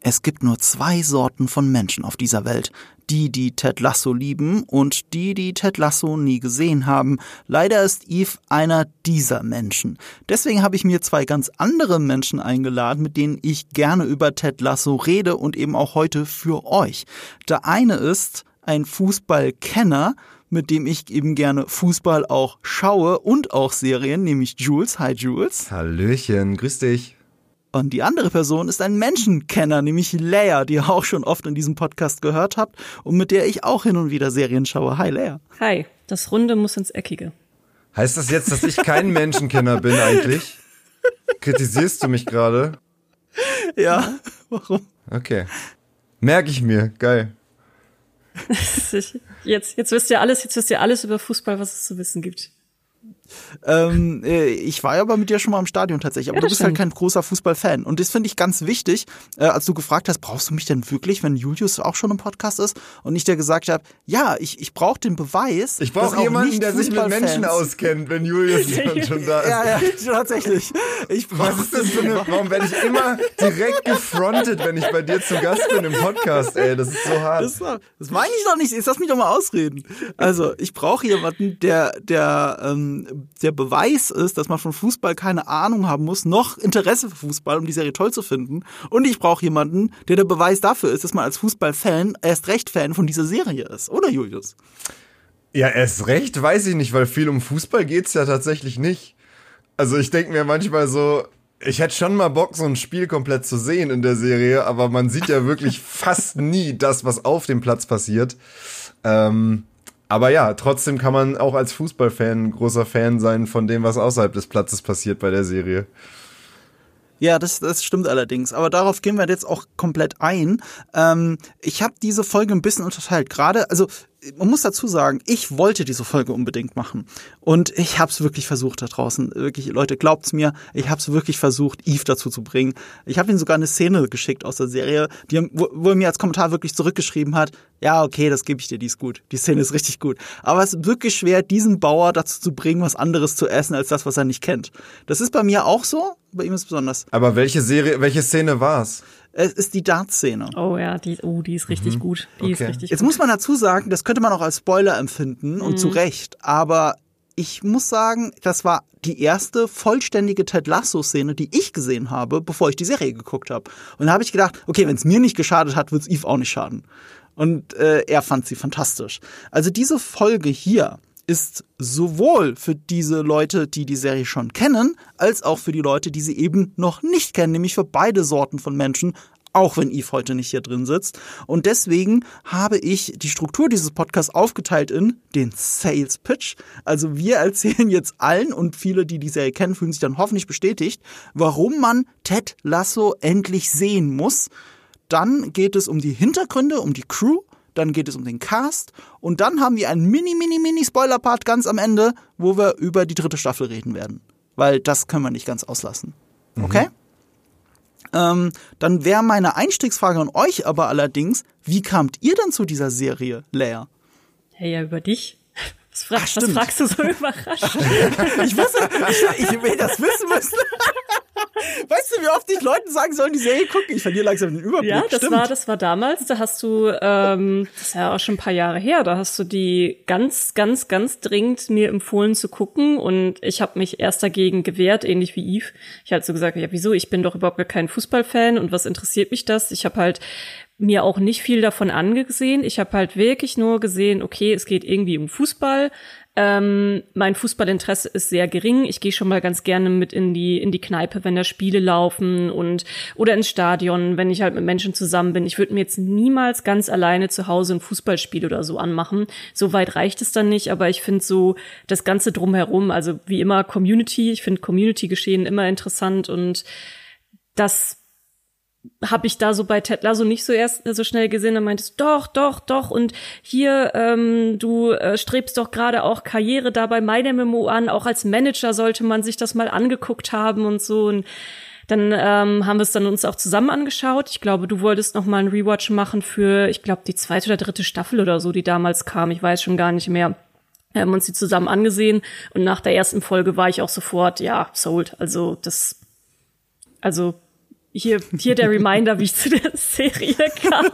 Es gibt nur zwei Sorten von Menschen auf dieser Welt. Die, die Ted Lasso lieben und die, die Ted Lasso nie gesehen haben. Leider ist Eve einer dieser Menschen. Deswegen habe ich mir zwei ganz andere Menschen eingeladen, mit denen ich gerne über Ted Lasso rede und eben auch heute für euch. Der eine ist ein Fußballkenner, mit dem ich eben gerne Fußball auch schaue und auch Serien, nämlich Jules. Hi Jules. Hallöchen, grüß dich. Und die andere Person ist ein Menschenkenner, nämlich Leia, die ihr auch schon oft in diesem Podcast gehört habt und mit der ich auch hin und wieder Serien schaue. Hi Leia. Hi, das Runde muss ins Eckige. Heißt das jetzt, dass ich kein Menschenkenner bin eigentlich? Kritisierst du mich gerade? Ja, warum? Okay. Merke ich mir, geil. jetzt, jetzt wisst ihr alles, jetzt wisst ihr alles über Fußball, was es zu wissen gibt. Ähm, äh, ich war ja aber mit dir schon mal im Stadion tatsächlich, aber ja, du bist stimmt. halt kein großer Fußballfan. Und das finde ich ganz wichtig, äh, als du gefragt hast, brauchst du mich denn wirklich, wenn Julius auch schon im Podcast ist? Und ich dir gesagt habe, ja, ich, ich brauche den Beweis. Ich brauche jemanden, der sich mit Menschen auskennt, wenn Julius schon da ist. Ja, ja, tatsächlich. Ich Was ist das für eine, warum werde ich immer direkt gefrontet, wenn ich bei dir zu Gast bin im Podcast, ey? Das ist so hart. Das, das meine ich doch nicht. Jetzt lass mich doch mal ausreden. Also, ich brauche jemanden, der, der, ähm, der Beweis ist, dass man von Fußball keine Ahnung haben muss, noch Interesse für Fußball, um die Serie toll zu finden. Und ich brauche jemanden, der der Beweis dafür ist, dass man als Fußballfan erst recht Fan von dieser Serie ist. Oder Julius? Ja, erst recht weiß ich nicht, weil viel um Fußball geht's ja tatsächlich nicht. Also ich denke mir manchmal so, ich hätte schon mal Bock, so ein Spiel komplett zu sehen in der Serie, aber man sieht ja wirklich fast nie das, was auf dem Platz passiert. Ähm, aber ja, trotzdem kann man auch als Fußballfan großer Fan sein von dem, was außerhalb des Platzes passiert bei der Serie. Ja, das, das stimmt allerdings. Aber darauf gehen wir jetzt auch komplett ein. Ähm, ich habe diese Folge ein bisschen unterteilt. Gerade, also man muss dazu sagen, ich wollte diese Folge unbedingt machen. Und ich habe es wirklich versucht da draußen. Wirklich, Leute, glaubt's mir, ich habe es wirklich versucht, Eve dazu zu bringen. Ich habe ihm sogar eine Szene geschickt aus der Serie, die, wo, wo er mir als Kommentar wirklich zurückgeschrieben hat, ja, okay, das gebe ich dir, die ist gut. Die Szene ist richtig gut. Aber es ist wirklich schwer, diesen Bauer dazu zu bringen, was anderes zu essen, als das, was er nicht kennt. Das ist bei mir auch so, bei ihm ist es besonders. Aber welche Serie, welche Szene war's? Es ist die Dart-Szene. Oh ja, die, oh, die ist richtig mhm. gut. Die okay. ist richtig Jetzt gut. muss man dazu sagen, das könnte man auch als Spoiler empfinden mhm. und zu Recht, aber ich muss sagen, das war die erste vollständige Ted Lasso-Szene, die ich gesehen habe, bevor ich die Serie geguckt habe. Und da habe ich gedacht, okay, wenn es mir nicht geschadet hat, wird es Eve auch nicht schaden. Und äh, er fand sie fantastisch. Also diese Folge hier ist sowohl für diese Leute, die die Serie schon kennen, als auch für die Leute, die sie eben noch nicht kennen, nämlich für beide Sorten von Menschen, auch wenn Eve heute nicht hier drin sitzt. Und deswegen habe ich die Struktur dieses Podcasts aufgeteilt in den Sales Pitch. Also wir erzählen jetzt allen und viele, die die Serie kennen, fühlen sich dann hoffentlich bestätigt, warum man Ted Lasso endlich sehen muss. Dann geht es um die Hintergründe, um die Crew dann geht es um den Cast und dann haben wir einen mini, mini, mini Spoiler-Part ganz am Ende, wo wir über die dritte Staffel reden werden. Weil das können wir nicht ganz auslassen. Mhm. Okay? Mhm. Ähm, dann wäre meine Einstiegsfrage an euch aber allerdings, wie kamt ihr denn zu dieser Serie, Leia? Hey, ja, über dich. Was, frag, Ach, was fragst du so überrascht? ich wusste, ich, ich will das wissen müssen. Weißt du, wie oft ich Leuten sagen sollen, die Serie gucken? Ich verliere langsam den Überblick. Ja, das Stimmt. war, das war damals. Da hast du, ähm, das ist ja auch schon ein paar Jahre her. Da hast du die ganz, ganz, ganz dringend mir empfohlen zu gucken und ich habe mich erst dagegen gewehrt, ähnlich wie Eve. Ich habe so gesagt, ja, wieso? Ich bin doch überhaupt gar kein Fußballfan und was interessiert mich das? Ich habe halt mir auch nicht viel davon angesehen. Ich habe halt wirklich nur gesehen, okay, es geht irgendwie um Fußball. Ähm, mein Fußballinteresse ist sehr gering. Ich gehe schon mal ganz gerne mit in die in die Kneipe, wenn da Spiele laufen und oder ins Stadion, wenn ich halt mit Menschen zusammen bin. Ich würde mir jetzt niemals ganz alleine zu Hause ein Fußballspiel oder so anmachen. So weit reicht es dann nicht, aber ich finde so das ganze drumherum, also wie immer Community. Ich finde Community-Geschehen immer interessant und das habe ich da so bei Ted Lasso nicht so erst so schnell gesehen. Dann meintest doch, doch, doch. Und hier, ähm, du äh, strebst doch gerade auch Karriere da bei MyMMO an. Auch als Manager sollte man sich das mal angeguckt haben und so. Und dann ähm, haben wir es dann uns auch zusammen angeschaut. Ich glaube, du wolltest noch mal einen Rewatch machen für, ich glaube, die zweite oder dritte Staffel oder so, die damals kam. Ich weiß schon gar nicht mehr. Wir haben uns die zusammen angesehen und nach der ersten Folge war ich auch sofort, ja, sold. Also das, also hier, hier der Reminder, wie ich zu der Serie kam.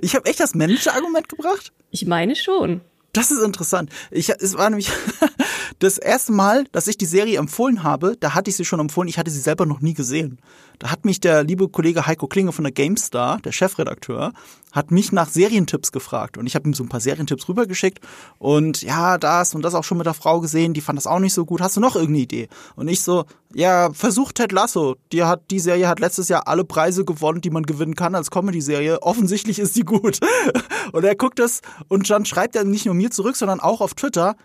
Ich habe echt das Manager-Argument gebracht? Ich meine schon. Das ist interessant. Ich, es war nämlich das erste Mal, dass ich die Serie empfohlen habe, da hatte ich sie schon empfohlen, ich hatte sie selber noch nie gesehen. Da hat mich der liebe Kollege Heiko Klinge von der GameStar, der Chefredakteur, hat mich nach Serientipps gefragt und ich habe ihm so ein paar Serientipps rübergeschickt und ja, das und das auch schon mit der Frau gesehen, die fand das auch nicht so gut. Hast du noch irgendeine Idee? Und ich so, ja, versuch Ted Lasso. Die hat die Serie hat letztes Jahr alle Preise gewonnen, die man gewinnen kann als Comedy-Serie. Offensichtlich ist die gut. Und er guckt das und dann schreibt er nicht nur mir zurück, sondern auch auf Twitter,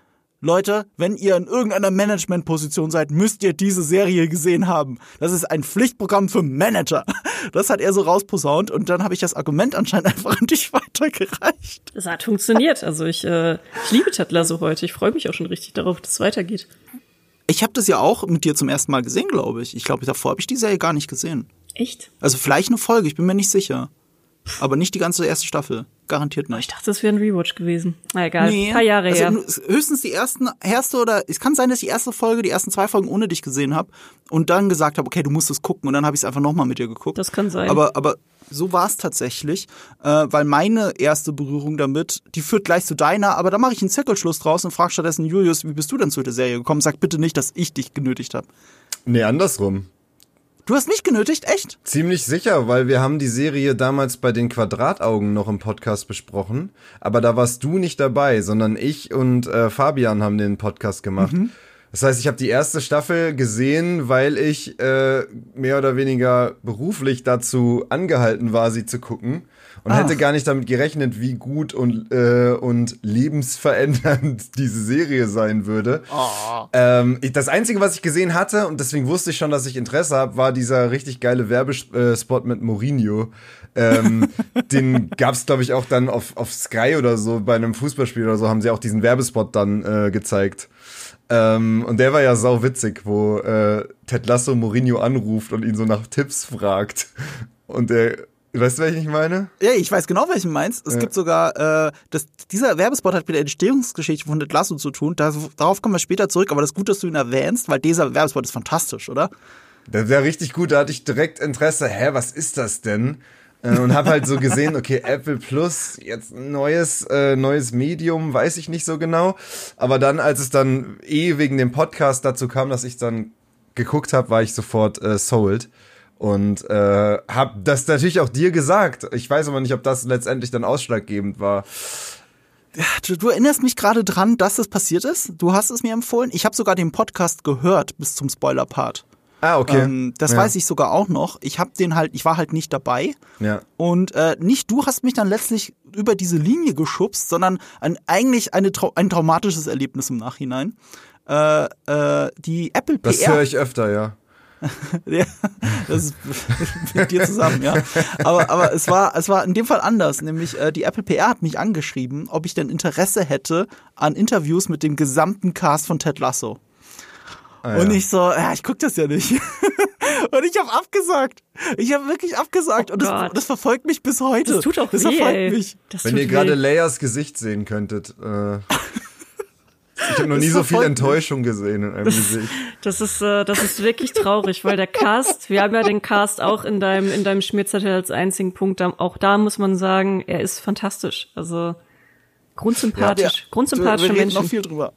Leute, wenn ihr in irgendeiner Managementposition seid, müsst ihr diese Serie gesehen haben. Das ist ein Pflichtprogramm für Manager. Das hat er so rausposaunt und dann habe ich das Argument anscheinend einfach an dich weitergereicht. Das hat funktioniert. Also ich, äh, ich liebe Tedler so heute. Ich freue mich auch schon richtig darauf, dass es weitergeht. Ich habe das ja auch mit dir zum ersten Mal gesehen, glaube ich. Ich glaube, davor habe ich die Serie gar nicht gesehen. Echt? Also vielleicht eine Folge, ich bin mir nicht sicher. Aber nicht die ganze erste Staffel. Garantiert Ich nicht. dachte, das wäre ein Rewatch gewesen. Na egal, paar Jahre also her. höchstens die ersten, erste oder es kann sein, dass ich die erste Folge, die ersten zwei Folgen ohne dich gesehen habe und dann gesagt habe, okay, du musst es gucken und dann habe ich es einfach nochmal mit dir geguckt. Das kann sein. Aber, aber so war es tatsächlich, äh, weil meine erste Berührung damit, die führt gleich zu deiner, aber da mache ich einen Zirkelschluss draus und frage stattdessen Julius, wie bist du denn zu der Serie gekommen? Sag bitte nicht, dass ich dich genötigt habe. Nee, andersrum. Du hast mich genötigt, echt? Ziemlich sicher, weil wir haben die Serie damals bei den Quadrataugen noch im Podcast besprochen. Aber da warst du nicht dabei, sondern ich und äh, Fabian haben den Podcast gemacht. Das heißt, ich habe die erste Staffel gesehen, weil ich äh, mehr oder weniger beruflich dazu angehalten war, sie zu gucken. Und Ah. hätte gar nicht damit gerechnet, wie gut und, äh, und lebensverändernd diese Serie sein würde. Ähm, ich, das Einzige, was ich gesehen hatte, und deswegen wusste ich schon, dass ich Interesse habe, war dieser richtig geile Werbespot mit Mourinho. Ähm, den gab es, glaube ich, auch dann auf, auf Sky oder so, bei einem Fußballspiel oder so, haben sie auch diesen Werbespot dann äh, gezeigt. Ähm, und der war ja sau witzig, wo äh, Ted Lasso Mourinho anruft und ihn so nach Tipps fragt. Und der, weißt du, welchen ich meine? Ja, ich weiß genau, welchen meinst. Es gibt sogar, äh, das, dieser Werbespot hat mit der Entstehungsgeschichte von Ted Lasso zu tun. Da, darauf kommen wir später zurück, aber das ist gut, dass du ihn erwähnst, weil dieser Werbespot ist fantastisch, oder? Der war richtig gut, da hatte ich direkt Interesse, hä, was ist das denn? Äh, Und habe halt so gesehen, okay, Apple Plus, jetzt ein neues, äh, neues Medium, weiß ich nicht so genau. Aber dann, als es dann eh wegen dem Podcast dazu kam, dass ich dann geguckt habe, war ich sofort äh, sold. Und äh, habe das natürlich auch dir gesagt. Ich weiß aber nicht, ob das letztendlich dann ausschlaggebend war. Du, du erinnerst mich gerade dran, dass das passiert ist. Du hast es mir empfohlen. Ich habe sogar den Podcast gehört bis zum Spoiler-Part. Ah, okay. Ähm, das ja. weiß ich sogar auch noch. Ich habe den halt, ich war halt nicht dabei. Ja. Und äh, nicht du hast mich dann letztlich über diese Linie geschubst, sondern ein, eigentlich eine, ein traumatisches Erlebnis im Nachhinein. Äh, äh, die Apple PR. Das höre ich öfter, ja. Ja, das ist mit dir zusammen, ja. Aber, aber es war, es war in dem Fall anders, nämlich äh, die Apple PR hat mich angeschrieben, ob ich denn Interesse hätte an Interviews mit dem gesamten Cast von Ted Lasso. Ah, Und ja. ich so, ja, ich guck das ja nicht. Und ich habe abgesagt. Ich habe wirklich abgesagt. Oh und das, das verfolgt mich bis heute. Das tut auch das weh, verfolgt ey. mich. Das Wenn ihr gerade. Leias Gesicht sehen könntet. Äh, ich habe noch Das nie so viel. Enttäuschung gesehen in einem Gesicht. Das ist, äh, das ist wirklich traurig, weil der Cast, wir haben ja den Cast auch in deinem, in deinem Schmierzettel als einzigen Punkt. Da- Auch da muss man sagen, er ist fantastisch. Also grundsympathisch, grundsympathische wir reden noch Menschen. viel drüber.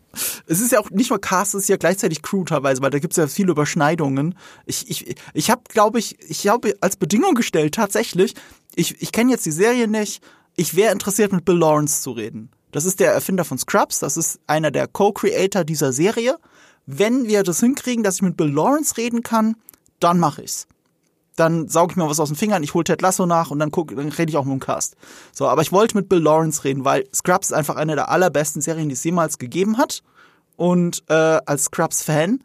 Es ist ja auch nicht nur Cast, es ist ja gleichzeitig Crew teilweise, weil da gibt's ja viele Überschneidungen. Ich, ich, ich habe, glaube ich, ich habe als Bedingung gestellt, tatsächlich, ich, ich kenne jetzt die Serie nicht, ich wäre interessiert, mit Bill Lawrence zu reden. Das ist der Erfinder von Scrubs, das ist einer der Co-Creator dieser Serie. Wenn wir das hinkriegen, dass ich mit Bill Lawrence reden kann, dann mache ich's dann sauge ich mir was aus den Fingern, ich hole Ted Lasso nach und dann guck, dann rede ich auch mit dem Cast. So, aber ich wollte mit Bill Lawrence reden, weil Scrubs ist einfach eine der allerbesten Serien, die es jemals gegeben hat. Und äh, als Scrubs-Fan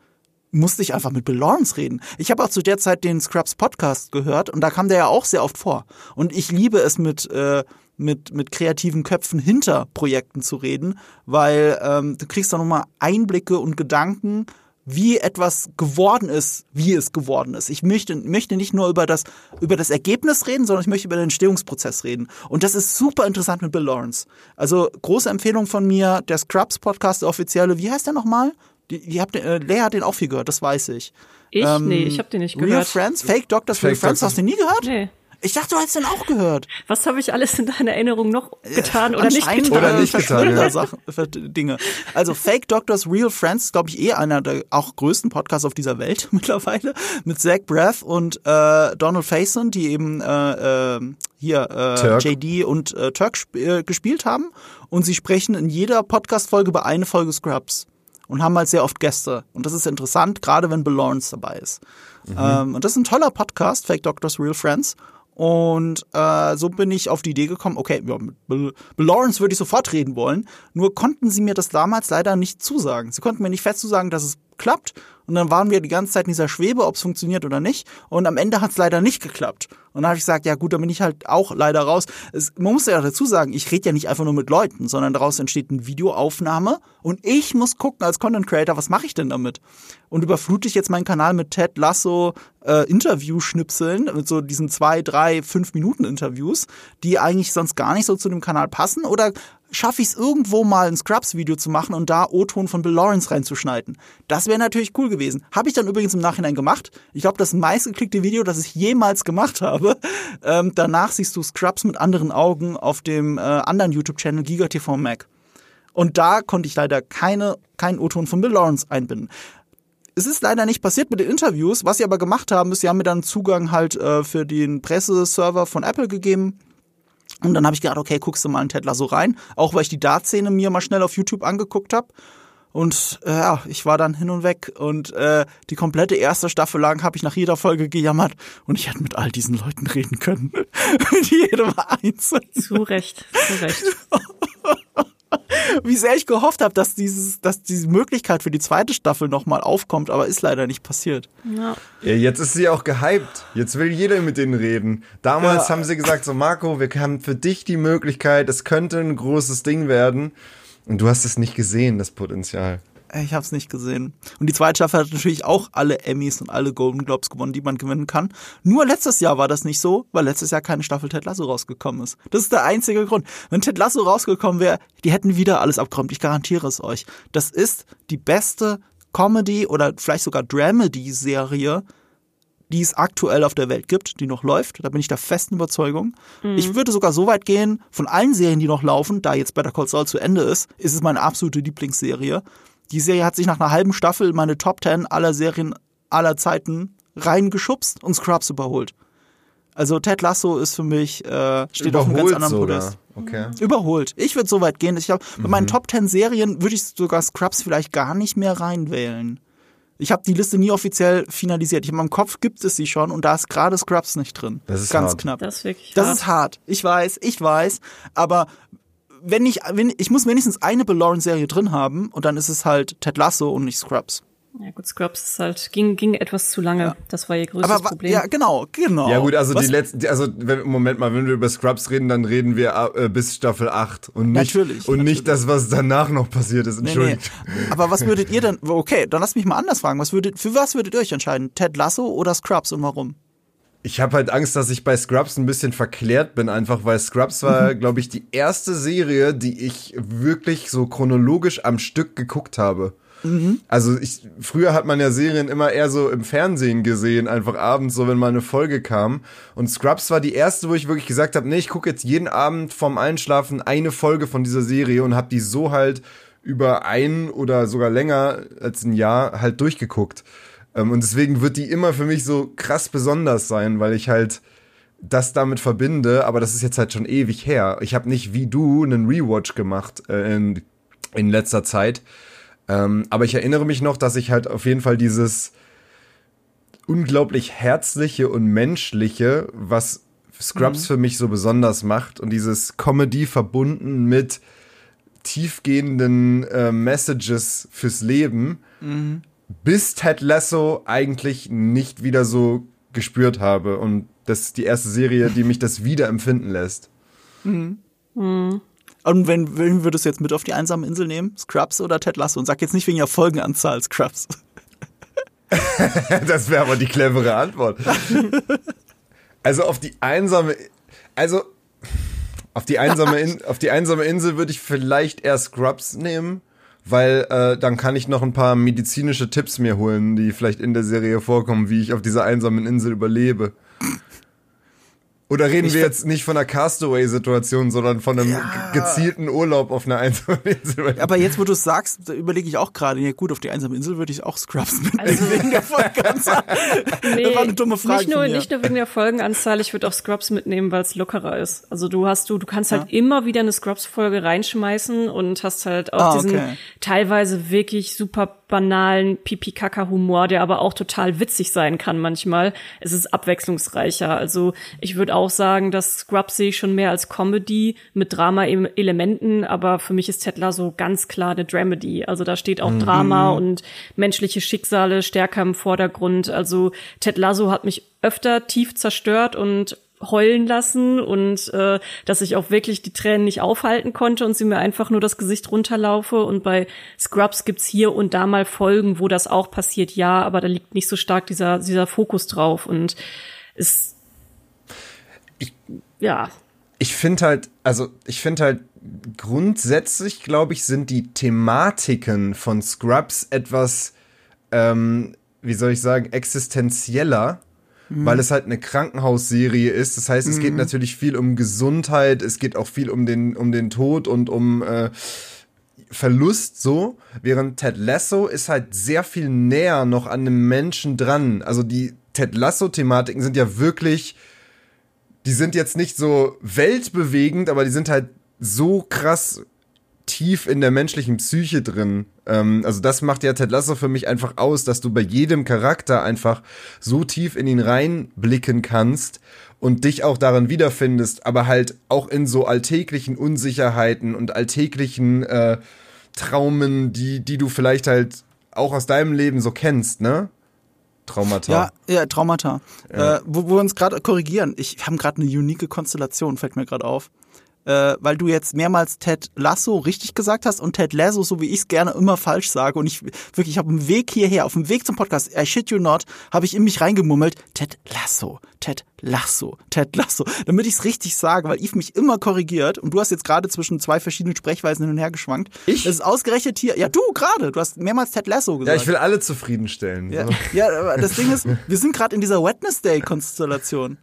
musste ich einfach mit Bill Lawrence reden. Ich habe auch zu der Zeit den Scrubs Podcast gehört und da kam der ja auch sehr oft vor. Und ich liebe es mit äh, mit, mit kreativen Köpfen hinter Projekten zu reden, weil ähm, du kriegst da nochmal Einblicke und Gedanken, wie etwas geworden ist, wie es geworden ist. Ich möchte, möchte nicht nur über das, über das Ergebnis reden, sondern ich möchte über den Entstehungsprozess reden. Und das ist super interessant mit Bill Lawrence. Also große Empfehlung von mir, der Scrubs Podcast, der offizielle, wie heißt der nochmal? Die, die habt, äh, Lea hat den auch viel gehört, das weiß ich. Ich? Ähm, nee, ich habe den nicht gehört. Real Friends? Fake Doctors, Fake Real Friends, hast du den nie gehört? Nee. Ich dachte, du hast den auch gehört. Was habe ich alles in deiner Erinnerung noch getan oder nicht getan? Oder nicht getan, ja. Sachen, Dinge. Also Fake Doctors Real Friends, glaube ich, eh einer der auch größten Podcasts auf dieser Welt mittlerweile. Mit Zach Braff und äh, Donald Faison, die eben äh, äh, hier äh, JD und äh, Turk äh, gespielt haben. Und sie sprechen in jeder Podcast-Folge über eine Folge Scrubs und haben halt sehr oft Gäste. Und das ist interessant, gerade wenn Bill Lawrence dabei ist. Mhm. Ähm, und das ist ein toller Podcast, Fake Doctors Real Friends. Und äh, so bin ich auf die Idee gekommen, okay, ja, mit Bill, Lawrence würde ich sofort reden wollen. Nur konnten sie mir das damals leider nicht zusagen. Sie konnten mir nicht fest zusagen, dass es klappt. Und dann waren wir die ganze Zeit in dieser Schwebe, ob es funktioniert oder nicht. Und am Ende hat es leider nicht geklappt. Und dann habe ich gesagt, ja gut, dann bin ich halt auch leider raus. Es, man muss ja dazu sagen, ich rede ja nicht einfach nur mit Leuten, sondern daraus entsteht eine Videoaufnahme und ich muss gucken als Content Creator, was mache ich denn damit? Und überflute ich jetzt meinen Kanal mit Ted Lasso äh, Interview-Schnipseln, mit so diesen zwei, drei, fünf Minuten Interviews, die eigentlich sonst gar nicht so zu dem Kanal passen? Oder schaffe ich es irgendwo mal ein Scrubs-Video zu machen und da O-Ton von Bill Lawrence reinzuschneiden. Das wäre natürlich cool gewesen. Habe ich dann übrigens im Nachhinein gemacht. Ich glaube, das meistgeklickte Video, das ich jemals gemacht habe. Ähm, danach siehst du Scrubs mit anderen Augen auf dem äh, anderen YouTube-Channel GigaTV Mac. Und da konnte ich leider keine, keinen O-Ton von Bill Lawrence einbinden. Es ist leider nicht passiert mit den Interviews. Was sie aber gemacht haben, ist, sie haben mir dann Zugang halt äh, für den Presseserver von Apple gegeben und dann habe ich gedacht, okay, guckst du mal in Ted Lasso rein, auch weil ich die Dartszene mir mal schnell auf YouTube angeguckt habe. Und äh, ja, ich war dann hin und weg und äh, die komplette erste Staffel lang habe ich nach jeder Folge gejammert und ich hätte mit all diesen Leuten reden können. mit jedem einzelnen. Zu Recht, zu Recht. wie sehr ich gehofft habe, dass dieses, dass diese Möglichkeit für die zweite Staffel nochmal aufkommt, aber ist leider nicht passiert. Ja. ja. jetzt ist sie auch gehypt. Jetzt will jeder mit denen reden. Damals ja. haben sie gesagt, so Marco, wir haben für dich die Möglichkeit, es könnte ein großes Ding werden. Und du hast es nicht gesehen, das Potenzial. Ich habe es nicht gesehen. Und die zweite Staffel hat natürlich auch alle Emmys und alle Golden Globes gewonnen, die man gewinnen kann. Nur letztes Jahr war das nicht so, weil letztes Jahr keine Staffel Ted Lasso rausgekommen ist. Das ist der einzige Grund. Wenn Ted Lasso rausgekommen wäre, die hätten wieder alles abgeräumt. Ich garantiere es euch. Das ist die beste Comedy oder vielleicht sogar Dramedy-Serie, die es aktuell auf der Welt gibt, die noch läuft. Da bin ich der festen Überzeugung. Mhm. Ich würde sogar so weit gehen, von allen Serien, die noch laufen, da jetzt Better Call Saul zu Ende ist, ist es meine absolute Lieblingsserie. Die Serie hat sich nach einer halben Staffel meine Top 10 aller Serien aller Zeiten reingeschubst und Scrubs überholt. Also Ted Lasso ist für mich, äh, steht Überholt auf einem ganz anderen sogar. Podest. Okay. Überholt. Ich würde so weit gehen. Ich glaube, mhm. bei meinen mhm. Top 10 Serien würde ich sogar Scrubs vielleicht gar nicht mehr reinwählen. Ich habe die Liste nie offiziell finalisiert. Ich in meinem Kopf gibt es sie schon und da ist gerade Scrubs nicht drin. Das ist ganz hart. knapp. Das ist wirklich Das hart. ist hart. Ich weiß, ich weiß. Aber wenn ich, wenn, ich muss wenigstens eine Bill Lawrence-Serie drin haben und dann ist es halt Ted Lasso und nicht Scrubs. Ja gut, Scrubs ist halt, ging, ging etwas zu lange. Ja. Das war ihr größtes Aber, Problem. Ja, genau, genau. Ja gut, also Was? die letzten, also wenn, Moment mal, wenn wir über Scrubs reden, dann reden wir äh, bis Staffel 8 und nicht, natürlich, und natürlich. nicht das, was danach noch passiert ist. Entschuldigt. Nee, nee. Aber was würdet ihr denn, okay, dann lasst mich mal anders fragen. Was würdet, für was würdet ihr euch entscheiden? Ted Lasso oder Scrubs und warum? Ich habe halt Angst, dass ich bei Scrubs ein bisschen verklärt bin, einfach weil Scrubs war, mhm. glaube ich, die erste Serie, die ich wirklich so chronologisch am Stück geguckt habe. Mhm. Also ich, früher hat man ja Serien immer eher so im Fernsehen gesehen, einfach abends, so wenn mal eine Folge kam. Und Scrubs war die erste, wo ich wirklich gesagt habe, nee, ich gucke jetzt jeden Abend vorm Einschlafen eine Folge von dieser Serie und habe die so halt über ein oder sogar länger als ein Jahr halt durchgeguckt. Ähm, und deswegen wird die immer für mich so krass besonders sein, weil ich halt das damit verbinde, aber das ist jetzt halt schon ewig her. Ich habe nicht wie du einen Rewatch gemacht äh, in, in letzter Zeit. Ähm, aber ich erinnere mich noch, dass ich halt auf jeden Fall dieses unglaublich herzliche und menschliche, was Scrubs mhm. für mich so besonders macht und dieses Comedy verbunden mit tiefgehenden äh, Messages fürs Leben, mhm bis Ted Lasso eigentlich nicht wieder so gespürt habe. Und das ist die erste Serie, die mich das wieder empfinden lässt. Mhm. Mhm. Und wenn, wenn würdest du jetzt mit auf die einsame Insel nehmen? Scrubs oder Ted Lasso? Und sag jetzt nicht wegen der Folgenanzahl Scrubs. das wäre aber die clevere Antwort. Also auf die einsame, also auf die einsame, In, auf die einsame Insel würde ich vielleicht eher Scrubs nehmen, weil äh, dann kann ich noch ein paar medizinische Tipps mir holen, die vielleicht in der Serie vorkommen, wie ich auf dieser einsamen Insel überlebe. Oder reden ich wir jetzt nicht von einer Castaway-Situation, sondern von einem ja. gezielten Urlaub auf einer einsamen Insel? Aber jetzt, wo du es sagst, überlege ich auch gerade, ja gut, auf die einsame Insel würde ich auch Scrubs mitnehmen also, wegen der Folgenanzahl. nee, das war eine dumme Frage. Nicht nur, nicht nur wegen der Folgenanzahl, ich würde auch Scrubs mitnehmen, weil es lockerer ist. Also du hast du, du kannst halt ja. immer wieder eine Scrubs-Folge reinschmeißen und hast halt auch ah, diesen okay. teilweise wirklich super banalen Pipi-Kaka-Humor, der aber auch total witzig sein kann manchmal. Es ist abwechslungsreicher. Also ich würde auch sagen, dass Scrubs sehe ich schon mehr als Comedy mit Drama-Elementen, aber für mich ist Ted Lasso ganz klar eine Dramedy. Also da steht auch mhm. Drama und menschliche Schicksale stärker im Vordergrund. Also Ted Lasso hat mich öfter tief zerstört und heulen lassen und äh, dass ich auch wirklich die Tränen nicht aufhalten konnte und sie mir einfach nur das Gesicht runterlaufe. Und bei Scrubs gibt's hier und da mal Folgen, wo das auch passiert, ja, aber da liegt nicht so stark dieser, dieser Fokus drauf. Und es ja. Ich finde halt, also ich finde halt grundsätzlich, glaube ich, sind die Thematiken von Scrubs etwas, ähm, wie soll ich sagen, existenzieller mhm. weil es halt eine Krankenhausserie ist. Das heißt, es mhm. geht natürlich viel um Gesundheit, es geht auch viel um den, um den Tod und um äh, Verlust so, während Ted Lasso ist halt sehr viel näher noch an einem Menschen dran. Also die Ted Lasso-Thematiken sind ja wirklich, die sind jetzt nicht so weltbewegend, aber die sind halt so krass tief in der menschlichen Psyche drin. Ähm, also das macht ja Ted Lasso für mich einfach aus, dass du bei jedem Charakter einfach so tief in ihn reinblicken kannst und dich auch darin wiederfindest, aber halt auch in so alltäglichen Unsicherheiten und alltäglichen äh, Traumen, die, die du vielleicht halt auch aus deinem Leben so kennst, ne? Traumata. Ja, ja, Traumata. Ja. Äh, wo, wo wir uns gerade korrigieren. Ich habe gerade eine unique Konstellation, fällt mir gerade auf äh, weil du jetzt mehrmals Ted Lasso richtig gesagt hast und Ted Lasso, so wie ich es gerne immer falsch sage. Und ich wirklich, ich habe einen Weg hierher, auf dem Weg zum Podcast, I shit you not, habe ich in mich reingemummelt, Ted Lasso, Ted Lasso, Ted Lasso, damit ich es richtig sage, weil Yves mich immer korrigiert und du hast jetzt gerade zwischen zwei verschiedenen Sprechweisen hin und her geschwankt. Ich? Das ist ausgerechnet hier, ja du gerade, du hast mehrmals Ted Lasso gesagt. Ja, ich will alle zufriedenstellen. Ja, so. ja aber das Ding ist, wir sind gerade in dieser Wednesday-Konstellation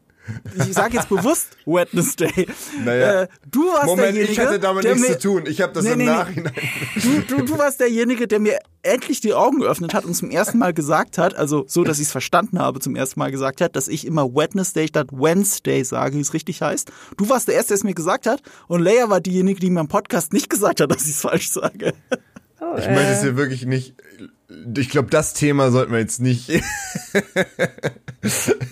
ich sage jetzt bewusst Wednesday. Naja. Äh, du warst Moment, derjenige, ich hatte damit nichts mir, zu tun. Ich habe das nee, im nee, Nachhinein. Du, du, du warst derjenige, der mir endlich die Augen geöffnet hat und zum ersten Mal gesagt hat, also so, dass ich es verstanden habe, zum ersten Mal gesagt hat, dass ich immer Wednesday statt Wednesday sage, wie es richtig heißt. Du warst der Erste, der es mir gesagt hat und Leia war diejenige, die mir im Podcast nicht gesagt hat, dass ich es falsch sage. Oh, ich möchte es hier wirklich nicht ich glaube, das Thema sollten wir jetzt nicht.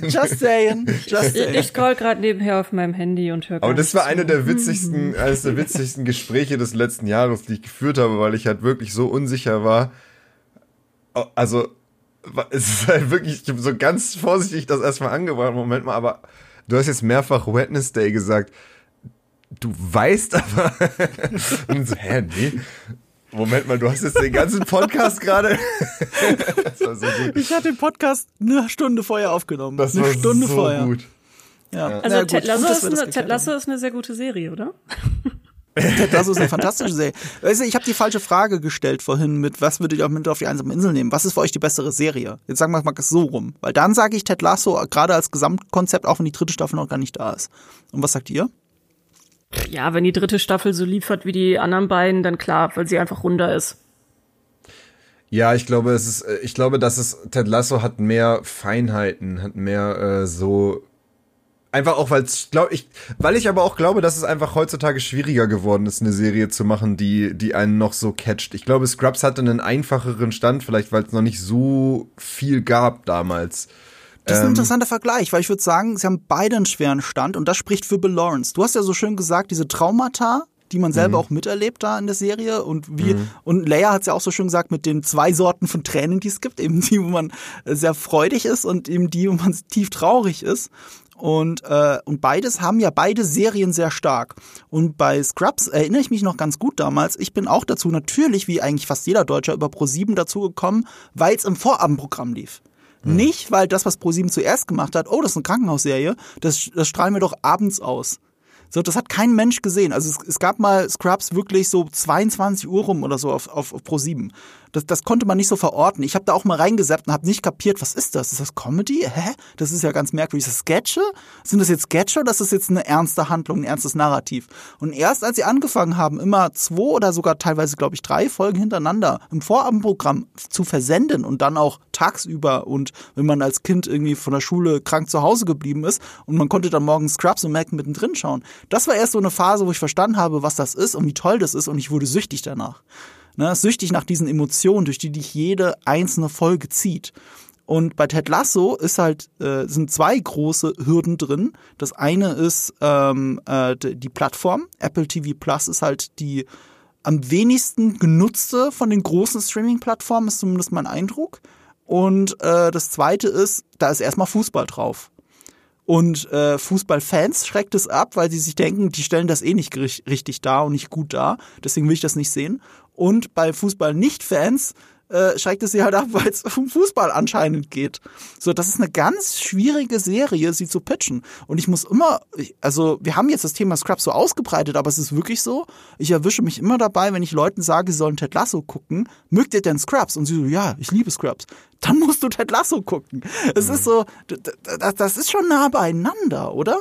Just saying. Just saying. Ich, ich scroll gerade nebenher auf meinem Handy und höre. Aber das war eine der witzigsten, eines der witzigsten Gespräche des letzten Jahres, die ich geführt habe, weil ich halt wirklich so unsicher war. Also, es ist halt wirklich, ich habe so ganz vorsichtig das erstmal angebracht. Moment mal, aber du hast jetzt mehrfach Wednesday gesagt. Du weißt aber. und so, hä, nee. Moment mal, du hast jetzt den ganzen Podcast gerade. so ich hatte den Podcast eine Stunde vorher aufgenommen. Das eine war Stunde so vorher. gut. Ja. Also ja, Ted, Lasso ist eine, Ted Lasso ist eine sehr gute Serie, oder? Ted Lasso ist eine fantastische Serie. Weißt du, ich habe die falsche Frage gestellt vorhin mit, was würdet ihr auch mit auf die einsame Insel nehmen? Was ist für euch die bessere Serie? Jetzt sagen wir mal so rum. Weil dann sage ich Ted Lasso gerade als Gesamtkonzept, auch wenn die dritte Staffel noch gar nicht da ist. Und was sagt ihr? Ja, wenn die dritte Staffel so liefert wie die anderen beiden, dann klar, weil sie einfach runder ist. Ja, ich glaube, es ist, äh, ich glaube, dass es Ted Lasso hat mehr Feinheiten, hat mehr äh, so einfach auch, weil glaube ich, weil ich aber auch glaube, dass es einfach heutzutage schwieriger geworden ist, eine Serie zu machen, die die einen noch so catcht. Ich glaube, Scrubs hatte einen einfacheren Stand, vielleicht weil es noch nicht so viel gab damals. Das ist ein ähm, interessanter Vergleich, weil ich würde sagen, sie haben beide einen schweren Stand und das spricht für Bill Lawrence. Du hast ja so schön gesagt, diese Traumata die man selber mhm. auch miterlebt da in der Serie. Und wie, mhm. und Leia hat es ja auch so schön gesagt, mit den zwei Sorten von Tränen, die es gibt. Eben die, wo man sehr freudig ist und eben die, wo man tief traurig ist. Und, äh, und beides haben ja beide Serien sehr stark. Und bei Scrubs erinnere ich mich noch ganz gut damals. Ich bin auch dazu natürlich, wie eigentlich fast jeder Deutscher, über Pro7 dazugekommen, weil es im Vorabendprogramm lief. Hm. Nicht, weil das, was Pro7 zuerst gemacht hat, oh, das ist eine Krankenhausserie, das, das strahlen wir doch abends aus. So, das hat kein Mensch gesehen. Also es, es gab mal Scrubs wirklich so 22 Uhr rum oder so auf, auf, auf Pro 7 das, das konnte man nicht so verorten. Ich habe da auch mal reingesappt und habe nicht kapiert, was ist das? Ist das Comedy? Hä? Das ist ja ganz merkwürdig. Ist das Sketche? Sind das jetzt Sketche oder ist das jetzt eine ernste Handlung, ein ernstes Narrativ? Und erst als sie angefangen haben, immer zwei oder sogar teilweise, glaube ich, drei Folgen hintereinander im Vorabendprogramm zu versenden und dann auch tagsüber und wenn man als Kind irgendwie von der Schule krank zu Hause geblieben ist und man konnte dann morgens Scrubs und Mac mittendrin schauen. Das war erst so eine Phase, wo ich verstanden habe, was das ist und wie toll das ist und ich wurde süchtig danach ne, süchtig nach diesen Emotionen, durch die dich jede einzelne Folge zieht. Und bei Ted Lasso ist halt, äh, sind zwei große Hürden drin. Das eine ist ähm, äh, die Plattform. Apple TV Plus ist halt die am wenigsten genutzte von den großen Streaming-Plattformen, ist zumindest mein Eindruck. Und äh, das zweite ist, da ist erstmal Fußball drauf. Und äh, Fußballfans schreckt es ab, weil sie sich denken, die stellen das eh nicht richtig dar und nicht gut dar. Deswegen will ich das nicht sehen. Und bei Fußball-Nicht-Fans äh, schreckt es sie halt ab, weil es um Fußball anscheinend geht. So, das ist eine ganz schwierige Serie, sie zu pitchen. Und ich muss immer, also wir haben jetzt das Thema Scrubs so ausgebreitet, aber es ist wirklich so, ich erwische mich immer dabei, wenn ich Leuten sage, sie sollen Ted Lasso gucken, mögt ihr denn Scrubs? Und sie so, ja, ich liebe Scrubs. Dann musst du Ted Lasso gucken. Es mhm. ist so, das ist schon nah beieinander, oder?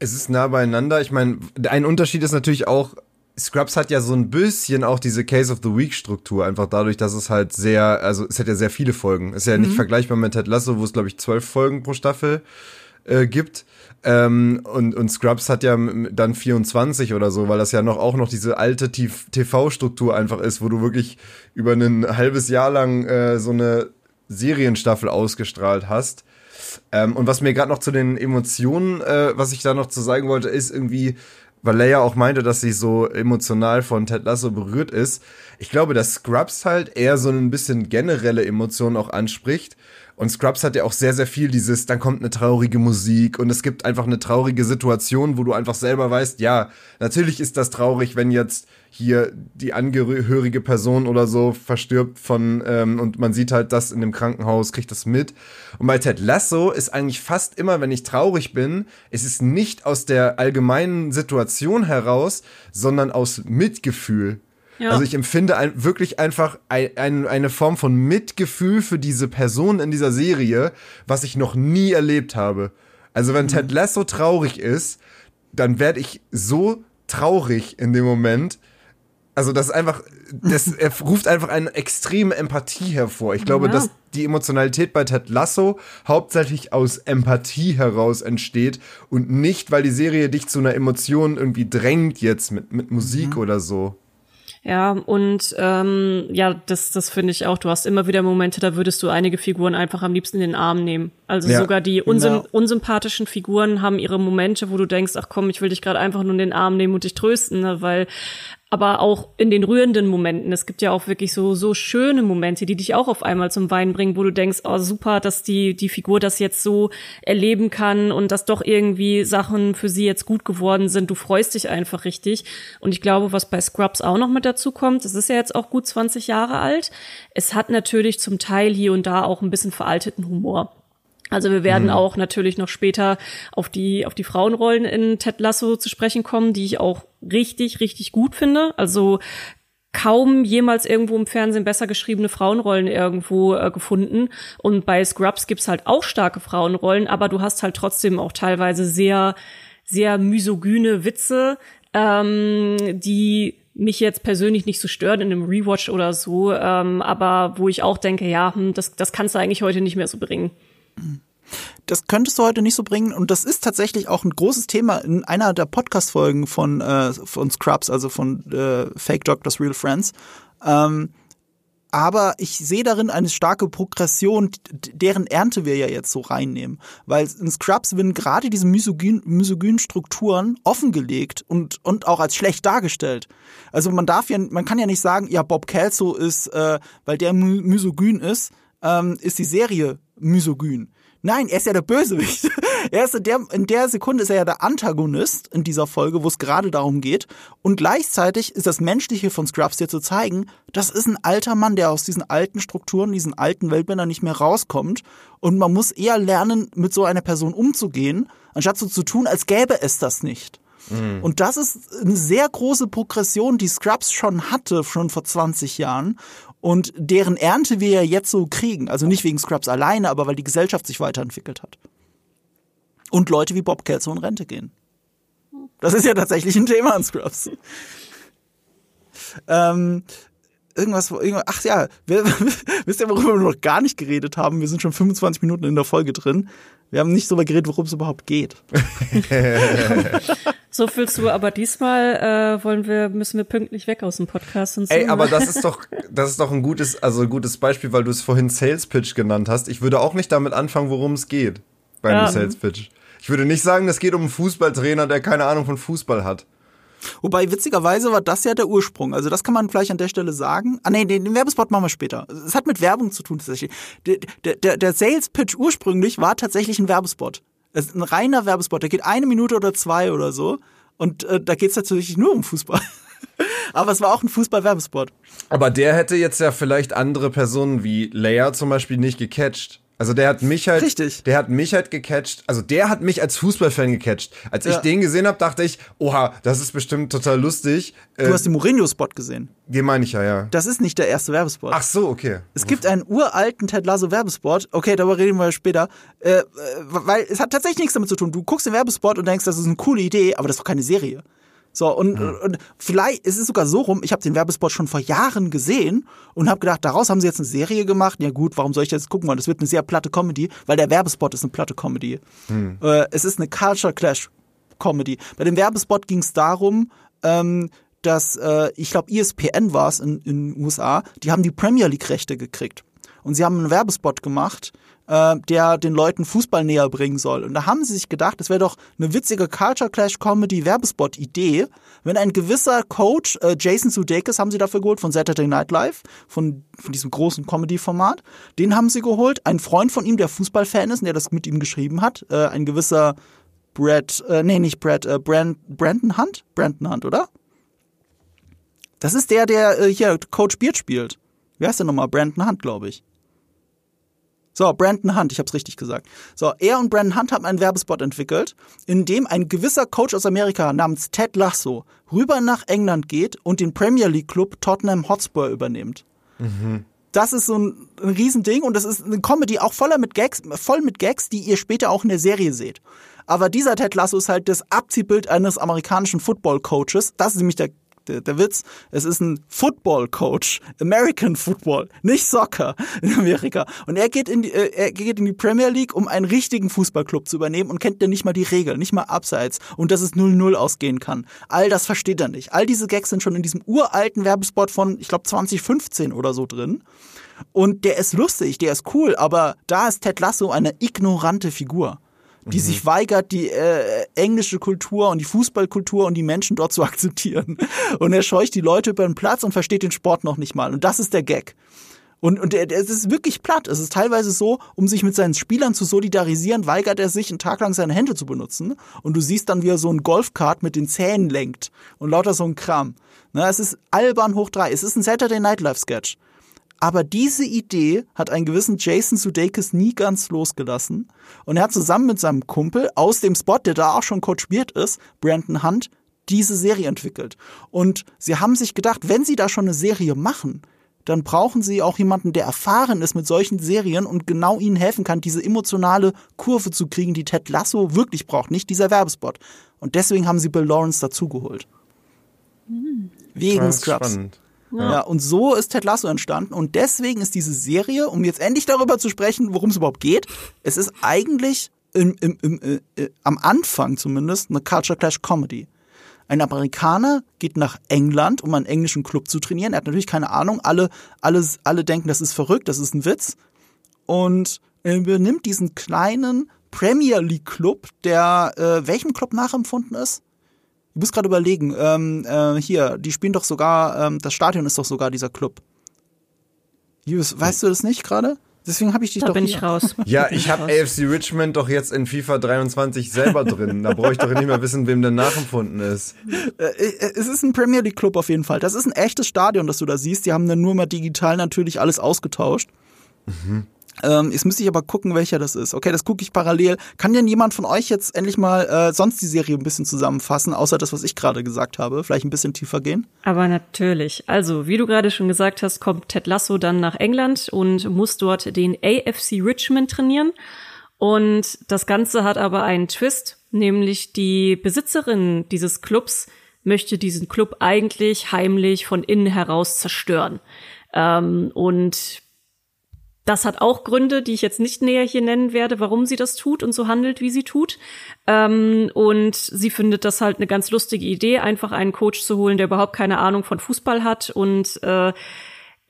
Es ist nah beieinander. Ich meine, ein Unterschied ist natürlich auch, Scrubs hat ja so ein bisschen auch diese Case of the Week Struktur, einfach dadurch, dass es halt sehr, also es hat ja sehr viele Folgen. Ist ja mhm. nicht vergleichbar mit Ted Lasso, wo es glaube ich zwölf Folgen pro Staffel äh, gibt. Ähm, und, und Scrubs hat ja dann 24 oder so, weil das ja noch auch noch diese alte TV-Struktur einfach ist, wo du wirklich über ein halbes Jahr lang äh, so eine Serienstaffel ausgestrahlt hast. Ähm, und was mir gerade noch zu den Emotionen, äh, was ich da noch zu sagen wollte, ist irgendwie, weil Leia auch meinte, dass sie so emotional von Ted Lasso berührt ist. Ich glaube, dass Scrubs halt eher so ein bisschen generelle Emotionen auch anspricht. Und Scrubs hat ja auch sehr, sehr viel dieses, dann kommt eine traurige Musik und es gibt einfach eine traurige Situation, wo du einfach selber weißt, ja, natürlich ist das traurig, wenn jetzt hier die angehörige Person oder so verstirbt von ähm, und man sieht halt das in dem Krankenhaus, kriegt das mit. Und bei Ted Lasso ist eigentlich fast immer, wenn ich traurig bin, es ist nicht aus der allgemeinen Situation heraus, sondern aus Mitgefühl. Ja. Also ich empfinde ein, wirklich einfach ein, ein, eine Form von Mitgefühl für diese Person in dieser Serie, was ich noch nie erlebt habe. Also wenn mhm. Ted Lasso traurig ist, dann werde ich so traurig in dem Moment, also das ist einfach, das er ruft einfach eine extreme Empathie hervor. Ich glaube, ja. dass die Emotionalität bei Ted Lasso hauptsächlich aus Empathie heraus entsteht und nicht, weil die Serie dich zu einer Emotion irgendwie drängt jetzt mit, mit Musik mhm. oder so. Ja, und ähm, ja, das, das finde ich auch. Du hast immer wieder Momente, da würdest du einige Figuren einfach am liebsten in den Arm nehmen. Also ja, sogar die unsym genau. unsympathischen Figuren haben ihre Momente, wo du denkst, ach komm, ich will dich gerade einfach nur in den Arm nehmen und dich trösten, ne? weil aber auch in den rührenden Momenten. Es gibt ja auch wirklich so, so schöne Momente, die dich auch auf einmal zum Weinen bringen, wo du denkst, oh super, dass die, die Figur das jetzt so erleben kann und dass doch irgendwie Sachen für sie jetzt gut geworden sind. Du freust dich einfach richtig. Und ich glaube, was bei Scrubs auch noch mit dazu kommt, es ist ja jetzt auch gut 20 Jahre alt. Es hat natürlich zum Teil hier und da auch ein bisschen veralteten Humor. Also wir werden mhm. auch natürlich noch später auf die, auf die Frauenrollen in Ted Lasso zu sprechen kommen, die ich auch richtig, richtig gut finde. Also kaum jemals irgendwo im Fernsehen besser geschriebene Frauenrollen irgendwo äh, gefunden. Und bei Scrubs gibt's halt auch starke Frauenrollen, aber du hast halt trotzdem auch teilweise sehr, sehr misogyne Witze, ähm, die mich jetzt persönlich nicht so stören in einem Rewatch oder so, ähm, aber wo ich auch denke, ja, hm, das, das kannst du eigentlich heute nicht mehr so bringen. Das könntest du heute nicht so bringen. Und das ist tatsächlich auch ein großes Thema in einer der Podcast-Folgen von, äh, von Scrubs, also von äh, Fake Doctors, Real Friends. Ähm, aber ich sehe darin eine starke Progression, deren Ernte wir ja jetzt so reinnehmen. Weil in Scrubs werden gerade diese misogyn, misogynen Strukturen offengelegt und, und auch als schlecht dargestellt. Also man darf ja, man kann ja nicht sagen, ja, Bob Kelso ist, äh, weil der misogyn ist, ähm, ist die Serie misogyn. Nein, er ist ja der Bösewicht. er ist in der, in der Sekunde ist er ja der Antagonist in dieser Folge, wo es gerade darum geht. Und gleichzeitig ist das Menschliche von Scrubs dir zu zeigen, das ist ein alter Mann, der aus diesen alten Strukturen, diesen alten Weltbildern nicht mehr rauskommt. Und man muss eher lernen, mit so einer Person umzugehen, anstatt so zu tun, als gäbe es das nicht. Mhm. Und das ist eine sehr große Progression, die Scrubs schon hatte, schon vor 20 Jahren und deren Ernte wir ja jetzt so kriegen. Also nicht wegen Scrubs alleine, aber weil die Gesellschaft sich weiterentwickelt hat. Und Leute wie Bob Kelso in Rente gehen. Das ist ja tatsächlich ein Thema an Scrubs. Ähm, irgendwas, irgendwas, ach ja, wisst ihr, worüber wir noch gar nicht geredet haben? Wir sind schon 25 Minuten in der Folge drin. Wir haben nicht darüber geredet, worum es überhaupt geht. so fühlst du, aber diesmal äh, wollen wir, müssen wir pünktlich weg aus dem Podcast und so. Ey, aber das ist doch, das ist doch ein gutes, also ein gutes Beispiel, weil du es vorhin Sales Pitch genannt hast. Ich würde auch nicht damit anfangen, worum es geht bei einem ja. Sales Pitch. Ich würde nicht sagen, es geht um einen Fußballtrainer, der keine Ahnung von Fußball hat. Wobei, witzigerweise war das ja der Ursprung. Also das kann man vielleicht an der Stelle sagen. Ah nee, den, Werbespot machen wir später. Es hat mit Werbung zu tun tatsächlich. Der, der, der Sales-Pitch ursprünglich war tatsächlich ein Werbespot. Es ist ein reiner Werbespot. Der geht eine Minute oder zwei oder so. Und äh, da geht es tatsächlich nur um Fußball. Aber es war auch ein Fußball-Werbespot. Aber der hätte jetzt ja vielleicht andere Personen wie Leia zum Beispiel nicht gecatcht. Also der hat mich halt, Richtig. der hat mich halt gecatcht. Also der hat mich als Fußballfan gecatcht. Als ja. ich den gesehen habe, dachte ich, oha, das ist bestimmt total lustig. Du äh, hast den Mourinho-Spot gesehen. Den meine ich ja, ja. Das ist nicht der erste Werbespot. Ach so, okay. Es gibt einen uralten Ted Lasso Werbespot. Okay, darüber reden wir später. Äh, äh weil es hat tatsächlich nichts damit zu tun. Du guckst den Werbespot und denkst, das ist eine coole Idee, aber das ist doch keine Serie. So, und, mhm. und vielleicht ist es sogar so rum, ich habe den Werbespot schon vor Jahren gesehen und habe gedacht, daraus haben sie jetzt eine Serie gemacht. Ja gut, warum soll ich das gucken wollen? Das wird eine sehr platte Comedy, weil der Werbespot ist eine platte Comedy. Mhm. Äh, es ist eine Culture Clash Comedy. Bei dem Werbespot ging es darum, ähm, dass, äh, ich glaube, ESPN war es in den USA, die haben die Premier League Rechte gekriegt. Und sie haben einen Werbespot gemacht, äh, der den Leuten Fußball näher bringen soll. Und da haben sie sich gedacht, es wäre doch eine witzige Culture Clash Comedy Werbespot Idee, wenn ein gewisser Coach, äh, Jason Sudeikis haben sie dafür geholt von Saturday Night Live, von, von diesem großen Comedy-Format, den haben sie geholt. Ein Freund von ihm, der Fußballfan ist und der das mit ihm geschrieben hat, äh, ein gewisser Brad, äh, nee, nicht Brad, äh, Brand, Brandon Hunt? Brandon Hunt, oder? Das ist der, der äh, hier Coach Beard spielt. Wie heißt der nochmal? Brandon Hunt, glaube ich. So, Brandon Hunt, ich habe es richtig gesagt. So, er und Brandon Hunt haben einen Werbespot entwickelt, in dem ein gewisser Coach aus Amerika namens Ted Lasso rüber nach England geht und den Premier League Club Tottenham Hotspur übernimmt. Mhm. Das ist so ein, ein Riesending und das ist eine Comedy auch voller mit Gags, voll mit Gags, die ihr später auch in der Serie seht. Aber dieser Ted Lasso ist halt das Abziehbild eines amerikanischen Football Coaches. Das ist nämlich der der, der Witz, es ist ein Football Coach, American Football, nicht Soccer in Amerika. Und er geht in die, äh, er geht in die Premier League, um einen richtigen Fußballclub zu übernehmen und kennt ja nicht mal die Regeln, nicht mal Abseits und dass es 0-0 ausgehen kann. All das versteht er nicht. All diese Gags sind schon in diesem uralten Werbespot von, ich glaube, 2015 oder so drin. Und der ist lustig, der ist cool, aber da ist Ted Lasso eine ignorante Figur die mhm. sich weigert, die äh, englische Kultur und die Fußballkultur und die Menschen dort zu akzeptieren. Und er scheucht die Leute über den Platz und versteht den Sport noch nicht mal. Und das ist der Gag. Und, und es ist wirklich platt. Es ist teilweise so, um sich mit seinen Spielern zu solidarisieren, weigert er sich, einen Tag lang seine Hände zu benutzen. Und du siehst dann, wie er so ein Golfkart mit den Zähnen lenkt. Und lauter so ein Kram. Na, es ist albern hoch drei. Es ist ein Saturday Night Live Sketch. Aber diese Idee hat einen gewissen Jason Sudeikis nie ganz losgelassen. Und er hat zusammen mit seinem Kumpel aus dem Spot, der da auch schon coachiert ist, Brandon Hunt, diese Serie entwickelt. Und sie haben sich gedacht, wenn sie da schon eine Serie machen, dann brauchen sie auch jemanden, der erfahren ist mit solchen Serien und genau ihnen helfen kann, diese emotionale Kurve zu kriegen, die Ted Lasso wirklich braucht, nicht dieser Werbespot. Und deswegen haben sie Bill Lawrence dazugeholt. Mhm. Wegen Scrubs. Spannend. Ja. ja. und so ist Ted Lasso entstanden. Und deswegen ist diese Serie, um jetzt endlich darüber zu sprechen, worum es überhaupt geht, es ist eigentlich im, im, im, äh, am Anfang zumindest eine Culture Clash Comedy. Ein Amerikaner geht nach England, um einen englischen Club zu trainieren. Er hat natürlich keine Ahnung. Alle, alle, alle denken, das ist verrückt, das ist ein Witz. Und er übernimmt diesen kleinen Premier League Club, der äh, welchem Club nachempfunden ist? Ich muss gerade überlegen. Ähm, äh, hier, die spielen doch sogar, ähm, das Stadion ist doch sogar dieser Club. Jus, weißt du das nicht gerade? Deswegen habe ich dich da doch bin hier. ich raus. Ja, ich habe AFC Richmond doch jetzt in FIFA 23 selber drin. Da brauche ich doch nicht mehr wissen, wem der nachempfunden ist. Äh, äh, es ist ein Premier League Club auf jeden Fall. Das ist ein echtes Stadion, das du da siehst. Die haben dann nur mal digital natürlich alles ausgetauscht. Ähm, jetzt müsste ich aber gucken, welcher das ist. Okay, das gucke ich parallel. Kann denn jemand von euch jetzt endlich mal äh, sonst die Serie ein bisschen zusammenfassen, außer das, was ich gerade gesagt habe? Vielleicht ein bisschen tiefer gehen? Aber natürlich. Also, wie du gerade schon gesagt hast, kommt Ted Lasso dann nach England und muss dort den AFC Richmond trainieren. Und das Ganze hat aber einen Twist, nämlich die Besitzerin dieses Clubs möchte diesen Club eigentlich heimlich von innen heraus zerstören. Ähm, und das hat auch Gründe, die ich jetzt nicht näher hier nennen werde, warum sie das tut und so handelt, wie sie tut. Ähm, und sie findet das halt eine ganz lustige Idee, einfach einen Coach zu holen, der überhaupt keine Ahnung von Fußball hat. Und äh,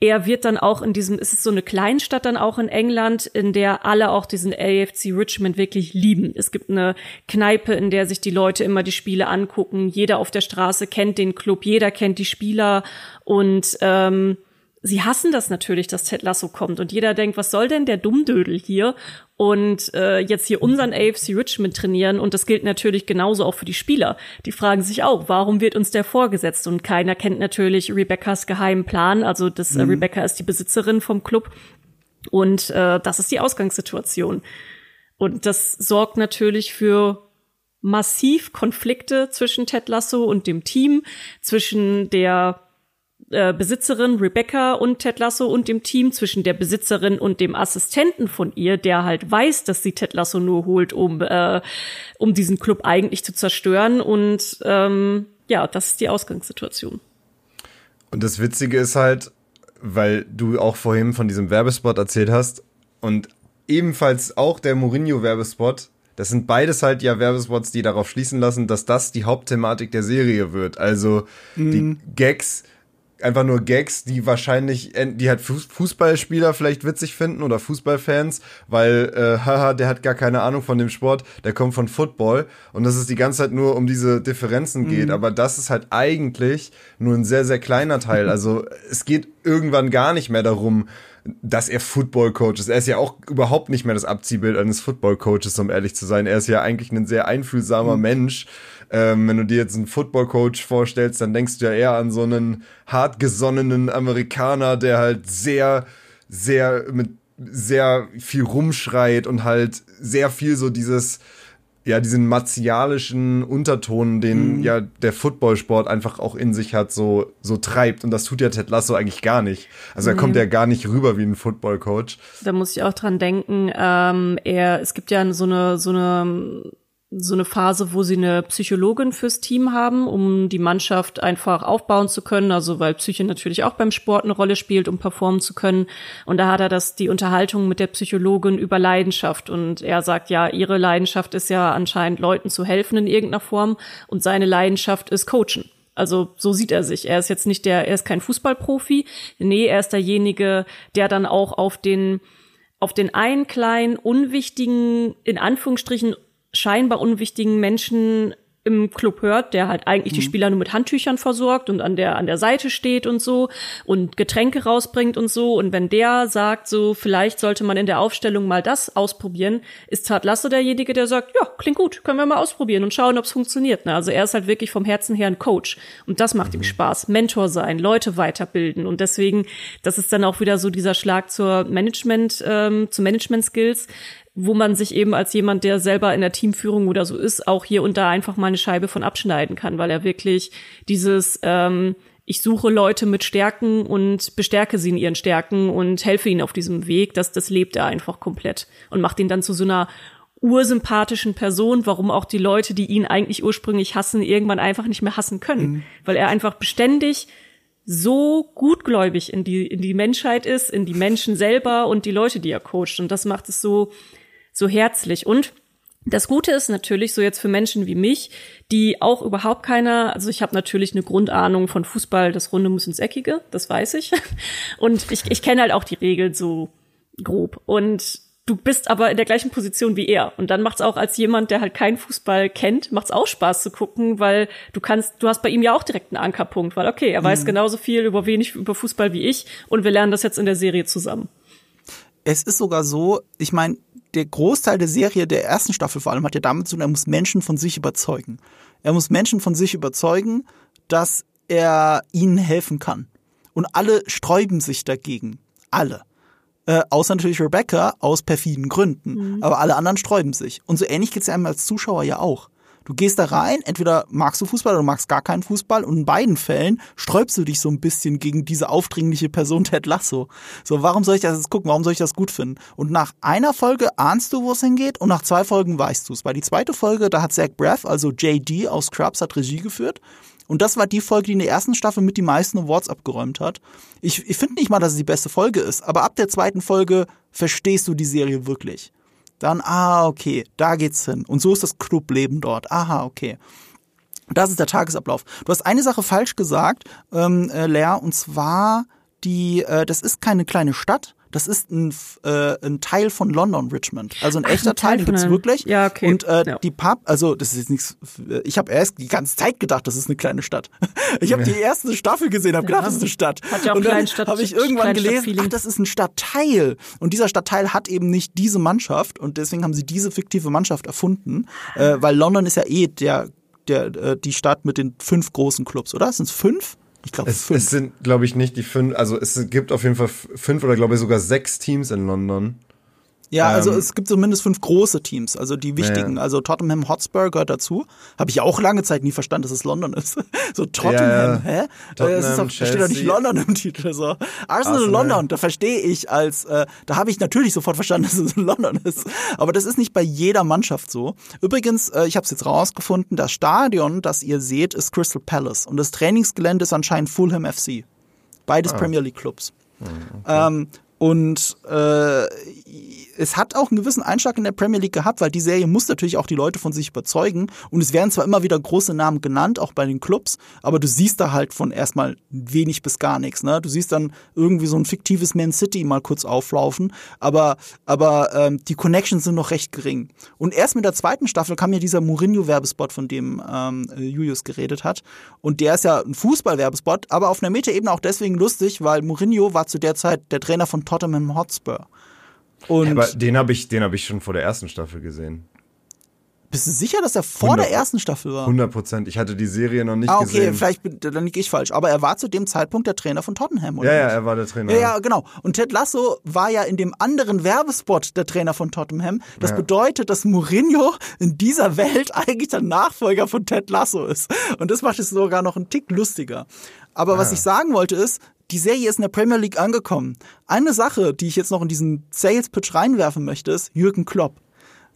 er wird dann auch in diesem, es ist so eine Kleinstadt dann auch in England, in der alle auch diesen AFC Richmond wirklich lieben. Es gibt eine Kneipe, in der sich die Leute immer die Spiele angucken. Jeder auf der Straße kennt den Club, jeder kennt die Spieler und ähm, sie hassen das natürlich, dass Ted Lasso kommt. Und jeder denkt, was soll denn der Dummdödel hier? Und äh, jetzt hier unseren AFC Richmond trainieren. Und das gilt natürlich genauso auch für die Spieler. Die fragen sich auch, warum wird uns der vorgesetzt? Und keiner kennt natürlich Rebecca's geheimen Plan, also das äh, Rebecca ist die Besitzerin vom Club. Und äh, das ist die Ausgangssituation. Und das sorgt natürlich für massiv Konflikte zwischen Ted Lasso und dem Team, zwischen der äh, Besitzerin Rebecca und Ted Lasso und dem Team zwischen der Besitzerin und dem Assistenten von ihr, der halt weiß, dass sie Ted Lasso nur holt, um äh, um diesen Club eigentlich zu zerstören und ähm, ja, das ist die Ausgangssituation. Und das Witzige ist halt, weil du auch vorhin von diesem Werbespot erzählt hast und ebenfalls auch der Mourinho-Werbespot, das sind beides halt ja Werbespots, die darauf schließen lassen, dass das die Hauptthematik der Serie wird. Also die Gags, einfach nur Gags, die wahrscheinlich, die halt Fußballspieler vielleicht witzig finden oder Fußballfans, weil, äh, haha, der hat gar keine Ahnung von dem Sport, der kommt von Football und dass es die ganze Zeit nur um diese Differenzen geht. Aber das ist halt eigentlich nur ein sehr, sehr kleiner Teil. Also es geht irgendwann gar nicht mehr darum, dass er Football-Coach ist. Er ist ja auch überhaupt nicht mehr das Abziehbild eines Football-Coaches, um ehrlich zu sein. Er ist ja eigentlich ein sehr einfühlsamer Mensch. Ähm, wenn du dir jetzt einen Football-Coach vorstellst, dann denkst du ja eher an so einen hartgesonnenen Amerikaner, der halt sehr, sehr mit sehr viel rumschreit und halt sehr viel so dieses ja, diesen martialischen Unterton, den ja der Footballsport einfach auch in sich hat, so, so treibt. Und das tut ja Ted Lasso eigentlich gar nicht. Also er kommt ja gar nicht rüber wie ein Footballcoach. Da muss ich auch dran denken, ähm, er, es gibt ja so eine, so eine so eine Phase, wo sie eine Psychologin fürs Team haben, um die Mannschaft einfach aufbauen zu können, also weil Psyche natürlich auch beim Sport eine Rolle spielt, um performen zu können. Und da hat er das die Unterhaltung mit der Psychologin über Leidenschaft und er sagt ja, ihre Leidenschaft ist ja anscheinend Leuten zu helfen in irgendeiner Form und seine Leidenschaft ist Coachen. Also so sieht er sich. Er ist jetzt nicht der, er ist kein Fußballprofi. Nee, er ist derjenige, der dann auch auf den auf den einen kleinen, unwichtigen, in Anführungsstrichen scheinbar unwichtigen Menschen im Club hört, der halt eigentlich die Spieler nur mit Handtüchern versorgt und an der an der Seite steht und so und Getränke rausbringt und so. Und wenn der sagt so vielleicht sollte man in der Aufstellung mal das ausprobieren, ist Tat Lasse derjenige, der sagt, ja, klingt gut, können wir mal ausprobieren und schauen, ob es funktioniert. Ne? Also er ist halt wirklich vom Herzen her ein Coach. Und das macht ihm Spaß, Mentor sein, Leute weiterbilden. Und deswegen, das ist dann auch wieder so dieser Schlag zur Management ähm, zu Management Skills wo man sich eben als jemand, der selber in der Teamführung oder so ist, auch hier und da einfach mal eine Scheibe von abschneiden kann, weil er wirklich dieses ähm, ich suche Leute mit Stärken und bestärke sie in ihren Stärken und helfe ihnen auf diesem Weg, das, das lebt er einfach komplett und macht ihn dann zu so einer ursympathischen Person, warum auch die Leute, die ihn eigentlich ursprünglich hassen, irgendwann einfach nicht mehr hassen können, mhm. weil er einfach beständig so gutgläubig in die, in die Menschheit ist, in die Menschen selber und die Leute, die er coacht. Und das macht es so, so herzlich. Und Das Gute ist natürlich so jetzt für Menschen wie mich, die auch überhaupt keiner, also ich habe natürlich eine Grundahnung von Fußball, das Runde muss ins Eckige, das weiß ich. Und ich, ich kenne halt auch die Regeln so grob. Und du bist aber in der gleichen Position wie er. Und dann macht's auch als jemand, der halt keinen Fußball kennt, macht's auch Spaß zu gucken, weil du kannst, du hast bei ihm ja auch direkt einen Ankerpunkt, weil okay, er weiß mhm. genauso viel über wenig über Fußball wie ich und wir lernen das jetzt in der Serie zusammen. Es ist sogar so, ich meine, der Großteil der Serie, der ersten Staffel vor allem, hat ja damit zu tun, er muss Menschen von sich überzeugen. Er muss Menschen von sich überzeugen, dass er ihnen helfen kann. Und alle sträuben sich dagegen. Alle. Äh, außer natürlich Rebecca aus perfiden Gründen. Mhm. Aber alle anderen sträuben sich. Und so ähnlich geht es einem als Zuschauer ja auch. Du gehst da rein, entweder magst du Fußball oder magst gar keinen Fußball und in beiden Fällen sträubst du dich so ein bisschen gegen diese aufdringliche Person Ted Lasso. So, warum soll ich das jetzt gucken? Warum soll ich das gut finden? Und nach einer Folge ahnst du, wo es hingeht und nach zwei Folgen weißt du es. Weil die zweite Folge, da hat Zach Braff, also JD aus Scrubs, hat Regie geführt. Und das war die Folge, die in der ersten Staffel mit die meisten Awards abgeräumt hat. Ich, ich finde nicht mal, dass es die beste Folge ist, aber ab der zweiten Folge verstehst du die Serie wirklich. Dann, ah, okay, da geht's hin. Und so ist das Clubleben dort. Aha, okay. Das ist der Tagesablauf. Du hast eine Sache falsch gesagt, ähm, äh, Lea, und zwar die, äh, das ist keine kleine Stadt, das ist ein, äh, ein Teil von London Richmond. Also ein Ach, echter ein Teil, den gibt's wirklich. Ja, okay. Und äh, ja. die Pub, also das ist jetzt nichts. Ich habe erst die ganze Zeit gedacht, das ist eine kleine Stadt. Ich habe ja. die erste Staffel gesehen, habe ja. gedacht, das ist eine Stadt. Hat ja auch und dann habe ich irgendwann gelesen, ach, das ist ein Stadtteil. Und dieser Stadtteil hat eben nicht diese Mannschaft und deswegen haben sie diese fiktive Mannschaft erfunden, äh, weil London ist ja eh der der, äh, die Stadt mit den fünf großen Clubs, oder? Sind es fünf? Ich glaube, es, es sind, glaube ich, nicht die fünf. Also es gibt auf jeden Fall fünf oder glaube ich sogar sechs Teams in London. Ja, also ähm, es gibt zumindest fünf große Teams, also die wichtigen. Ja. Also Tottenham Hotspur gehört dazu. Habe ich auch lange Zeit nie verstanden, dass es London ist. so Tottenham, ja, hä? Tottenham, ist doch, steht doch nicht London im Titel. So. Arsenal, Arsenal. London, da verstehe ich als, äh, da habe ich natürlich sofort verstanden, dass es in London ist. Aber das ist nicht bei jeder Mannschaft so. Übrigens, äh, ich habe es jetzt rausgefunden, das Stadion, das ihr seht, ist Crystal Palace und das Trainingsgelände ist anscheinend Fulham FC. Beides ah. Premier League Clubs. Hm, okay. Ähm, und äh, es hat auch einen gewissen Einschlag in der Premier League gehabt, weil die Serie muss natürlich auch die Leute von sich überzeugen. Und es werden zwar immer wieder große Namen genannt, auch bei den Clubs, aber du siehst da halt von erstmal wenig bis gar nichts. Ne? Du siehst dann irgendwie so ein fiktives Man City mal kurz auflaufen, aber, aber ähm, die Connections sind noch recht gering. Und erst mit der zweiten Staffel kam ja dieser Mourinho-Werbespot, von dem ähm, Julius geredet hat. Und der ist ja ein Fußball-Werbespot, aber auf einer Meta-Ebene auch deswegen lustig, weil Mourinho war zu der Zeit der Trainer von Tottenham Hotspur. Und ja, aber den habe ich, den hab ich schon vor der ersten Staffel gesehen. Bist du sicher, dass er vor 100, der ersten Staffel war? 100 Prozent. Ich hatte die Serie noch nicht ah, okay, gesehen. Okay, vielleicht dann liege ich falsch. Aber er war zu dem Zeitpunkt der Trainer von Tottenham, oder? Ja, ja, er war der Trainer. Ja, ja, genau. Und Ted Lasso war ja in dem anderen Werbespot der Trainer von Tottenham. Das ja. bedeutet, dass Mourinho in dieser Welt eigentlich der Nachfolger von Ted Lasso ist. Und das macht es sogar noch einen Tick lustiger. Aber ja. was ich sagen wollte ist, die Serie ist in der Premier League angekommen. Eine Sache, die ich jetzt noch in diesen Sales Pitch reinwerfen möchte, ist Jürgen Klopp.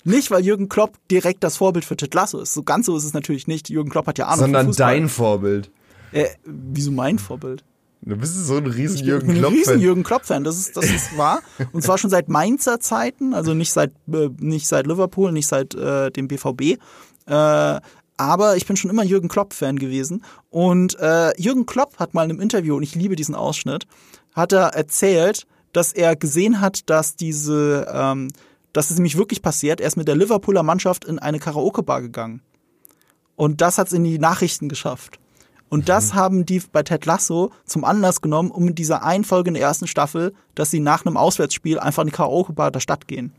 Nicht, weil Jürgen Klopp direkt das Vorbild für Ted Lasso ist. So ganz so ist es natürlich nicht. Jürgen Klopp hat ja Ahnung Sondern dein Vorbild. Äh, wieso mein Vorbild? Du bist so ein riesen Jürgen Klopp-Fan. Ein riesen Jürgen Klopp-Fan, das ist, das ist wahr. Und zwar schon seit Mainzer Zeiten, also nicht seit, äh, nicht seit Liverpool, nicht seit äh, dem BVB. Äh, aber ich bin schon immer Jürgen Klopp-Fan gewesen. Und äh, Jürgen Klopp hat mal in einem Interview, und ich liebe diesen Ausschnitt, hat er erzählt, dass er gesehen hat, dass diese, ähm, dass es nämlich wirklich passiert. Er ist mit der Liverpooler Mannschaft in eine Karaoke-Bar gegangen. Und das hat es in die Nachrichten geschafft. Und das mhm. haben die bei Ted Lasso zum Anlass genommen, um in dieser einen Folge in der ersten Staffel, dass sie nach einem Auswärtsspiel einfach in die Karaoke-Bar der Stadt gehen.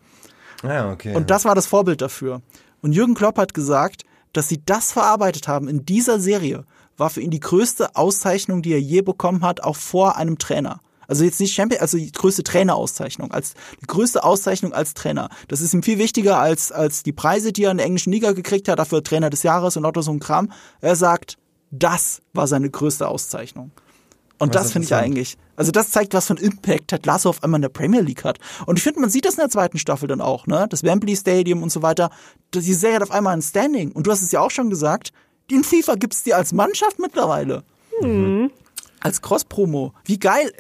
Ja, okay. Und das war das Vorbild dafür. Und Jürgen Klopp hat gesagt, dass sie das verarbeitet haben in dieser Serie, war für ihn die größte Auszeichnung, die er je bekommen hat, auch vor einem Trainer. Also jetzt nicht Champion, also die größte Trainerauszeichnung, als die größte Auszeichnung als Trainer. Das ist ihm viel wichtiger als, als die Preise, die er in der englischen Liga gekriegt hat, dafür Trainer des Jahres und lauter so ein Kram. Er sagt, das war seine größte Auszeichnung. Und das finde ich eigentlich. Also das zeigt, was für ein Impact Ted Lasso auf einmal in der Premier League hat. Und ich finde, man sieht das in der zweiten Staffel dann auch, ne? Das Wembley Stadium und so weiter. Die Serie hat auf einmal ein Standing. Und du hast es ja auch schon gesagt, in FIFA gibt es die als Mannschaft mittlerweile. Mhm. Als Cross-Promo. Wie geil.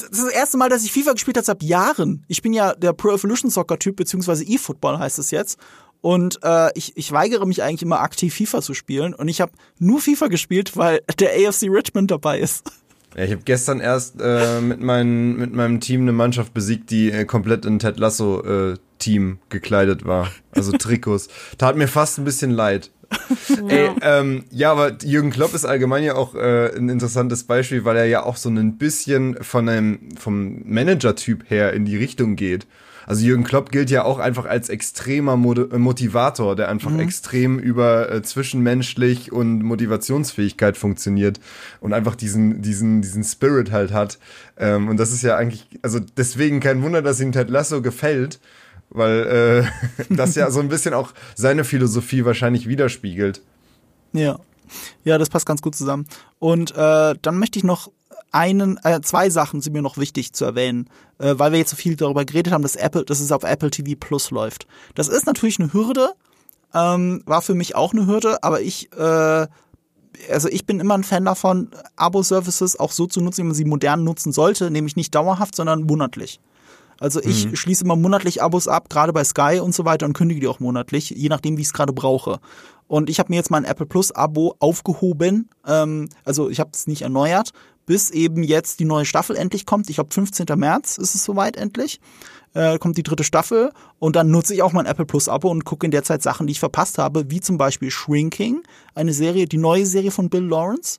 Das ist das erste Mal, dass ich FIFA gespielt habe seit Jahren. Ich bin ja der Pro Evolution Soccer Typ, beziehungsweise E-Football heißt es jetzt. Und äh, ich, ich weigere mich eigentlich immer aktiv FIFA zu spielen. Und ich habe nur FIFA gespielt, weil der AFC Richmond dabei ist. Ja, ich habe gestern erst äh, mit, mein, mit meinem Team eine Mannschaft besiegt, die äh, komplett in Ted Lasso äh, Team gekleidet war. Also Trikots. Tat mir fast ein bisschen leid. Ja. Ey, ähm, ja, aber Jürgen Klopp ist allgemein ja auch äh, ein interessantes Beispiel, weil er ja auch so ein bisschen von einem vom Manager-Typ her in die Richtung geht. Also Jürgen Klopp gilt ja auch einfach als extremer Mod Motivator, der einfach mhm. extrem über äh, zwischenmenschlich und Motivationsfähigkeit funktioniert und einfach diesen diesen diesen Spirit halt hat. Ähm, und das ist ja eigentlich, also deswegen kein Wunder, dass ihm Ted Lasso gefällt weil äh, das ja so ein bisschen auch seine Philosophie wahrscheinlich widerspiegelt. Ja, ja, das passt ganz gut zusammen. Und äh, dann möchte ich noch einen, äh, zwei Sachen sind mir noch wichtig zu erwähnen, äh, weil wir jetzt so viel darüber geredet haben, dass Apple, dass es auf Apple TV Plus läuft. Das ist natürlich eine Hürde, ähm, war für mich auch eine Hürde, aber ich äh, also ich bin immer ein Fan davon, Abo-Services auch so zu nutzen, wie man sie modern nutzen sollte, nämlich nicht dauerhaft, sondern monatlich. Also ich mhm. schließe immer monatlich Abos ab, gerade bei Sky und so weiter und kündige die auch monatlich, je nachdem, wie ich es gerade brauche. Und ich habe mir jetzt mein Apple Plus Abo aufgehoben. Ähm, also ich habe es nicht erneuert, bis eben jetzt die neue Staffel endlich kommt. Ich glaube 15. März ist es soweit endlich. Äh, kommt die dritte Staffel und dann nutze ich auch mein Apple Plus Abo und gucke in der Zeit Sachen, die ich verpasst habe, wie zum Beispiel Shrinking, eine Serie, die neue Serie von Bill Lawrence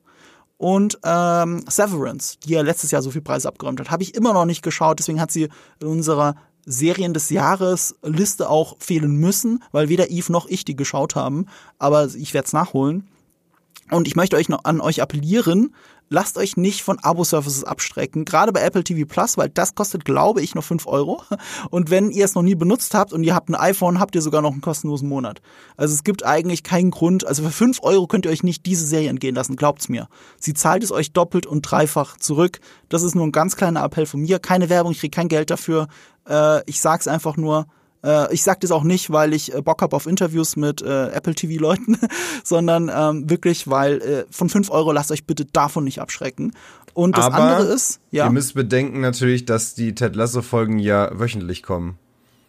und ähm, Severance, die ja letztes Jahr so viel Preise abgeräumt hat, habe ich immer noch nicht geschaut. Deswegen hat sie in unserer Serien des Jahres Liste auch fehlen müssen, weil weder Eve noch ich die geschaut haben. Aber ich werde es nachholen. Und ich möchte euch noch an euch appellieren, lasst euch nicht von Abo-Services abstrecken, gerade bei Apple TV Plus, weil das kostet, glaube ich, nur 5 Euro. Und wenn ihr es noch nie benutzt habt und ihr habt ein iPhone, habt ihr sogar noch einen kostenlosen Monat. Also es gibt eigentlich keinen Grund, also für 5 Euro könnt ihr euch nicht diese Serie entgehen lassen, glaubt's mir. Sie zahlt es euch doppelt und dreifach zurück. Das ist nur ein ganz kleiner Appell von mir. Keine Werbung, ich kriege kein Geld dafür. Äh, ich sag's einfach nur, äh, ich sage das auch nicht, weil ich äh, Bock habe auf Interviews mit äh, Apple TV-Leuten, sondern ähm, wirklich, weil äh, von 5 Euro lasst euch bitte davon nicht abschrecken. Und das Aber andere ist, ja. Ihr müsst bedenken natürlich, dass die Ted Lasso-Folgen ja wöchentlich kommen.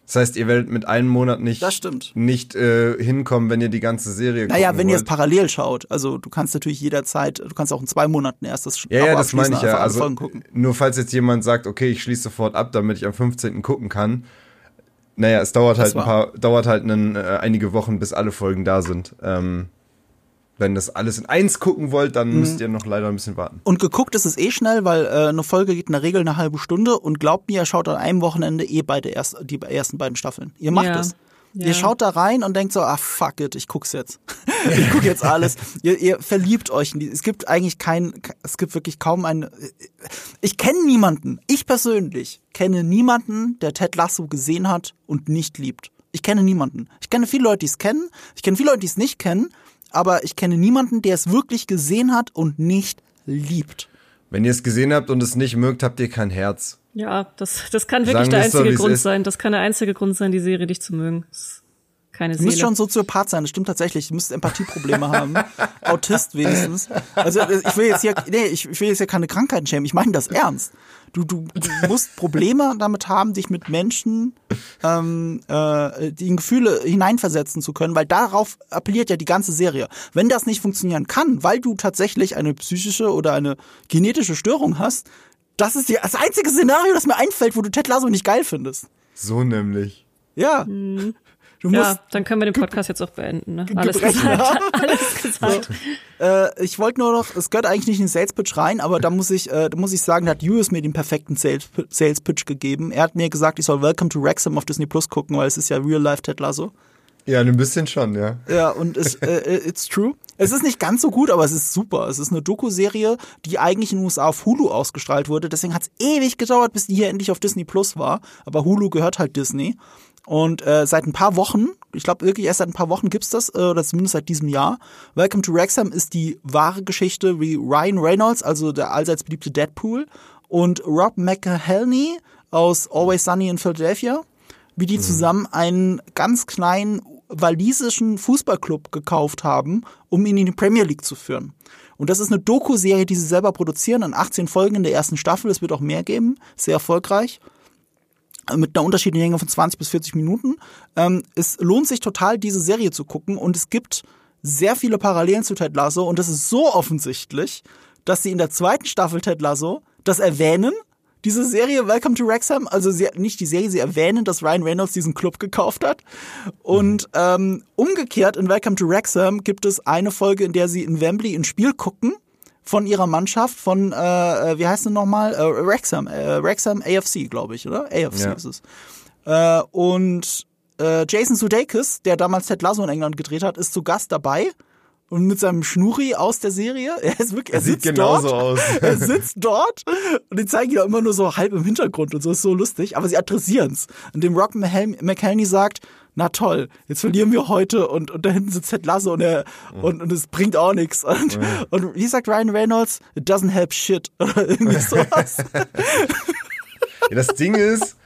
Das heißt, ihr werdet mit einem Monat nicht, das stimmt. nicht äh, hinkommen, wenn ihr die ganze Serie Naja, wenn ihr es parallel schaut. Also du kannst natürlich jederzeit, du kannst auch in zwei Monaten erst das Ja, ja, das meine ich ja. Also nur falls jetzt jemand sagt, okay, ich schließe sofort ab, damit ich am 15. gucken kann, naja, es dauert halt ein paar, dauert halt einen, äh, einige Wochen, bis alle Folgen da sind. Ähm, wenn das alles in eins gucken wollt, dann mhm. müsst ihr noch leider ein bisschen warten. Und geguckt ist es eh schnell, weil äh, eine Folge geht in der Regel eine halbe Stunde und glaubt mir, ihr schaut an einem Wochenende eh beide erst, die ersten beiden Staffeln. Ihr macht es. Ja. Ihr schaut da rein und denkt so, ah fuck it, ich guck's jetzt. ich guck jetzt alles. ihr, ihr verliebt euch in die. Es gibt eigentlich kein, es gibt wirklich kaum einen. Ich kenne niemanden. Ich persönlich kenne niemanden, der Ted Lasso gesehen hat und nicht liebt. Ich kenne niemanden. Ich kenne viele Leute, die es kennen. Ich kenne viele Leute, die es nicht kennen. Aber ich kenne niemanden, der es wirklich gesehen hat und nicht liebt. Wenn ihr es gesehen habt und es nicht mögt, habt ihr kein Herz. Ja, das, das kann wirklich Sagen der einzige so, Grund sein. Das kann der einzige Grund sein, die Serie dich zu mögen. Keine Seele. Du musst schon Soziopath sein, das stimmt tatsächlich. Du musst Empathieprobleme haben. Autist wenigstens. Also ich will jetzt hier, nee, ich will jetzt hier keine Krankheiten schämen. Ich meine das ernst. Du, du, du musst Probleme damit haben, dich mit Menschen, ähm, äh, die in Gefühle hineinversetzen zu können, weil darauf appelliert ja die ganze Serie. Wenn das nicht funktionieren kann, weil du tatsächlich eine psychische oder eine genetische Störung hast, das ist das einzige Szenario, das mir einfällt, wo du Ted Lasso nicht geil findest. So nämlich. Ja. Mhm. ja, dann können wir den Podcast jetzt auch beenden. Ne? Alles gesagt. Alles gesagt. So. Äh, ich wollte nur noch, es gehört eigentlich nicht in den Sales Pitch rein, aber da muss ich, äh, da muss ich sagen, da hat Julius mir den perfekten Sales, Sales Pitch gegeben. Er hat mir gesagt, ich soll Welcome to Wrexham auf Disney Plus gucken, weil es ist ja Real Life Ted Lasso. Ja, ein bisschen schon, ja. Ja, und es, äh, äh, it's true. Es ist nicht ganz so gut, aber es ist super. Es ist eine Doku-Serie, die eigentlich in den USA auf Hulu ausgestrahlt wurde. Deswegen hat es ewig gedauert, bis die hier endlich auf Disney Plus war. Aber Hulu gehört halt Disney. Und äh, seit ein paar Wochen, ich glaube wirklich erst seit ein paar Wochen gibt's das, äh, oder zumindest seit diesem Jahr. Welcome to Wrexham ist die wahre Geschichte wie Ryan Reynolds, also der allseits beliebte Deadpool, und Rob McElhenney aus Always Sunny in Philadelphia, wie die mhm. zusammen einen ganz kleinen walisischen Fußballclub gekauft haben, um ihn in die Premier League zu führen. Und das ist eine Doku-Serie, die sie selber produzieren, an 18 Folgen in der ersten Staffel. Es wird auch mehr geben, sehr erfolgreich. mit einer unterschiedlichen Länge von 20 bis 40 Minuten. Ähm, es lohnt sich total, diese Serie zu gucken und es gibt sehr viele Parallelen zu Ted Lasso und das ist so offensichtlich, dass sie in der zweiten Staffel Ted Lasso das erwähnen, diese Serie Welcome to Wrexham, also sie, nicht die Serie, sie erwähnen, dass Ryan Reynolds diesen Club gekauft hat. Und ähm, umgekehrt in Welcome to Wrexham gibt es eine Folge, in der sie in Wembley ein Spiel gucken von ihrer Mannschaft von, äh, äh wie heißt es nochmal? Äh, Wrexham, äh, Wrexham AFC, glaube ich, oder? AFC ja. ist es. Äh, und äh, Jason Sudeikis, der damals Ted Lasso in England gedreht hat, ist zu Gast dabei und mit seinem Schnurri aus der Serie. Er ist wirklich, er, er sieht genauso dort, aus. er sitzt dort und die zeigen ja immer nur so halb im Hintergrund und so ist so lustig, aber sie adressieren es. Und dem Rock McHelney sagt, na toll, jetzt verlieren wir heute und, und da hinten sitzt Ted Lasso und er, und, und es bringt auch nichts. Und, und wie sagt Ryan Reynolds, it doesn't help shit oder irgendwie sowas. ja, das Ding ist,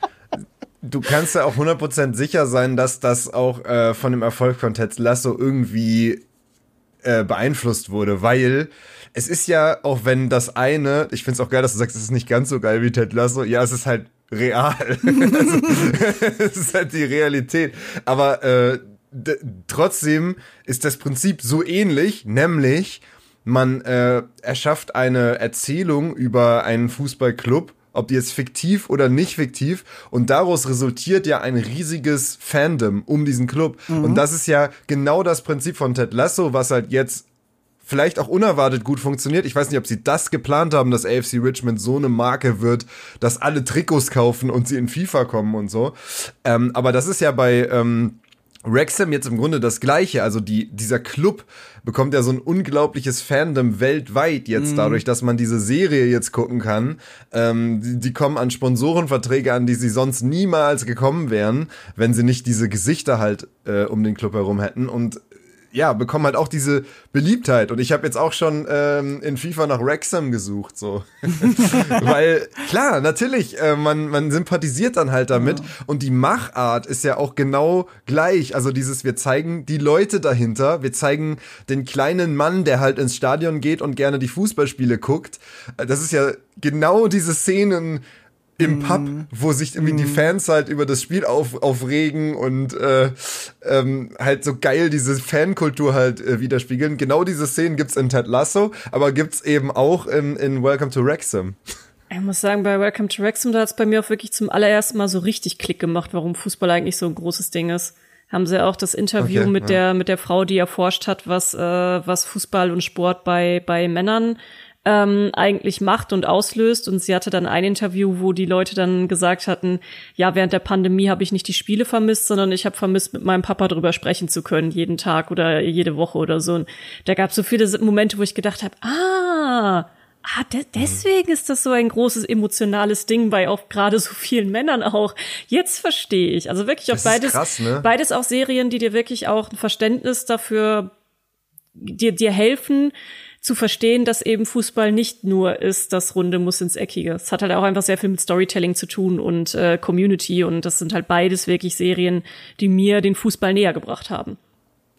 du kannst ja auch 100% sicher sein, dass das auch äh, von dem Erfolg von Ted Lasso irgendwie äh, beeinflusst wurde, weil es ist ja, auch wenn das eine, ich finde es auch geil, dass du sagst, es ist nicht ganz so geil wie Ted Lasso, ja, es ist halt real. also, es ist halt die Realität. Aber äh, trotzdem ist das Prinzip so ähnlich, nämlich man äh, erschafft eine Erzählung über einen Fußballclub ob die jetzt fiktiv oder nicht fiktiv. Und daraus resultiert ja ein riesiges Fandom um diesen Club. Mhm. Und das ist ja genau das Prinzip von Ted Lasso, was halt jetzt vielleicht auch unerwartet gut funktioniert. Ich weiß nicht, ob sie das geplant haben, dass AFC Richmond so eine Marke wird, dass alle Trikots kaufen und sie in FIFA kommen und so. Ähm, aber das ist ja bei ähm, Wrexham jetzt im Grunde das Gleiche. Also die, dieser Club bekommt ja so ein unglaubliches Fandom weltweit jetzt mm. dadurch, dass man diese Serie jetzt gucken kann. Ähm, die, die, kommen an Sponsorenverträge an, die sie sonst niemals gekommen wären, wenn sie nicht diese Gesichter halt äh, um den Club herum hätten. Und ja, bekommen halt auch diese Beliebtheit. Und ich habe jetzt auch schon ähm, in FIFA nach Wrexham gesucht, so. Weil, klar, natürlich, äh, man, man sympathisiert dann halt damit. Ja. Und die Machart ist ja auch genau gleich. Also dieses, wir zeigen die Leute dahinter, wir zeigen den kleinen Mann, der halt ins Stadion geht und gerne die Fußballspiele guckt. Das ist ja genau diese Szenen, im Pub, wo sich irgendwie die Fans halt über das Spiel auf, aufregen und äh, ähm, halt so geil diese Fankultur halt äh, widerspiegeln. Genau diese Szenen gibt's in Ted Lasso, aber gibt's eben auch in, in Welcome to Wrexham. Ich muss sagen, bei Welcome to Wrexham, da hat's bei mir auch wirklich zum allerersten Mal so richtig Klick gemacht, warum Fußball eigentlich so ein großes Ding ist. Haben sie auch das Interview okay, mit ja. der mit der Frau, die erforscht hat, was äh, was Fußball und Sport bei bei Männern ähm, eigentlich macht und auslöst. Und sie hatte dann ein Interview, wo die Leute dann gesagt hatten, ja, während der Pandemie habe ich nicht die Spiele vermisst, sondern ich habe vermisst, mit meinem Papa drüber sprechen zu können, jeden Tag oder jede Woche oder so. Und da gab es so viele Momente, wo ich gedacht habe, ah, Ah, de deswegen ist das so ein großes emotionales Ding bei auch gerade so vielen Männern auch. Jetzt verstehe ich. Also wirklich auch beides, krass, ne? beides auch Serien, die dir wirklich auch ein Verständnis dafür dir, dir helfen, zu verstehen, dass eben Fußball nicht nur ist, das Runde muss ins Eckige. Es hat halt auch einfach sehr viel mit Storytelling zu tun und äh, Community und das sind halt beides wirklich Serien, die mir den Fußball näher gebracht haben.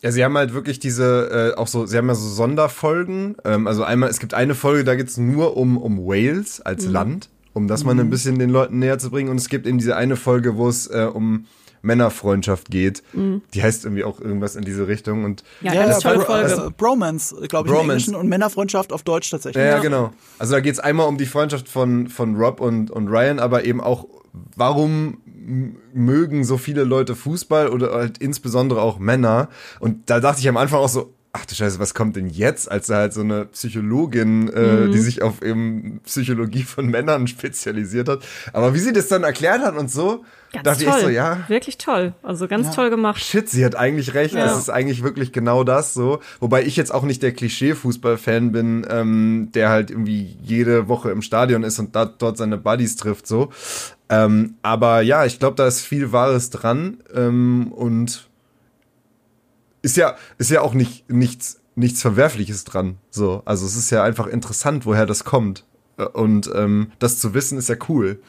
Ja, sie haben halt wirklich diese, äh, auch so, sie haben ja so Sonderfolgen. Ähm, also einmal, es gibt eine Folge, da geht's nur um, um Wales als mhm. Land, um das mal ein mhm. bisschen den Leuten näher zu bringen. Und es gibt eben diese eine Folge, wo es äh, um Männerfreundschaft geht. Mhm. Die heißt irgendwie auch irgendwas in diese Richtung. Und ja, ja, ja tolle Folge. Also Bromance, glaube ich, Bromance. im Englischen und Männerfreundschaft auf Deutsch tatsächlich. Ja, ja. genau. Also da geht es einmal um die Freundschaft von, von Rob und, und Ryan, aber eben auch, warum mögen so viele Leute Fußball oder halt insbesondere auch Männer. Und da dachte ich am Anfang auch so, ach du Scheiße, was kommt denn jetzt, als da halt so eine Psychologin, äh, mhm. die sich auf eben Psychologie von Männern spezialisiert hat. Aber wie sie das dann erklärt hat und so, Ganz dachte toll. ich so, ja. Wirklich toll. Also ganz ja. toll gemacht. Shit, sie hat eigentlich recht. Ja. Es ist eigentlich wirklich genau das so. Wobei ich jetzt auch nicht der Klischee-Fußball-Fan bin, ähm, der halt irgendwie jede Woche im Stadion ist und da, dort seine Buddies trifft so. Ähm, aber ja, ich glaube, da ist viel Wahres dran. Ähm, und ist ja, ist ja auch nicht, nichts, nichts Verwerfliches dran. So. Also es ist ja einfach interessant, woher das kommt. Und ähm, das zu wissen, ist ja cool.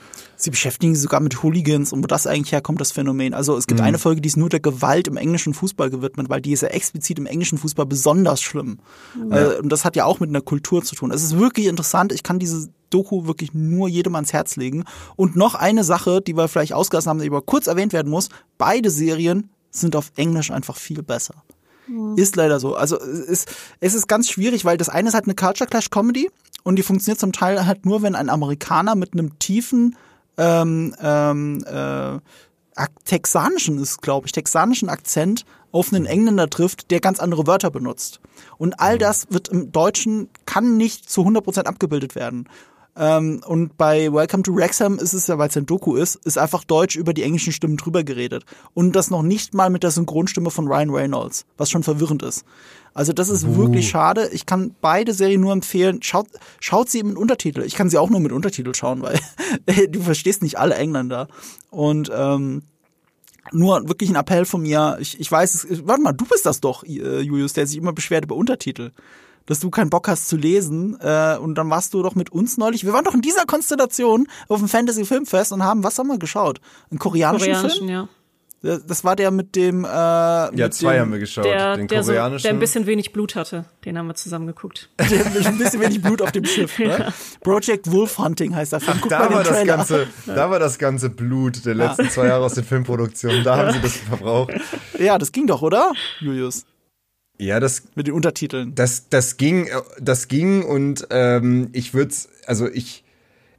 Sie beschäftigen sich sogar mit Hooligans und wo das eigentlich herkommt, das Phänomen. Also es gibt mhm. eine Folge, die ist nur der Gewalt im englischen Fußball gewidmet, weil die ist ja explizit im englischen Fußball besonders schlimm. Ja. Äh, und das hat ja auch mit einer Kultur zu tun. Es ist wirklich interessant. Ich kann diese Doku wirklich nur jedem ans Herz legen. Und noch eine Sache, die wir vielleicht ausgelassen haben, die aber kurz erwähnt werden muss. Beide Serien sind auf Englisch einfach viel besser. Ist leider so. Also es ist, es ist ganz schwierig, weil das eine ist halt eine Culture Clash Comedy und die funktioniert zum Teil halt nur, wenn ein Amerikaner mit einem tiefen ähm, ähm, äh, texanischen ist, glaube ich, texanischen Akzent auf einen Engländer trifft, der ganz andere Wörter benutzt. Und all das wird im Deutschen, kann nicht zu 100% abgebildet werden. Ähm, und bei Welcome to Wrexham ist es ja, weil es ein Doku ist, ist einfach Deutsch über die englischen Stimmen drüber geredet. Und das noch nicht mal mit der Synchronstimme von Ryan Reynolds, was schon verwirrend ist. Also das ist uh. wirklich schade. Ich kann beide Serien nur empfehlen. Schaut, schaut sie mit Untertitel. Ich kann sie auch nur mit Untertitel schauen, weil du verstehst nicht alle Engländer. Und ähm, nur wirklich ein Appell von mir. Ich, ich weiß, es, warte mal, du bist das doch, äh, Julius, der sich immer beschwert über Untertitel dass du keinen Bock hast zu lesen. Äh, und dann warst du doch mit uns neulich. Wir waren doch in dieser Konstellation auf dem Fantasy Filmfest und haben, was haben wir geschaut? Einen koreanischen, koreanischen Film? Ja. Das war der mit dem. Äh, ja, mit zwei dem, haben wir geschaut. Der, den der koreanischen. So, der ein bisschen wenig Blut hatte. Den haben wir zusammen geguckt. Der ein bisschen wenig Blut auf dem Schiff. Ne? Ja. Project Wolf Hunting heißt der Film. Guck da, mal war den das ganze, da war das ganze Blut der letzten ja. zwei Jahre aus den Filmproduktionen. Da haben sie das verbraucht. Ja, das ging doch, oder, Julius? Ja, das mit den Untertiteln. Das das ging das ging und ähm, ich würde also ich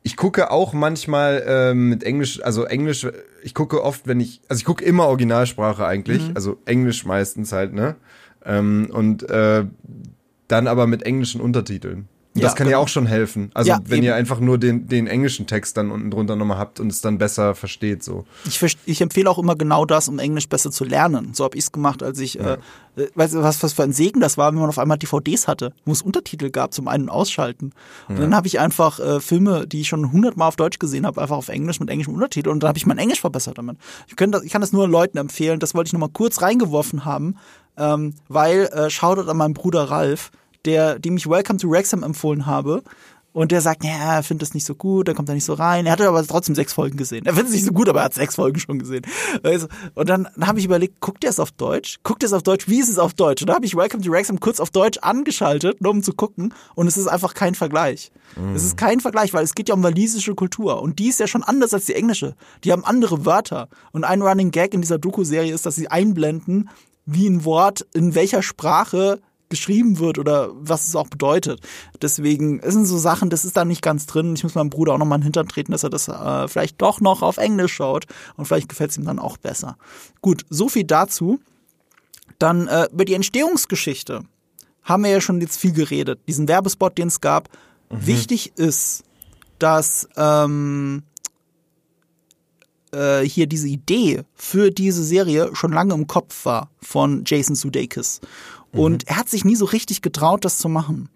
ich gucke auch manchmal ähm, mit Englisch, also Englisch, ich gucke oft, wenn ich, also ich gucke immer Originalsprache eigentlich, mhm. also Englisch meistens halt, ne? Ähm, und äh, dann aber mit englischen Untertiteln. Ja, das kann genau. ja auch schon helfen. Also ja, wenn eben. ihr einfach nur den, den englischen Text dann unten drunter nochmal habt und es dann besser versteht. so. Ich, ich empfehle auch immer genau das, um Englisch besser zu lernen. So habe ich es gemacht, als ich, ja. äh, weißt du, was, was für ein Segen das war, wenn man auf einmal DVDs hatte, wo es Untertitel gab zum Ein- und Ausschalten. Und ja. dann habe ich einfach äh, Filme, die ich schon hundertmal auf Deutsch gesehen habe, einfach auf Englisch mit englischem Untertitel und dann habe ich mein Englisch verbessert damit. Ich, das, ich kann das nur Leuten empfehlen, das wollte ich nochmal kurz reingeworfen haben, ähm, weil, äh, schaut an meinen Bruder Ralf, der, dem ich Welcome to Wrexham empfohlen habe. Und der sagt, ja, er findet es nicht so gut, er kommt da nicht so rein. Er hatte aber trotzdem sechs Folgen gesehen. Er findet es nicht so gut, aber er hat sechs Folgen schon gesehen. Also, und dann, dann habe ich überlegt, guckt er es auf Deutsch? Guckt er es auf Deutsch? Wie ist es auf Deutsch? Und da habe ich Welcome to Wrexham kurz auf Deutsch angeschaltet, nur um zu gucken. Und es ist einfach kein Vergleich. Mm. Es ist kein Vergleich, weil es geht ja um walisische Kultur. Und die ist ja schon anders als die englische. Die haben andere Wörter. Und ein Running Gag in dieser Doku-Serie ist, dass sie einblenden, wie ein Wort in welcher Sprache geschrieben wird oder was es auch bedeutet. Deswegen sind so Sachen, das ist da nicht ganz drin. Ich muss meinem Bruder auch nochmal in den Hintern treten, dass er das äh, vielleicht doch noch auf Englisch schaut und vielleicht gefällt es ihm dann auch besser. Gut, so viel dazu. Dann äh, über die Entstehungsgeschichte haben wir ja schon jetzt viel geredet. Diesen Werbespot, den es gab. Mhm. Wichtig ist, dass ähm, äh, hier diese Idee für diese Serie schon lange im Kopf war von Jason Sudeikis. Und mhm. er hat sich nie so richtig getraut, das zu machen.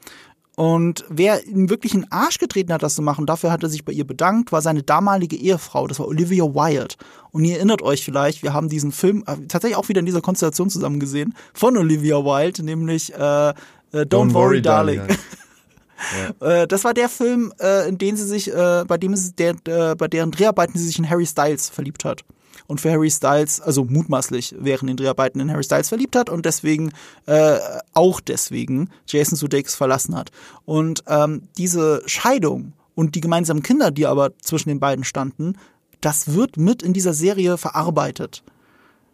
Und wer ihm wirklich einen Arsch getreten hat, das zu machen, dafür hat er sich bei ihr bedankt, war seine damalige Ehefrau, das war Olivia Wilde. Und ihr erinnert euch vielleicht, wir haben diesen Film äh, tatsächlich auch wieder in dieser Konstellation zusammen gesehen, von Olivia Wilde, nämlich äh, äh, Don't, Don't, Worry, Darling. darling. Ja. Äh, das war der Film, äh, in dem sie sich, äh, bei dem es der, bei deren Dreharbeiten sie sich in Harry Styles verliebt hat und für Harry Styles, also mutmaßlich während den Dreharbeiten in Harry Styles verliebt hat und deswegen äh, auch deswegen Jason Sudeikis verlassen hat. Und ähm, diese Scheidung und die gemeinsamen Kinder, die aber zwischen den beiden standen, das wird mit in dieser Serie verarbeitet.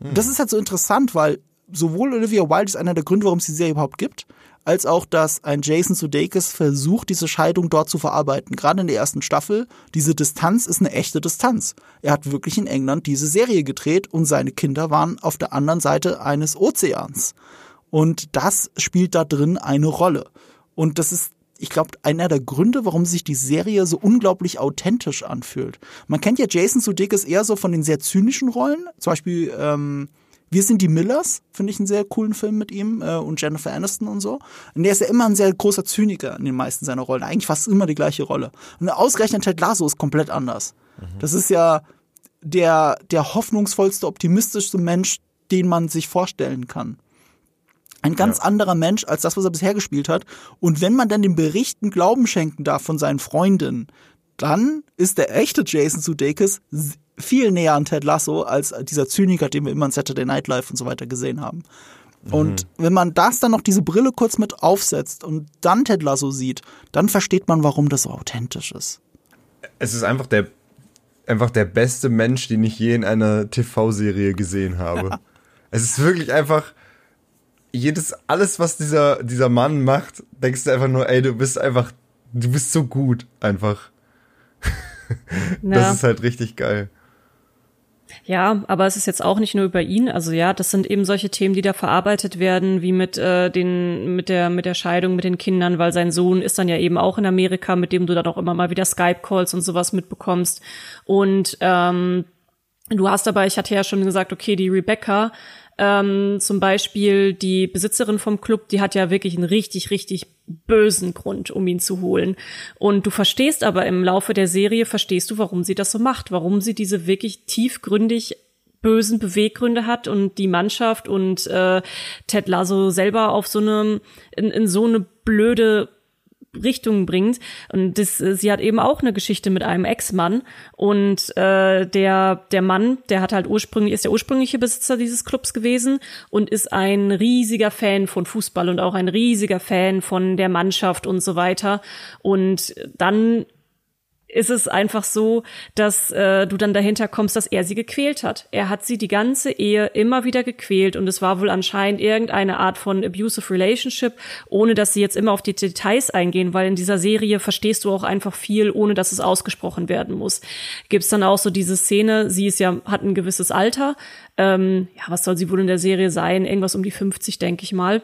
Hm. Das ist halt so interessant, weil sowohl Olivia Wilde ist einer der Gründe, warum es die Serie überhaupt gibt, als auch, dass ein Jason Sudeikis versucht, diese Scheidung dort zu verarbeiten. Gerade in der ersten Staffel, diese Distanz ist eine echte Distanz. Er hat wirklich in England diese Serie gedreht und seine Kinder waren auf der anderen Seite eines Ozeans. Und das spielt da drin eine Rolle. Und das ist ich glaube, einer der Gründe, warum sich die Serie so unglaublich authentisch anfühlt. Man kennt ja Jason Sudeikis eher so von den sehr zynischen Rollen, zum Beispiel ähm, wir sind die Millers, finde ich einen sehr coolen Film mit ihm äh, und Jennifer Aniston und so. Und der ist ja immer ein sehr großer Zyniker in den meisten seiner Rollen. Eigentlich fast immer die gleiche Rolle. Und ausgerechnet Ted Lasso ist komplett anders. Mhm. Das ist ja der, der hoffnungsvollste, optimistischste Mensch, den man sich vorstellen kann. Ein ganz ja. anderer Mensch als das, was er bisher gespielt hat. Und wenn man dann den Berichten Glauben schenken darf von seinen Freundinnen, dann ist der echte Jason Sudeikis viel näher an Ted Lasso als dieser Zyniker, den wir immer in Saturday Night Live und so weiter gesehen haben. Und wenn man das dann noch diese Brille kurz mit aufsetzt und dann Ted Lasso sieht, dann versteht man, warum das so authentisch ist. Es ist einfach der, einfach der beste Mensch, den ich je in einer TV-Serie gesehen habe. es ist wirklich einfach jedes, alles, was dieser, dieser Mann macht, denkst du einfach nur, ey, du bist einfach, du bist so gut, einfach. Ja. Das ist halt richtig geil. Ja, aber es ist jetzt auch nicht nur über ihn. Also ja, das sind eben solche Themen, die da verarbeitet werden, wie mit äh, den mit der mit der Scheidung mit den Kindern, weil sein Sohn ist dann ja eben auch in Amerika, mit dem du dann auch immer mal wieder Skype-Calls und sowas mitbekommst. Und ähm, du hast aber, ich hatte ja schon gesagt, okay, die Rebecca ähm, zum Beispiel die Besitzerin vom Club, die hat ja wirklich einen richtig, richtig bösen Grund, um ihn zu holen. Und du verstehst aber im Laufe der Serie, verstehst du, warum sie das so macht, warum sie diese wirklich tiefgründig bösen Beweggründe hat und die Mannschaft und äh, Ted Lasso selber auf so eine in, in so eine blöde Richtung bringt. Und das, sie hat eben auch eine Geschichte mit einem Ex-Mann. Und äh, der, der Mann, der hat halt ursprünglich, ist der ursprüngliche Besitzer dieses Clubs gewesen und ist ein riesiger Fan von Fußball und auch ein riesiger Fan von der Mannschaft und so weiter. Und dann ist es einfach so, dass äh, du dann dahinter kommst, dass er sie gequält hat. Er hat sie die ganze Ehe immer wieder gequält und es war wohl anscheinend irgendeine Art von abusive relationship, ohne dass sie jetzt immer auf die Details eingehen, weil in dieser Serie verstehst du auch einfach viel, ohne dass es ausgesprochen werden muss. Gibt's dann auch so diese Szene, sie ist ja, hat ein gewisses Alter, ähm, ja, was soll sie wohl in der Serie sein? Irgendwas um die 50, denke ich mal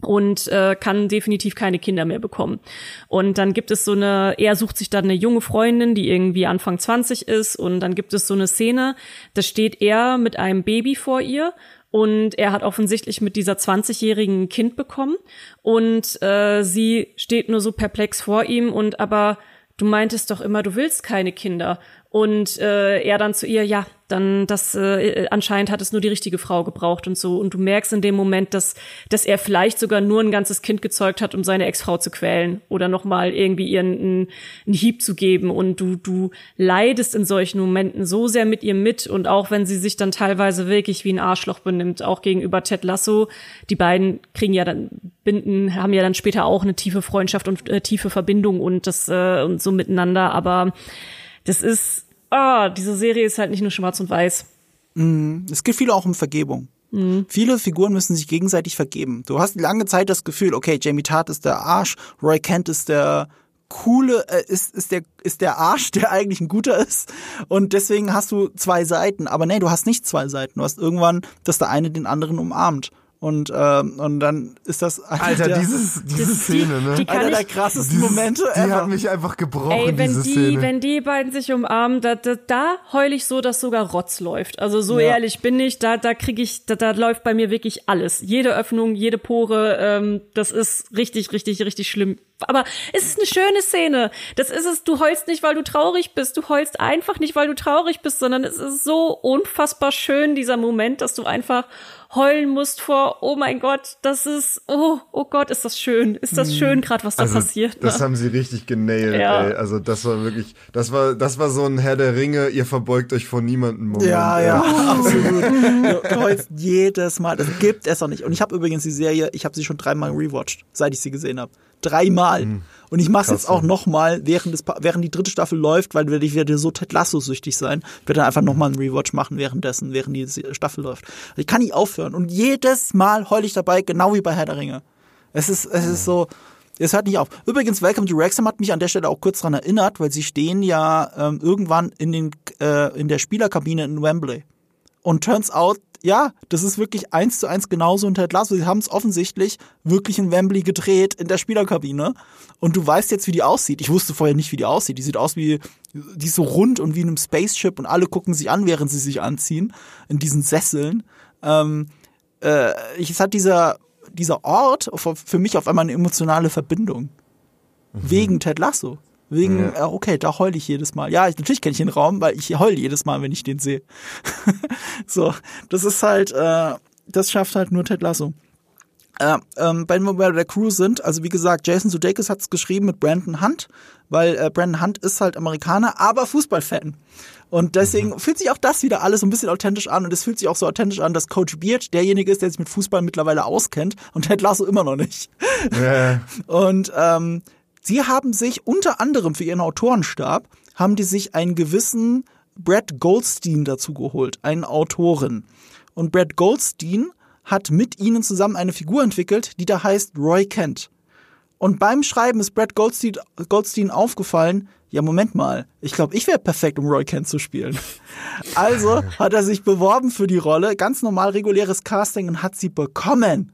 und äh, kann definitiv keine Kinder mehr bekommen. Und dann gibt es so eine, er sucht sich dann eine junge Freundin, die irgendwie Anfang 20 ist und dann gibt es so eine Szene, da steht er mit einem Baby vor ihr und er hat offensichtlich mit dieser 20-jährigen ein Kind bekommen und äh, sie steht nur so perplex vor ihm und aber du meintest doch immer, du willst keine Kinder. Und äh, er dann zu ihr, ja, dann das äh, anscheinend hat es nur die richtige Frau gebraucht und so. Und du merkst in dem Moment, dass, dass er vielleicht sogar nur ein ganzes Kind gezeugt hat, um seine Ex-Frau zu quälen oder nochmal irgendwie ihr einen, einen Hieb zu geben. Und du, du leidest in solchen Momenten so sehr mit ihr mit. Und auch wenn sie sich dann teilweise wirklich wie ein Arschloch benimmt, auch gegenüber Ted Lasso, die beiden kriegen ja dann, binden, haben ja dann später auch eine tiefe Freundschaft und äh, tiefe Verbindung und das äh, und so miteinander. Aber das ist, ah, diese Serie ist halt nicht nur schwarz und weiß. Mhm. Es geht viel auch um Vergebung. Mhm. Viele Figuren müssen sich gegenseitig vergeben. Du hast lange Zeit das Gefühl, okay, Jamie Tart ist der Arsch, Roy Kent ist der coole, äh, ist, ist, der, ist der Arsch, der eigentlich ein guter ist. Und deswegen hast du zwei Seiten. Aber nee, du hast nicht zwei Seiten. Du hast irgendwann, dass der eine den anderen umarmt. Und, ähm, und dann ist das Alter, der, dieses, diese Szene, ne? Die einer der krassesten Dieses- Momente Die ever. hat mich einfach gebrochen, Ey, wenn diese die, Szene. wenn die beiden sich umarmen, da, da, da heul ich so, dass sogar Rotz läuft. Also so Ja. ehrlich bin ich, da, da krieg ich, da, da läuft bei mir wirklich alles. Jede Öffnung, jede Pore, ähm, das ist richtig, richtig, richtig schlimm. Aber es ist eine schöne Szene. Das ist es, du heulst nicht, weil du traurig bist. Du heulst einfach nicht, weil du traurig bist, sondern es ist so unfassbar schön, dieser Moment, dass du einfach heulen musst vor, oh mein Gott, das ist, oh, oh Gott, ist das schön. Ist das schön, gerade was da also, passiert. Das ne? haben sie richtig genailt, Ja. ey. Also das war wirklich, das war, das war so ein Herr der Ringe, ihr verbeugt euch vor niemandem Moment. Ja, ey. ja, absolut. Du, jedes Mal. Das gibt es doch nicht. Und ich habe übrigens die Serie, ich habe sie schon dreimal rewatcht, seit ich sie gesehen habe. Dreimal. Und ich mache Krass, jetzt auch nochmal, während, des während die dritte Staffel läuft, weil werde ich werde so Ted Lasso süchtig sein, werde dann einfach nochmal einen Rewatch machen währenddessen, während die Staffel läuft. Ich kann nicht aufhören. Und jedes Mal heul ich dabei, genau wie bei Herr der Ringe. Es ist, es ist so, es hört nicht auf. Übrigens, Welcome to Wrexham hat mich an der Stelle auch kurz dran erinnert, weil sie stehen ja ähm, irgendwann in, den, äh, in der Spielerkabine in Wembley. Und turns out, ja, das ist wirklich eins zu eins genauso in Ted Lasso. Sie haben es offensichtlich wirklich in Wembley gedreht, in der Spielerkabine. Und du weißt jetzt, wie die aussieht. Ich wusste vorher nicht, wie die aussieht. Die sieht aus wie, die ist so rund und wie in einem Spaceship und alle gucken sich an, während sie sich anziehen, in diesen Sesseln. Ähm, äh, ich- es hat dieser, dieser Ort für für mich auf einmal eine emotionale Verbindung. Wegen Ted Lasso. Wegen, Ja. äh, okay, da heule ich jedes Mal. Ja, ich, natürlich kenne ich den Raum, weil ich heule jedes Mal, wenn ich den sehe. so, das ist halt, äh, das schafft halt nur Ted Lasso. Äh, ähm, wenn wir bei der Crew sind, also wie gesagt, Jason Sudeikis hat es geschrieben mit Brandon Hunt, weil äh, Brandon Hunt ist halt Amerikaner, aber Fußballfan. Und deswegen mhm. fühlt sich auch das wieder alles so ein bisschen authentisch an und es fühlt sich auch so authentisch an, dass Coach Beard derjenige ist, der sich mit Fußball mittlerweile auskennt und Ted Lasso immer noch nicht. Ja. Und ähm, sie haben sich unter anderem für ihren Autorenstab haben die sich einen gewissen Brad Goldstein dazu geholt, einen Autoren. Und Brad Goldstein hat mit ihnen zusammen eine Figur entwickelt, die da heißt Roy Kent. Und beim Schreiben ist Brad Goldstein, Goldstein aufgefallen, ja, Moment mal, ich glaube, ich wäre perfekt, um Roy Kent zu spielen. Also hat er sich beworben für die Rolle, ganz normal reguläres Casting und hat sie bekommen.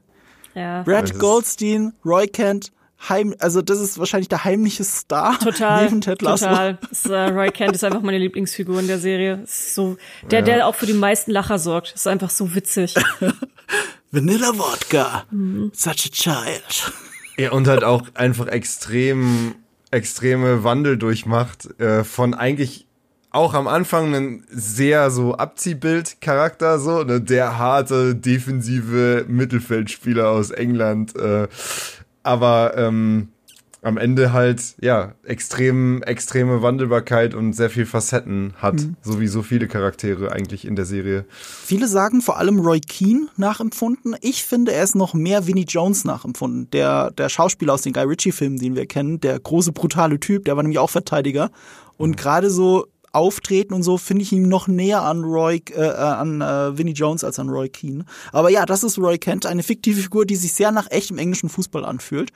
Ja. Brad Goldstein, Roy Kent, heim, also das ist wahrscheinlich der heimliche Star total, neben Ted Lasso. Total. Das, äh, Roy Kent ist einfach meine Lieblingsfigur in der Serie. Ist so der, ja. der auch für die meisten Lacher sorgt. Ist einfach so witzig. Vanilla Wodka, mhm. such a child. Ja und halt auch einfach extrem extreme Wandel durchmacht äh, von eigentlich auch am Anfang ein sehr so Abziehbild-Charakter, so, ne, der harte, defensive Mittelfeldspieler aus England, äh, aber ähm, am Ende halt, ja, extrem, extreme Wandelbarkeit und sehr viel Facetten hat, mhm. so wie so viele Charaktere eigentlich in der Serie. Viele sagen vor allem Roy Keane nachempfunden. Ich finde, er ist noch mehr Vinnie Jones nachempfunden. Der, der Schauspieler aus den Guy Ritchie-Filmen, den wir kennen, der große, brutale Typ, der war nämlich auch Verteidiger. Und mhm. gerade so Auftreten und so finde ich ihn noch näher an Roy, äh, äh, an äh, Vinnie Jones als an Roy Keane. Aber ja, das ist Roy Kent, eine fiktive Figur, die sich sehr nach echtem englischen Fußball anfühlt.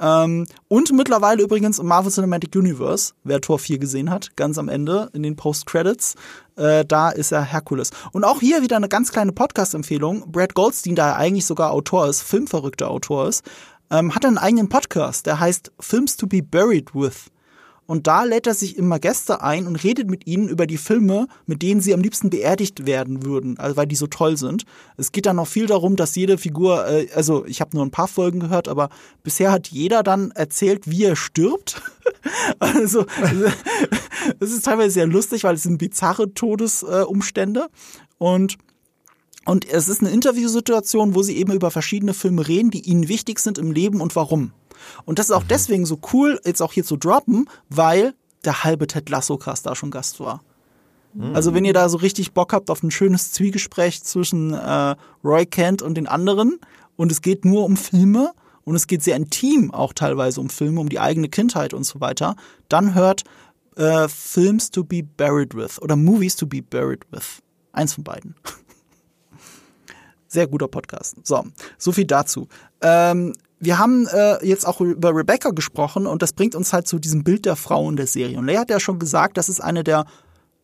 Ähm, und mittlerweile übrigens im Marvel Cinematic Universe, wer Tor 4 gesehen hat, ganz am Ende in den Post-Credits, äh, da ist er Herkules. Und auch hier wieder eine ganz kleine Podcast-Empfehlung. Brad Goldstein, da er eigentlich sogar Autor ist, filmverrückter Autor ist, ähm, hat einen eigenen Podcast, der heißt Films to be Buried with. Und da lädt er sich immer Gäste ein und redet mit ihnen über die Filme, mit denen sie am liebsten beerdigt werden würden, also weil die so toll sind. Es geht dann noch viel darum, dass jede Figur, äh, also ich habe nur ein paar Folgen gehört, aber bisher hat jeder dann erzählt, wie er stirbt. also es ist teilweise sehr lustig, weil es sind bizarre Todesumstände und und es ist eine Interviewsituation, wo sie eben über verschiedene Filme reden, die ihnen wichtig sind im Leben und warum. Und das ist auch mhm. deswegen so cool, jetzt auch hier zu droppen, weil der halbe Ted Lasso-Cast da schon Gast war. Mhm. Also wenn ihr da so richtig Bock habt auf ein schönes Zwiegespräch zwischen äh, Roy Kent und den anderen und es geht nur um Filme und es geht sehr intim auch teilweise um Filme, um die eigene Kindheit und so weiter, dann hört äh, Films to be buried with oder Movies to be buried with. Eins von beiden. Sehr guter Podcast. So, so viel dazu. Ähm, wir haben äh, jetzt auch über Rebecca gesprochen und das bringt uns halt zu diesem Bild der Frau in der Serie. Und Lea hat ja schon gesagt, das ist eine der,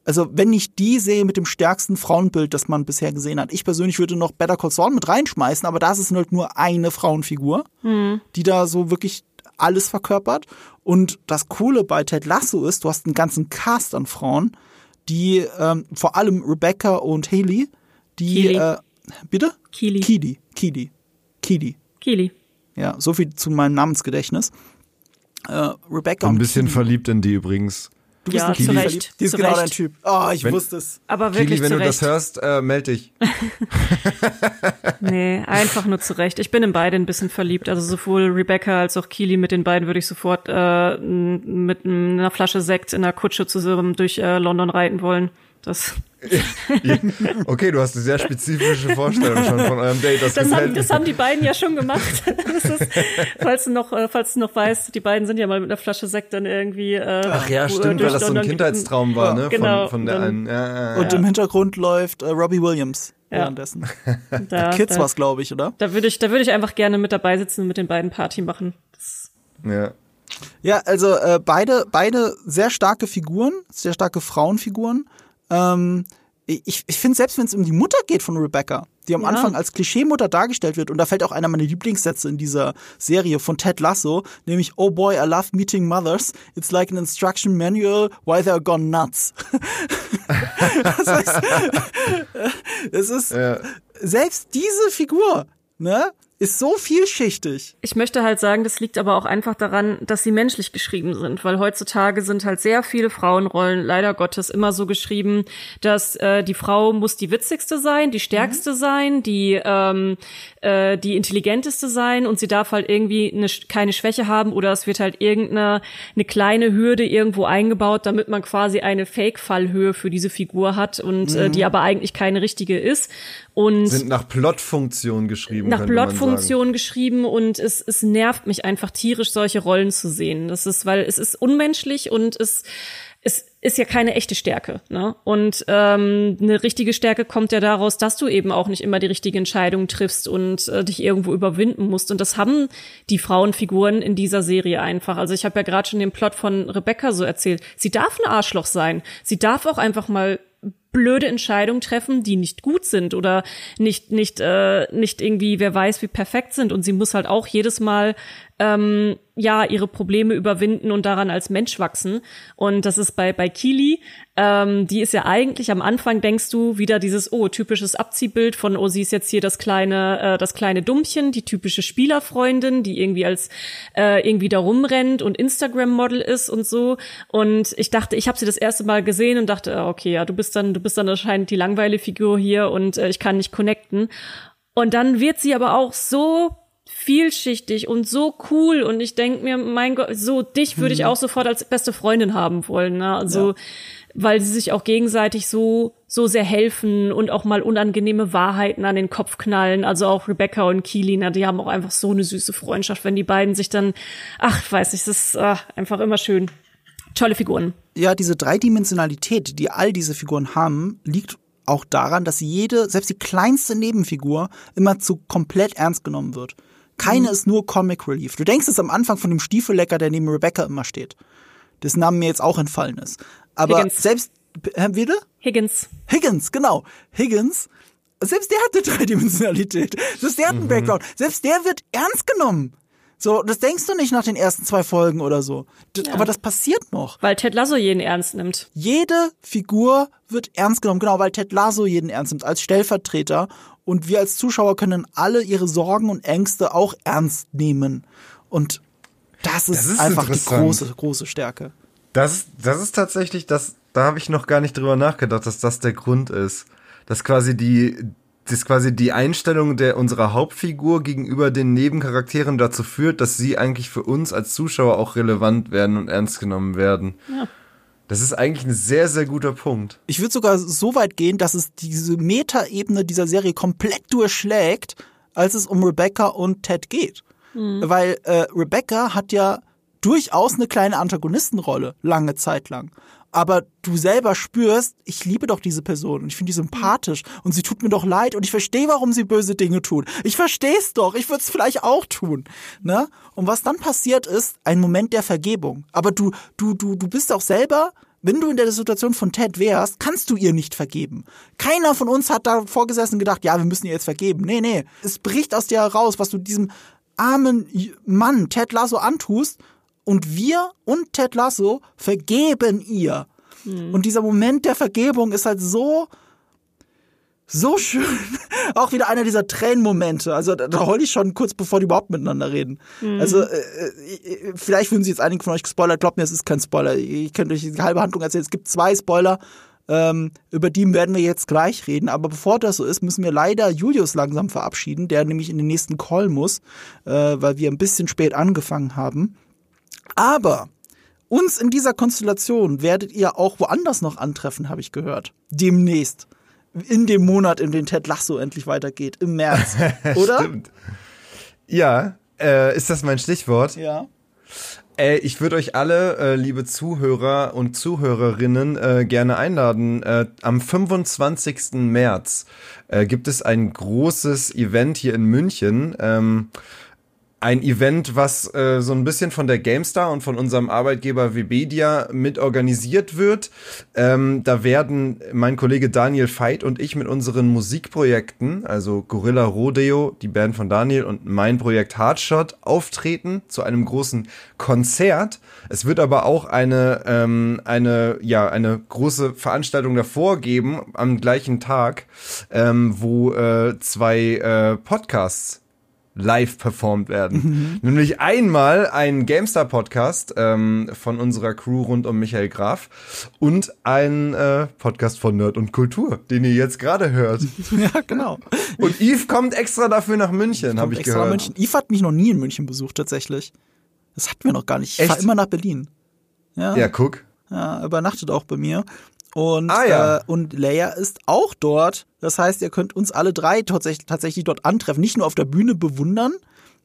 also wenn nicht die Serie mit dem stärksten Frauenbild, das man bisher gesehen hat. Ich persönlich würde noch Better Call Saul mit reinschmeißen, aber da ist es halt nur eine Frauenfigur, mhm. die da so wirklich alles verkörpert. Und das Coole bei Ted Lasso ist, du hast einen ganzen Cast an Frauen, die ähm, vor allem Rebecca und Haley, die äh, bitte? Kili. Kili. Kili. Kili. Kili. Ja, so viel zu meinem Namensgedächtnis. Äh, Rebecca. Ein bisschen Kili. verliebt in die übrigens. Du bist ja, Kili. Recht. Die ist genau dein Typ. Oh, ich wenn, wusste es. Aber wirklich Kili, wenn du das hörst, äh, meld dich. nee, einfach nur zurecht. Ich bin in beide ein bisschen verliebt. Also sowohl Rebecca als auch Kili mit den beiden würde ich sofort äh, mit einer Flasche Sekt in einer Kutsche zusammen durch äh, London reiten wollen. Das okay, du hast eine sehr spezifische Vorstellung schon von eurem Date. Das, das, haben, das haben, die beiden ja schon gemacht. Ist, falls, du noch, äh, falls du noch weißt, die beiden sind ja mal mit einer Flasche Sekt dann irgendwie. Äh, Ach ja, stimmt, weil das so ein Kindheitstraum war, ne? Genau. Von, von der einen. Ja, ja, ja. Und im Hintergrund läuft äh, Robbie Williams. Währenddessen. Da, Kids da, was, glaube ich, oder? Da würde ich, da würde ich einfach gerne mit dabei sitzen und mit den beiden Party machen. Das ja. Ja, also äh, beide, beide sehr starke Figuren, sehr starke Frauenfiguren. Ähm, ich ich finde, selbst wenn es um die Mutter geht von Rebecca, die am ja. Anfang als Klischeemutter dargestellt wird, und da fällt auch einer meiner Lieblingssätze in dieser Serie von Ted Lasso, nämlich, oh boy, I love meeting mothers. It's like an instruction manual why they're gone nuts. das heißt, es ist, ja. selbst diese Figur, ne, ist so vielschichtig. Ich möchte halt sagen, das liegt aber auch einfach daran, dass sie menschlich geschrieben sind, weil heutzutage sind halt sehr viele Frauenrollen leider Gottes immer so geschrieben, dass äh, die Frau muss die witzigste sein, die stärkste mhm. sein, die ähm, äh, die intelligenteste sein und sie darf halt irgendwie eine, keine Schwäche haben oder es wird halt irgendeine eine kleine Hürde irgendwo eingebaut, damit man quasi eine Fake-Fallhöhe für diese Figur hat und äh, mhm. äh, die aber eigentlich keine richtige ist. Und sind nach Plotfunktion geschrieben. Nach Plotfunktion geschrieben und es, es nervt mich einfach tierisch, solche Rollen zu sehen. Das ist, weil es ist unmenschlich und es, es ist ja keine echte Stärke. Ne? Und ähm, eine richtige Stärke kommt ja daraus, dass du eben auch nicht immer die richtige Entscheidung triffst und äh, dich irgendwo überwinden musst. Und das haben die Frauenfiguren in dieser Serie einfach. Also ich habe ja gerade schon den Plot von Rebecca so erzählt. Sie darf ein Arschloch sein. Sie darf auch einfach mal blöde Entscheidungen treffen, die nicht gut sind oder nicht nicht äh, nicht irgendwie wer weiß wie perfekt sind. Und sie muss halt auch jedes Mal ähm, ja ihre Probleme überwinden und daran als Mensch wachsen. Und das ist bei bei Kili ähm, die ist ja eigentlich am Anfang denkst du wieder dieses oh typisches Abziehbild von oh sie ist jetzt hier das kleine äh, das kleine Dummchen die typische Spielerfreundin die irgendwie als äh, irgendwie da rumrennt und Instagram Model ist und so. Und ich dachte ich habe sie das erste Mal gesehen und dachte ah, okay ja du bist dann du bist dann anscheinend die langweilige Figur hier und äh, ich kann nicht connecten. Und dann wird sie aber auch so vielschichtig und so cool und ich denk mir, mein Gott, so dich würde ich mhm. auch sofort als beste Freundin haben wollen, ne? Also ja. weil sie sich auch gegenseitig so so sehr helfen und auch mal unangenehme Wahrheiten an den Kopf knallen. Also auch Rebecca und Keely, die haben auch einfach so eine süße Freundschaft, wenn die beiden sich dann, ach, weiß ich, das ist ach, einfach immer schön. Tolle Figuren. Ja, diese Dreidimensionalität, die all diese Figuren haben, liegt auch daran, dass jede, selbst die kleinste Nebenfigur, immer zu komplett ernst genommen wird. Keine mhm. ist nur Comic Relief. Du denkst es am Anfang von dem Stiefellecker, der neben Rebecca immer steht. Dessen Name mir jetzt auch entfallen ist. Aber Higgins. selbst, äh, wieder? Higgins. Higgins, genau. Higgins. Selbst der hat eine Dreidimensionalität. Selbst der hat einen mhm. Background. Selbst der wird ernst genommen. So, das denkst du nicht nach den ersten zwei Folgen oder so. D ja. Aber das passiert noch. Weil Ted Lasso jeden ernst nimmt. Jede Figur wird ernst genommen, genau, weil Ted Lasso jeden ernst nimmt, als Stellvertreter und wir als Zuschauer können alle ihre Sorgen und Ängste auch ernst nehmen. Und das ist, das ist einfach die große, große Stärke. Das, das ist tatsächlich, das, da habe ich noch gar nicht drüber nachgedacht, dass das der Grund ist. Dass quasi die, das quasi die Einstellung der unserer Hauptfigur gegenüber den Nebencharakteren dazu führt, dass sie eigentlich für uns als Zuschauer auch relevant werden und ernst genommen werden. Ja. Das ist eigentlich ein sehr, sehr guter Punkt. Ich würde sogar so weit gehen, dass es diese Metaebene dieser Serie komplett durchschlägt, als es um Rebecca und Ted geht. Mhm. Weil äh, Rebecca hat ja durchaus eine kleine Antagonistenrolle, lange Zeit lang. Aber du selber spürst, ich liebe doch diese Person und ich finde die sympathisch und sie tut mir doch leid und ich verstehe, warum sie böse Dinge tut. Ich verstehe es doch, ich würde es vielleicht auch tun. Ne? Und was dann passiert ist, ein Moment der Vergebung. Aber du, du, du, du bist auch selber wenn du in der Situation von Ted wärst, kannst du ihr nicht vergeben. Keiner von uns hat da vorgesessen und gedacht, ja, wir müssen ihr jetzt vergeben. Nee, nee. Es bricht aus dir heraus, was du diesem armen Mann Ted Lasso antust. Und wir und Ted Lasso vergeben ihr. Hm. Und dieser Moment der Vergebung ist halt so so schön. Auch wieder einer dieser Tränenmomente. Also da, da heul ich schon kurz bevor die überhaupt miteinander reden. Mhm. Also äh, äh, vielleicht fühlen sich jetzt einige von euch gespoilert. Glaubt mir, es ist kein Spoiler. Ich könnte euch die halbe Handlung erzählen. Es gibt zwei Spoiler. Ähm, über die werden wir jetzt gleich reden. Aber bevor das so ist, müssen wir leider Julius langsam verabschieden, der nämlich in den nächsten Call muss, äh, weil wir ein bisschen spät angefangen haben. Aber uns in dieser Konstellation werdet ihr auch woanders noch antreffen, habe ich gehört. Demnächst in dem Monat, in dem Ted Lasso endlich weitergeht, im März, oder? Stimmt. Ja, äh, ist das mein Stichwort? Ja. Äh, ich würde euch alle, äh, liebe Zuhörer und Zuhörerinnen, äh, gerne einladen. Äh, am 25. März äh, gibt es ein großes Event hier in München. Ähm, ein Event, was äh, so ein bisschen von der GameStar und von unserem Arbeitgeber Webedia mit organisiert wird. Ähm, da werden mein Kollege Daniel Veit und ich mit unseren Musikprojekten, also Gorilla Rodeo, die Band von Daniel und mein Projekt Hardshot, auftreten zu einem großen Konzert. Es wird aber auch eine, ähm, eine, ja, eine große Veranstaltung davor geben, am gleichen Tag, ähm, wo äh, zwei äh, Podcasts live performt werden. Mhm. Nämlich einmal ein GameStar-Podcast ähm, von unserer Crew rund um Michael Graf und ein äh, Podcast von Nerd und Kultur, den ihr jetzt gerade hört. ja, genau. Und Yves kommt extra dafür nach München, habe ich extra gehört. Nach München. Yves hat mich noch nie in München besucht, tatsächlich. Das hatten wir noch gar nicht. Ich fahre immer nach Berlin. Ja, ja guck. Ja, übernachtet auch bei mir. Und, ah, ja. äh, und Leia ist auch dort. Das heißt, ihr könnt uns alle drei tatsächlich, tatsächlich dort antreffen. Nicht nur auf der Bühne bewundern,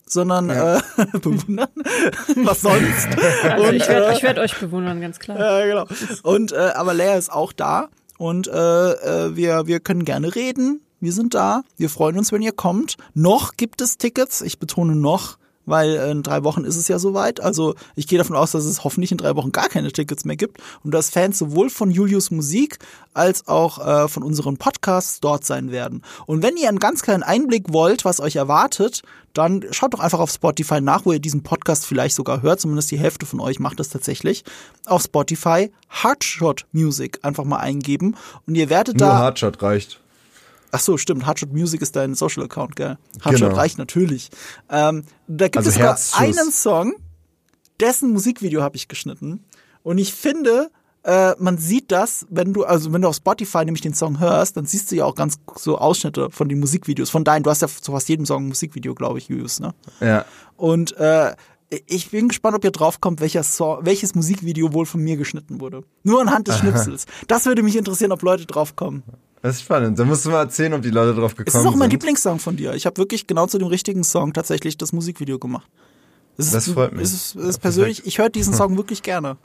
sondern ja. äh, bewundern. Was sonst? Also und, ich werde äh, werd euch bewundern, ganz klar. Ja, genau. Und äh, aber Leia ist auch da und äh, äh, wir wir können gerne reden. Wir sind da. Wir freuen uns, wenn ihr kommt. Noch gibt es Tickets. Ich betone noch weil in drei Wochen ist es ja soweit. Also ich gehe davon aus, dass es hoffentlich in drei Wochen gar keine Tickets mehr gibt und dass Fans sowohl von Julius Musik als auch äh, von unseren Podcasts dort sein werden. Und wenn ihr einen ganz kleinen Einblick wollt, was euch erwartet, dann schaut doch einfach auf Spotify nach, wo ihr diesen Podcast vielleicht sogar hört. Zumindest die Hälfte von euch macht das tatsächlich. Auf Spotify Hardshot Music einfach mal eingeben und ihr werdet Nur da. Hardshot reicht. Ach so, stimmt. Hardshot Music ist dein Social Account, gell? Hardshot genau. reicht natürlich. Ähm, da gibt also es sogar einen Song, dessen Musikvideo habe ich geschnitten. Und ich finde, äh, man sieht das, wenn du, also wenn du auf Spotify nämlich den Song hörst, dann siehst du ja auch ganz so Ausschnitte von den Musikvideos. Von deinen, du hast ja zu fast jedem Song ein Musikvideo, glaube ich, Julius, ne? Ja. Und äh, ich bin gespannt, ob ihr draufkommt, welcher Song, welches Musikvideo wohl von mir geschnitten wurde. Nur anhand des Schnipsels. Das würde mich interessieren, ob Leute draufkommen. Das ist spannend. Da musst du mal erzählen, ob die Leute drauf gekommen sind. Es ist auch mein sind. Lieblingssong von dir. Ich habe wirklich genau zu dem richtigen Song tatsächlich das Musikvideo gemacht. Es das ist, freut mich. Ist, ist persönlich, ich höre diesen Song wirklich gerne.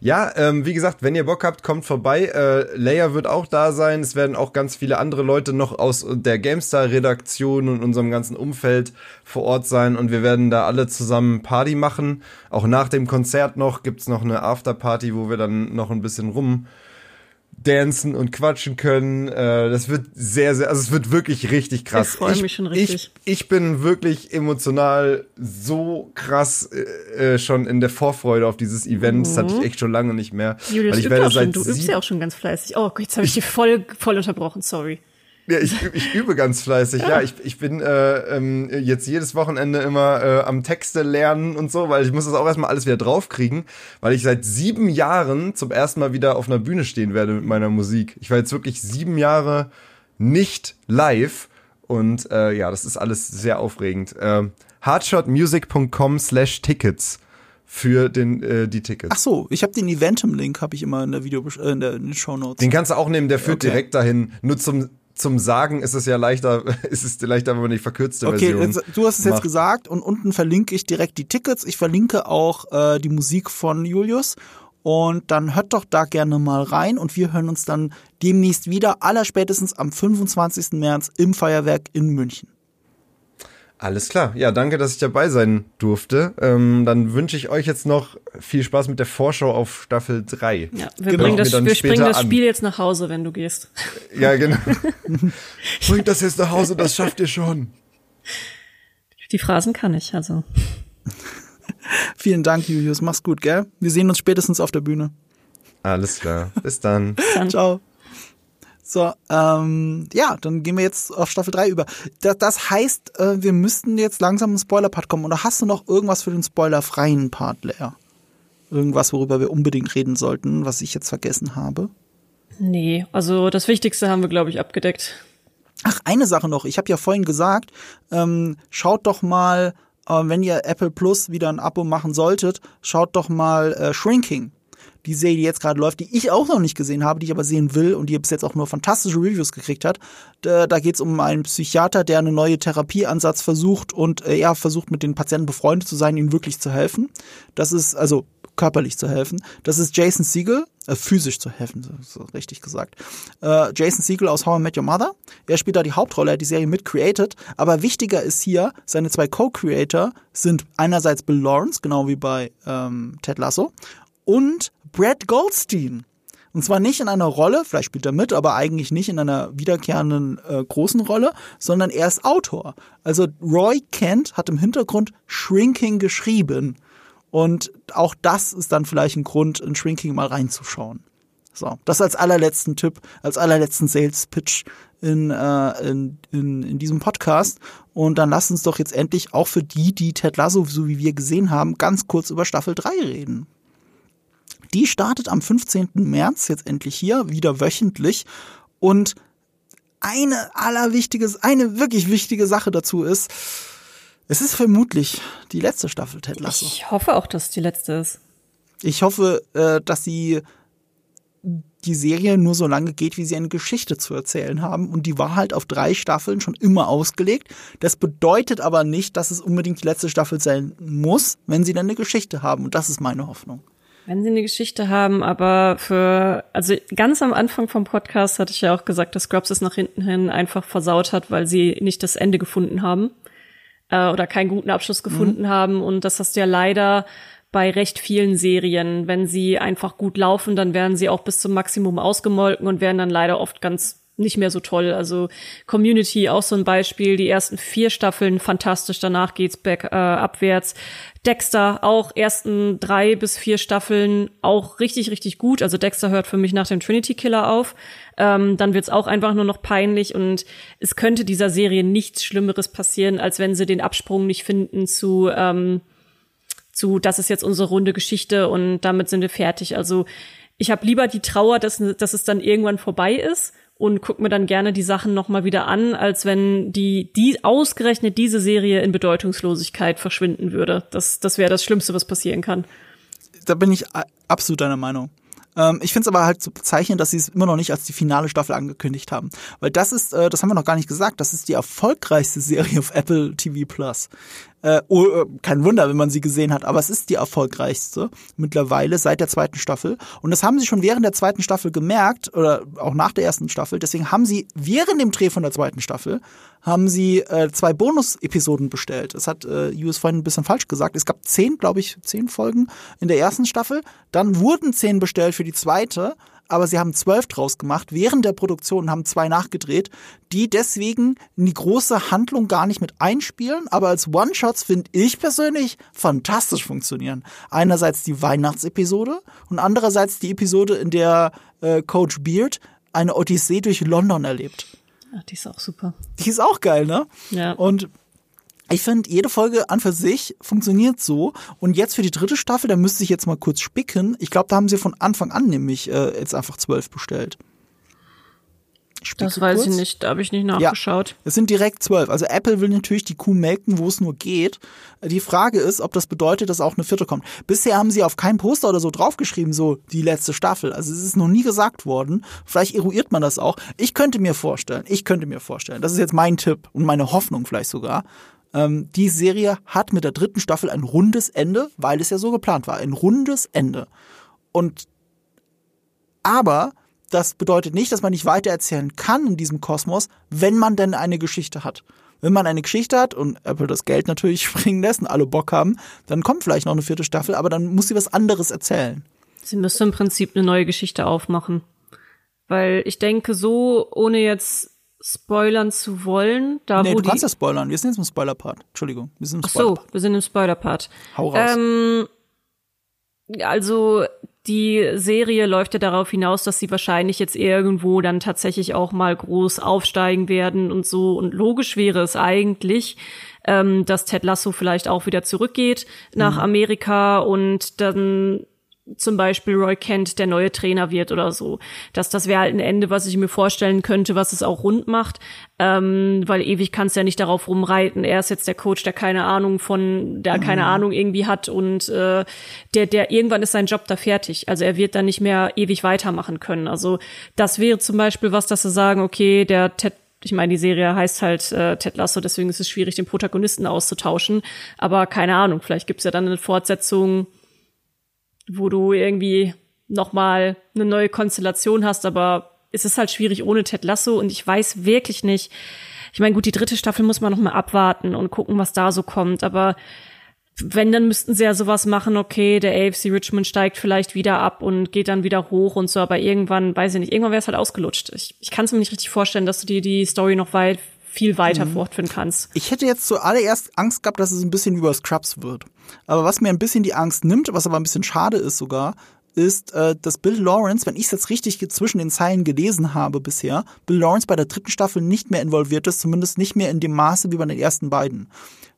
Ja, ähm, wie gesagt, wenn ihr Bock habt, kommt vorbei. Äh, Leia wird auch da sein. Es werden auch ganz viele andere Leute noch aus der GameStar-Redaktion und unserem ganzen Umfeld vor Ort sein. Und wir werden da alle zusammen Party machen. Auch nach dem Konzert noch gibt's noch eine Afterparty, wo wir dann noch ein bisschen rum dancen und quatschen können. Äh, das wird sehr, sehr, also es wird wirklich richtig krass. Ich freue mich schon richtig. Ich, ich bin wirklich emotional so krass äh, äh, schon in der Vorfreude auf dieses Event. Mhm. Das hatte ich echt schon lange nicht mehr. Julius, weil ich werde seit schon, du übst ja auch schon ganz fleißig. Oh, jetzt habe ich dich voll, voll unterbrochen, sorry. Ja, ich, ich übe ganz fleißig. Ja, ich, ich bin äh, ähm, jetzt jedes Wochenende immer äh, am Texte lernen und so, weil ich muss das auch erstmal alles wieder draufkriegen, weil ich seit sieben Jahren zum ersten Mal wieder auf einer Bühne stehen werde mit meiner Musik. Ich war jetzt wirklich sieben Jahre nicht live und äh, ja, das ist alles sehr aufregend. Äh, hardshotmusic.com slash tickets für den äh, die Tickets. Ach so, ich habe den Eventum-Link habe ich immer in der Video äh, in, der, in den Show Notes. Den kannst du auch nehmen, der führt okay. direkt dahin. Nur zum zum Sagen ist es ja leichter, ist es leichter, wenn man die verkürzte okay, Version. Okay, du hast es macht. jetzt gesagt und unten verlinke ich direkt die Tickets. Ich verlinke auch äh, die Musik von Julius. Und dann hört doch da gerne mal rein und wir hören uns dann demnächst wieder, allerspätestens am 25. März im Feuerwerk in München. Alles klar. Ja, danke, dass ich dabei sein durfte. Ähm, dann wünsche ich euch jetzt noch viel Spaß mit der Vorschau auf Staffel 3. Ja, wir, genau. bringen das, wir springen das Spiel jetzt nach Hause, wenn du gehst. Ja, genau. Bringt das jetzt nach Hause, das schafft ihr schon. Die Phrasen kann ich, also. Vielen Dank, Julius. Mach's gut, gell? Wir sehen uns spätestens auf der Bühne. Alles klar. Bis dann. Bis dann. Ciao. So, ähm, ja, dann gehen wir jetzt auf Staffel 3 über. Das, das heißt, äh, wir müssten jetzt langsam im Spoiler-Part kommen. Oder hast du noch irgendwas für den spoilerfreien Part, Lea? Irgendwas, worüber wir unbedingt reden sollten, was ich jetzt vergessen habe? Nee, also das Wichtigste haben wir, glaube ich, abgedeckt. Ach, eine Sache noch. Ich habe ja vorhin gesagt, ähm, schaut doch mal, äh, wenn ihr Apple Plus wieder ein Abo machen solltet, schaut doch mal äh, Shrinking die Serie, die jetzt gerade läuft, die ich auch noch nicht gesehen habe, die ich aber sehen will und die bis jetzt auch nur fantastische Reviews gekriegt hat. Da, da geht es um einen Psychiater, der einen neuen Therapieansatz versucht und äh, er versucht mit den Patienten befreundet zu sein, ihnen wirklich zu helfen. Das ist also körperlich zu helfen. Das ist Jason Siegel, äh, physisch zu helfen, so richtig gesagt. Äh, Jason Siegel aus How I Met Your Mother. Er spielt da die Hauptrolle, er hat die Serie mit created. Aber wichtiger ist hier, seine zwei Co-Creator sind einerseits Bill Lawrence, genau wie bei ähm, Ted Lasso, und Brad Goldstein. Und zwar nicht in einer Rolle, vielleicht spielt er mit, aber eigentlich nicht in einer wiederkehrenden äh, großen Rolle, sondern er ist Autor. Also Roy Kent hat im Hintergrund Shrinking geschrieben. Und auch das ist dann vielleicht ein Grund, in Shrinking mal reinzuschauen. So, das als allerletzten Tipp, als allerletzten Sales Pitch in, äh, in, in, in diesem Podcast. Und dann lasst uns doch jetzt endlich auch für die, die Ted Lasso, so wie wir gesehen haben, ganz kurz über Staffel 3 reden. Die startet am 15. März jetzt endlich hier, wieder wöchentlich. Und eine allerwichtiges, eine wirklich wichtige Sache dazu ist, es ist vermutlich die letzte Staffel Ted Lasso. Ich hoffe auch, dass es die letzte ist. Ich hoffe, äh, dass sie die Serie nur so lange geht, wie sie eine Geschichte zu erzählen haben. Und die war halt auf drei Staffeln schon immer ausgelegt. Das bedeutet aber nicht, dass es unbedingt die letzte Staffel sein muss, wenn sie dann eine Geschichte haben. Und das ist meine Hoffnung. Wenn sie eine Geschichte haben, aber für, also ganz am Anfang vom Podcast hatte ich ja auch gesagt, dass Scrubs es nach hinten hin einfach versaut hat, weil sie nicht das Ende gefunden haben äh, oder keinen guten Abschluss gefunden mhm. haben. Und das hast du ja leider bei recht vielen Serien. Wenn sie einfach gut laufen, dann werden sie auch bis zum Maximum ausgemolken und werden dann leider oft ganz nicht mehr so toll. Also Community auch so ein Beispiel. Die ersten vier Staffeln fantastisch, danach geht's back äh, abwärts. Dexter auch ersten drei bis vier Staffeln auch richtig richtig gut. Also Dexter hört für mich nach dem Trinity Killer auf. Ähm, dann wird's auch einfach nur noch peinlich und es könnte dieser Serie nichts Schlimmeres passieren, als wenn sie den Absprung nicht finden zu ähm, zu, das ist jetzt unsere runde Geschichte und damit sind wir fertig. Also ich habe lieber die Trauer, dass, dass es dann irgendwann vorbei ist und guck mir dann gerne die Sachen noch mal wieder an, als wenn die, die ausgerechnet diese Serie in Bedeutungslosigkeit verschwinden würde. Das, das wäre das Schlimmste, was passieren kann. Da bin ich absolut deiner Meinung. Ähm, ich finde es aber halt zu so bezeichnend, dass sie es immer noch nicht als die finale Staffel angekündigt haben. Weil das ist, äh, das haben wir noch gar nicht gesagt, das ist die erfolgreichste Serie auf Apple TV Plus. Äh, oh, äh, kein Wunder, wenn man sie gesehen hat, aber es ist die erfolgreichste mittlerweile seit der zweiten Staffel. Und das haben sie schon während der zweiten Staffel gemerkt, oder auch nach der ersten Staffel. Deswegen haben sie während dem Dreh von der zweiten Staffel haben sie äh, zwei Bonus-Episoden bestellt. Das hat äh, US vorhin ein bisschen falsch gesagt. Es gab zehn, glaube ich, zehn Folgen in der ersten Staffel. Dann wurden zehn bestellt für die zweite aber sie haben zwölf draus gemacht während der Produktion haben zwei nachgedreht, die deswegen in die große Handlung gar nicht mit einspielen, aber als One-Shots finde ich persönlich fantastisch funktionieren. Einerseits die Weihnachtsepisode und andererseits die Episode, in der äh, Coach Beard eine Odyssee durch London erlebt. Ach, die ist auch super. Die ist auch geil, ne? Ja. Und ich finde, jede Folge an für sich funktioniert so. Und jetzt für die dritte Staffel, da müsste ich jetzt mal kurz spicken. Ich glaube, da haben sie von Anfang an nämlich äh, jetzt einfach zwölf bestellt. das weiß kurz. ich nicht, da habe ich nicht nachgeschaut. Ja, es sind direkt zwölf. Also Apple will natürlich die Kuh melken, wo es nur geht. Die Frage ist, ob das bedeutet, dass auch eine vierte kommt. Bisher haben sie auf kein Poster oder so draufgeschrieben, so die letzte Staffel. Also es ist noch nie gesagt worden. Vielleicht eruiert man das auch. Ich könnte mir vorstellen, ich könnte mir vorstellen, das ist jetzt mein Tipp und meine Hoffnung vielleicht sogar, ähm, die Serie hat mit der dritten Staffel ein rundes Ende, weil es ja so geplant war. Ein rundes Ende. Und aber das bedeutet nicht, dass man nicht weitererzählen kann in diesem Kosmos, wenn man denn eine Geschichte hat. Wenn man eine Geschichte hat und Apple das Geld natürlich springen lässt und alle Bock haben, dann kommt vielleicht noch eine vierte Staffel, aber dann muss sie was anderes erzählen. Sie müsste im Prinzip eine neue Geschichte aufmachen. Weil ich denke, so, ohne jetzt spoilern zu wollen. Da, nee, wo du kannst ja spoilern. Wir sind jetzt im Spoiler-Part. Entschuldigung, wir sind im Spoiler-Part. Ach so, wir sind im Spoiler-Part. Hau raus. Ähm, also die Serie läuft ja darauf hinaus, dass sie wahrscheinlich jetzt irgendwo dann tatsächlich auch mal groß aufsteigen werden und so. Und logisch wäre es eigentlich, ähm, dass Ted Lasso vielleicht auch wieder zurückgeht nach mhm. Amerika und dann zum Beispiel Roy Kent der neue Trainer wird oder so. Dass das wäre halt ein Ende, was ich mir vorstellen könnte, was es auch rund macht, ähm, weil ewig kannst du ja nicht darauf rumreiten. Er ist jetzt der Coach, der keine Ahnung von, der mhm. keine Ahnung irgendwie hat und äh, der, der irgendwann ist sein Job da fertig. Also er wird dann nicht mehr ewig weitermachen können. Also das wäre zum Beispiel was, dass sie sagen, okay, der Ted ich meine, die Serie heißt halt äh, Ted Lasso, deswegen ist es schwierig, den Protagonisten auszutauschen. Aber keine Ahnung, vielleicht gibt's ja dann eine Fortsetzung, wo du irgendwie nochmal eine neue Konstellation hast, aber es ist halt schwierig ohne Ted Lasso und ich weiß wirklich nicht. Ich meine, gut, die dritte Staffel muss man noch mal abwarten und gucken, was da so kommt, aber wenn, dann müssten sie ja sowas machen, okay, der AFC Richmond steigt vielleicht wieder ab und geht dann wieder hoch und so, aber irgendwann, weiß ich nicht, irgendwann wäre es halt ausgelutscht. Ich, ich kann es mir nicht richtig vorstellen, dass du dir die Story noch weit viel weiter mhm. fortführen kannst. Ich hätte jetzt zuallererst Angst gehabt, dass es ein bisschen über Scrubs wird. Aber was mir ein bisschen die Angst nimmt, was aber ein bisschen schade ist sogar, ist, äh, dass Bill Lawrence, wenn ich es jetzt richtig zwischen den Zeilen gelesen habe bisher, Bill Lawrence bei der dritten Staffel nicht mehr involviert ist, zumindest nicht mehr in dem Maße wie bei den ersten beiden.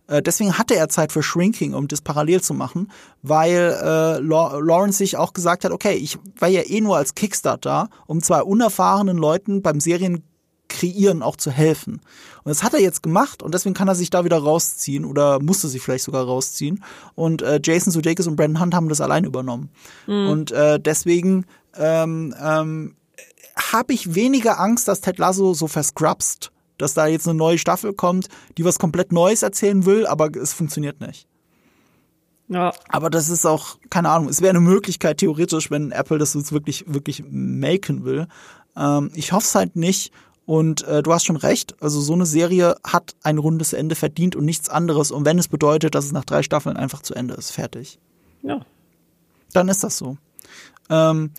Äh, deswegen hatte er Zeit für Shrinking, um das parallel zu machen, weil äh, Lawrence sich auch gesagt hat, okay, ich war ja eh nur als Kickstart da, um zwei unerfahrenen Leuten beim Serien kreieren auch zu helfen. Und das hat er jetzt gemacht und deswegen kann er sich da wieder rausziehen oder musste sich vielleicht sogar rausziehen. Und äh, Jason Sudeikis und Brandon Hunt haben das allein übernommen. Mhm. Und äh, deswegen ähm, ähm, habe ich weniger Angst, dass Ted Lasso so verscrubst, dass da jetzt eine neue Staffel kommt, die was komplett Neues erzählen will, aber es funktioniert nicht. Ja. Aber das ist auch, keine Ahnung, es wäre eine Möglichkeit theoretisch, wenn Apple das jetzt wirklich, wirklich maken will. Ähm, ich hoffe es halt nicht und äh, du hast schon recht, also so eine Serie hat ein rundes Ende verdient und nichts anderes. Und wenn es bedeutet, dass es nach drei Staffeln einfach zu Ende ist, fertig. Ja. Dann ist das so. Ähm,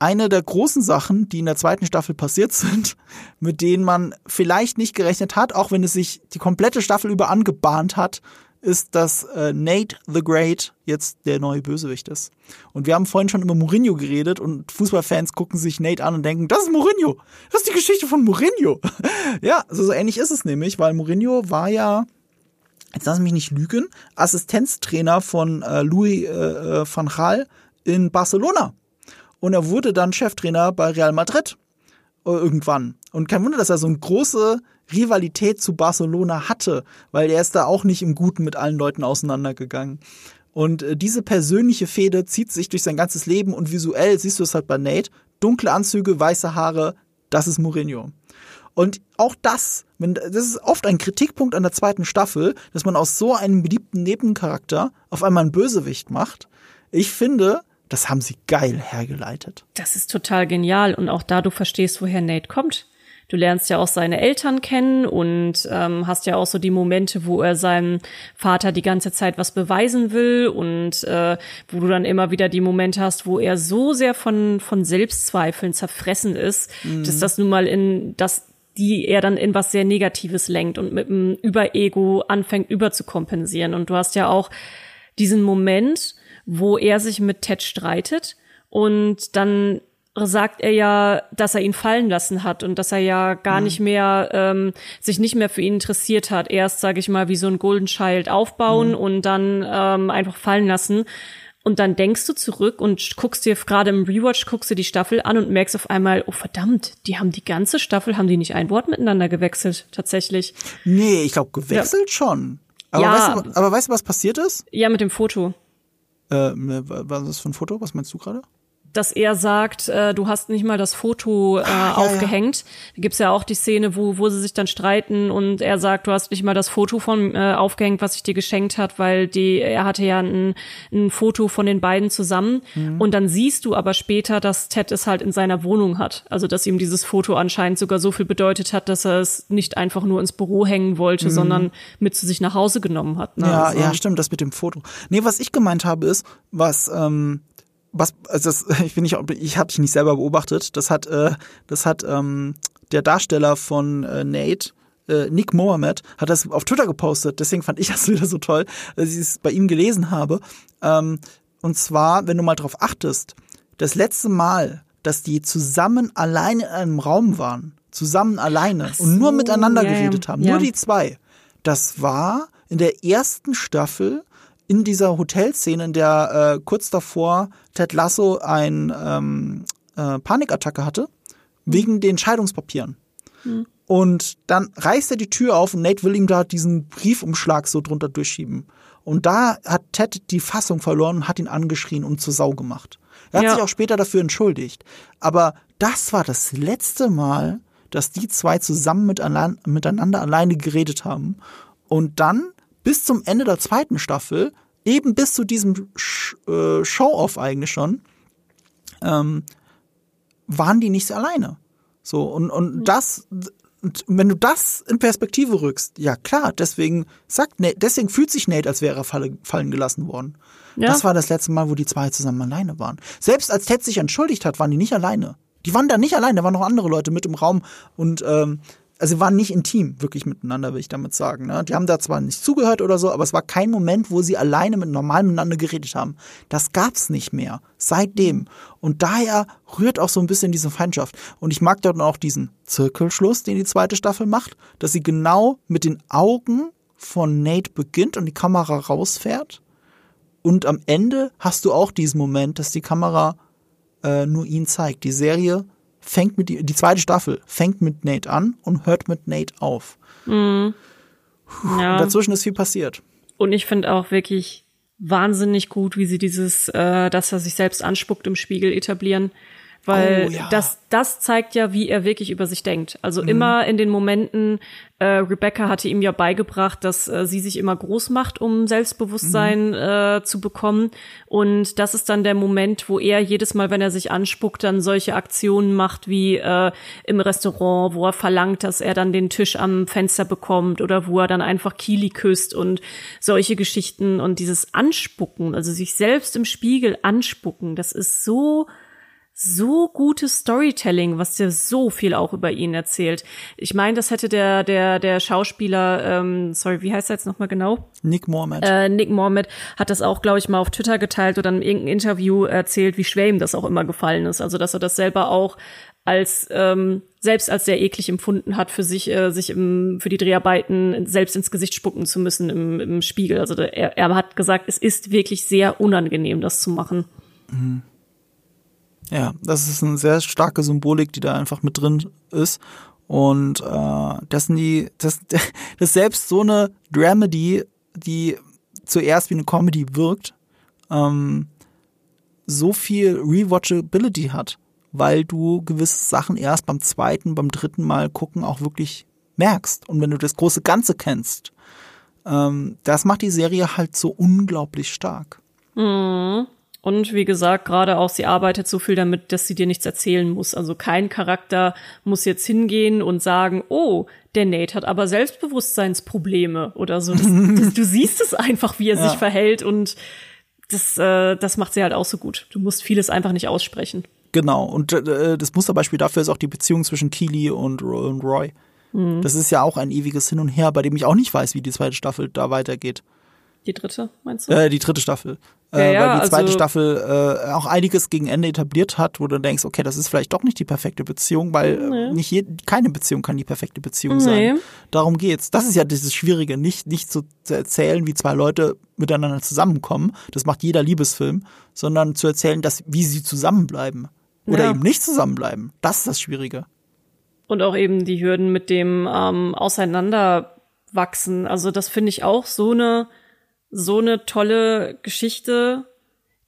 eine der großen Sachen, die in der zweiten Staffel passiert sind, mit denen man vielleicht nicht gerechnet hat, auch wenn es sich die komplette Staffel über angebahnt hat, ist, dass äh, Nate the Great jetzt der neue Bösewicht ist. Und wir haben vorhin schon über Mourinho geredet und Fußballfans gucken sich Nate an und denken, das ist Mourinho. Das ist die Geschichte von Mourinho. ja, so, so ähnlich ist es nämlich, weil Mourinho war ja jetzt lass mich nicht lügen, Assistenztrainer von äh, Louis äh, äh, van Gaal in Barcelona. Und er wurde dann Cheftrainer bei Real Madrid äh, irgendwann. Und kein Wunder, dass er so eine große Rivalität zu Barcelona hatte, weil er ist da auch nicht im Guten mit allen Leuten auseinandergegangen. Und äh, diese persönliche Fehde zieht sich durch sein ganzes Leben und visuell siehst du es halt bei Nate. Dunkle Anzüge, weiße Haare, das ist Mourinho. Und auch das, das ist oft ein Kritikpunkt an der zweiten Staffel, dass man aus so einem beliebten Nebencharakter auf einmal einen Bösewicht macht. Ich finde, das haben sie geil hergeleitet. Das ist total genial und auch da du verstehst, woher Nate kommt. Du lernst ja auch seine Eltern kennen und ähm, hast ja auch so die Momente, wo er seinem Vater die ganze Zeit was beweisen will und äh, wo du dann immer wieder die Momente hast, wo er so sehr von, von Selbstzweifeln zerfressen ist, mhm. dass das nun mal in das die er dann in was sehr Negatives lenkt und mit dem Überego anfängt überzukompensieren. Und du hast ja auch diesen Moment, wo er sich mit Ted streitet und dann sagt er ja, dass er ihn fallen lassen hat und dass er ja gar mhm. nicht mehr ähm, sich nicht mehr für ihn interessiert hat. Erst, sage ich mal, wie so ein Golden Child aufbauen mhm. und dann ähm, einfach fallen lassen. Und dann denkst du zurück und guckst dir gerade im Rewatch, guckst dir die Staffel an und merkst auf einmal, oh verdammt, die haben die ganze Staffel, haben die nicht ein Wort miteinander gewechselt, tatsächlich. Nee, ich glaube, gewechselt ja. schon. Aber, ja. weißt du, aber weißt du, was passiert ist? Ja, mit dem Foto. Äh, was ist das für ein Foto? Was meinst du gerade? Dass er sagt, äh, du hast nicht mal das Foto äh, ja, aufgehängt. Ja. Da gibt's ja auch die Szene, wo, wo sie sich dann streiten und er sagt, du hast nicht mal das Foto von äh, aufgehängt, was ich dir geschenkt hat, weil die, er hatte ja ein, ein Foto von den beiden zusammen. Mhm. Und dann siehst du aber später, dass Ted es halt in seiner Wohnung hat. Also dass ihm dieses Foto anscheinend sogar so viel bedeutet hat, dass er es nicht einfach nur ins Büro hängen wollte, mhm. sondern mit zu sich nach Hause genommen hat. Ne? Ja, also. ja, stimmt, das mit dem Foto. Nee, was ich gemeint habe ist, was ähm, was, also das, ich bin nicht, ich habe dich nicht selber beobachtet. Das hat, äh, das hat ähm, der Darsteller von äh, Nate, äh, Nick Mohammed, hat das auf Twitter gepostet. Deswegen fand ich das wieder so toll, dass ich es bei ihm gelesen habe. Ähm, und zwar, wenn du mal drauf achtest, das letzte Mal, dass die zusammen alleine in einem Raum waren, zusammen alleine so, und nur miteinander yeah, geredet haben, yeah. nur die zwei, das war in der ersten Staffel in dieser Hotelszene, in der äh, kurz davor Ted Lasso ein ähm, äh, Panikattacke hatte, mhm. wegen den Scheidungspapieren. Mhm. Und dann reißt er die Tür auf und Nate will ihm da diesen Briefumschlag so drunter durchschieben. Und da hat Ted die Fassung verloren und hat ihn angeschrien und zur Sau gemacht. Er hat ja. sich auch später dafür entschuldigt. Aber das war das letzte Mal, dass die zwei zusammen miteinander alleine geredet haben. Und dann bis zum Ende der zweiten Staffel, eben bis zu diesem äh, Show-Off eigentlich schon, ähm, waren die nicht alleine. So, und, und mhm. das, wenn du das in Perspektive rückst, ja klar, deswegen sagt Nate, deswegen fühlt sich Nate, als wäre er falle, fallen gelassen worden. Ja. Das war das letzte Mal, wo die zwei zusammen alleine waren. Selbst als Ted sich entschuldigt hat, waren die nicht alleine. Die waren da nicht alleine, da waren noch andere Leute mit im Raum und ähm, also waren nicht intim wirklich miteinander, will ich damit sagen. Ne? Die haben da zwar nicht zugehört oder so, aber es war kein Moment, wo sie alleine mit normal miteinander geredet haben. Das gab's nicht mehr. Seitdem. Und daher rührt auch so ein bisschen diese Feindschaft. Und ich mag dort auch diesen Zirkelschluss, den die zweite Staffel macht, dass sie genau mit den Augen von Nate beginnt und die Kamera rausfährt. Und am Ende hast du auch diesen Moment, dass die Kamera äh, nur ihn zeigt. Die Serie fängt mit die, die zweite Staffel fängt mit Nate an und hört mit Nate auf. Mhm. Ja. Dazwischen ist viel passiert. Und ich finde auch wirklich wahnsinnig gut, wie sie dieses, äh, dass er sich selbst anspuckt im Spiegel etablieren. Weil Oh, ja. das, das zeigt ja, wie er wirklich über sich denkt. Also immer in den Momenten, äh, Rebecca hatte ihm ja beigebracht, dass äh, sie sich immer groß macht, um Selbstbewusstsein äh, zu bekommen. Und das ist dann der Moment, wo er jedes Mal, wenn er sich anspuckt, dann solche Aktionen macht wie äh, im Restaurant, wo er verlangt, dass er dann den Tisch am Fenster bekommt oder wo er dann einfach Kili küsst und solche Geschichten und dieses Anspucken, also sich selbst im Spiegel anspucken, das ist so so gutes Storytelling, was dir so viel auch über ihn erzählt. Ich meine, das hätte der der der Schauspieler, ähm, sorry, wie heißt er jetzt nochmal genau? Nick Mohammed. Äh, Nick Mohammed hat das auch, glaube ich, mal auf Twitter geteilt oder in irgendeinem Interview erzählt, wie schwer ihm das auch immer gefallen ist. Also, dass er das selber auch als ähm, selbst als sehr eklig empfunden hat für sich, äh, sich im, für die Dreharbeiten selbst ins Gesicht spucken zu müssen im, im Spiegel. Also der, er, er hat gesagt, es ist wirklich sehr unangenehm, das zu machen. Ja, das ist eine sehr starke Symbolik, die da einfach mit drin ist. Und äh, das sind die, das, das selbst so eine Dramedy, die zuerst wie eine Comedy wirkt, ähm, so viel Rewatchability hat, weil du gewisse Sachen erst beim zweiten, beim dritten Mal gucken auch wirklich merkst. Und wenn du das große Ganze kennst, ähm, das macht die Serie halt so unglaublich stark. Und wie gesagt, gerade auch, sie arbeitet so viel damit, dass sie dir nichts erzählen muss. Also kein Charakter muss jetzt hingehen und sagen, oh, der Nate hat aber Selbstbewusstseinsprobleme oder so. Das, das, du siehst es einfach, wie er Ja. sich verhält und das, äh, das macht sie halt auch so gut. Du musst vieles einfach nicht aussprechen. Genau, und äh, das Musterbeispiel dafür ist auch die Beziehung zwischen Keely und, Ro- und Roy. Mhm. Das ist ja auch ein ewiges Hin und Her, bei dem ich auch nicht weiß, wie die zweite Staffel da weitergeht. Die dritte, meinst du? Äh, die dritte Staffel. Ja, äh, ja, weil die zweite also- Staffel äh, auch einiges gegen Ende etabliert hat, wo du denkst, okay, das ist vielleicht doch nicht die perfekte Beziehung, weil äh, nicht je, keine Beziehung kann die perfekte Beziehung sein. Nee. Darum geht's. Das ist ja dieses Schwierige, nicht, nicht zu erzählen, wie zwei Leute miteinander zusammenkommen. Das macht jeder Liebesfilm, sondern zu erzählen, dass, wie sie zusammenbleiben. Oder Ja. eben nicht zusammenbleiben. Das ist das Schwierige. Und auch eben die Hürden mit dem ähm, Auseinanderwachsen. Also das finde ich auch so eine so eine tolle Geschichte,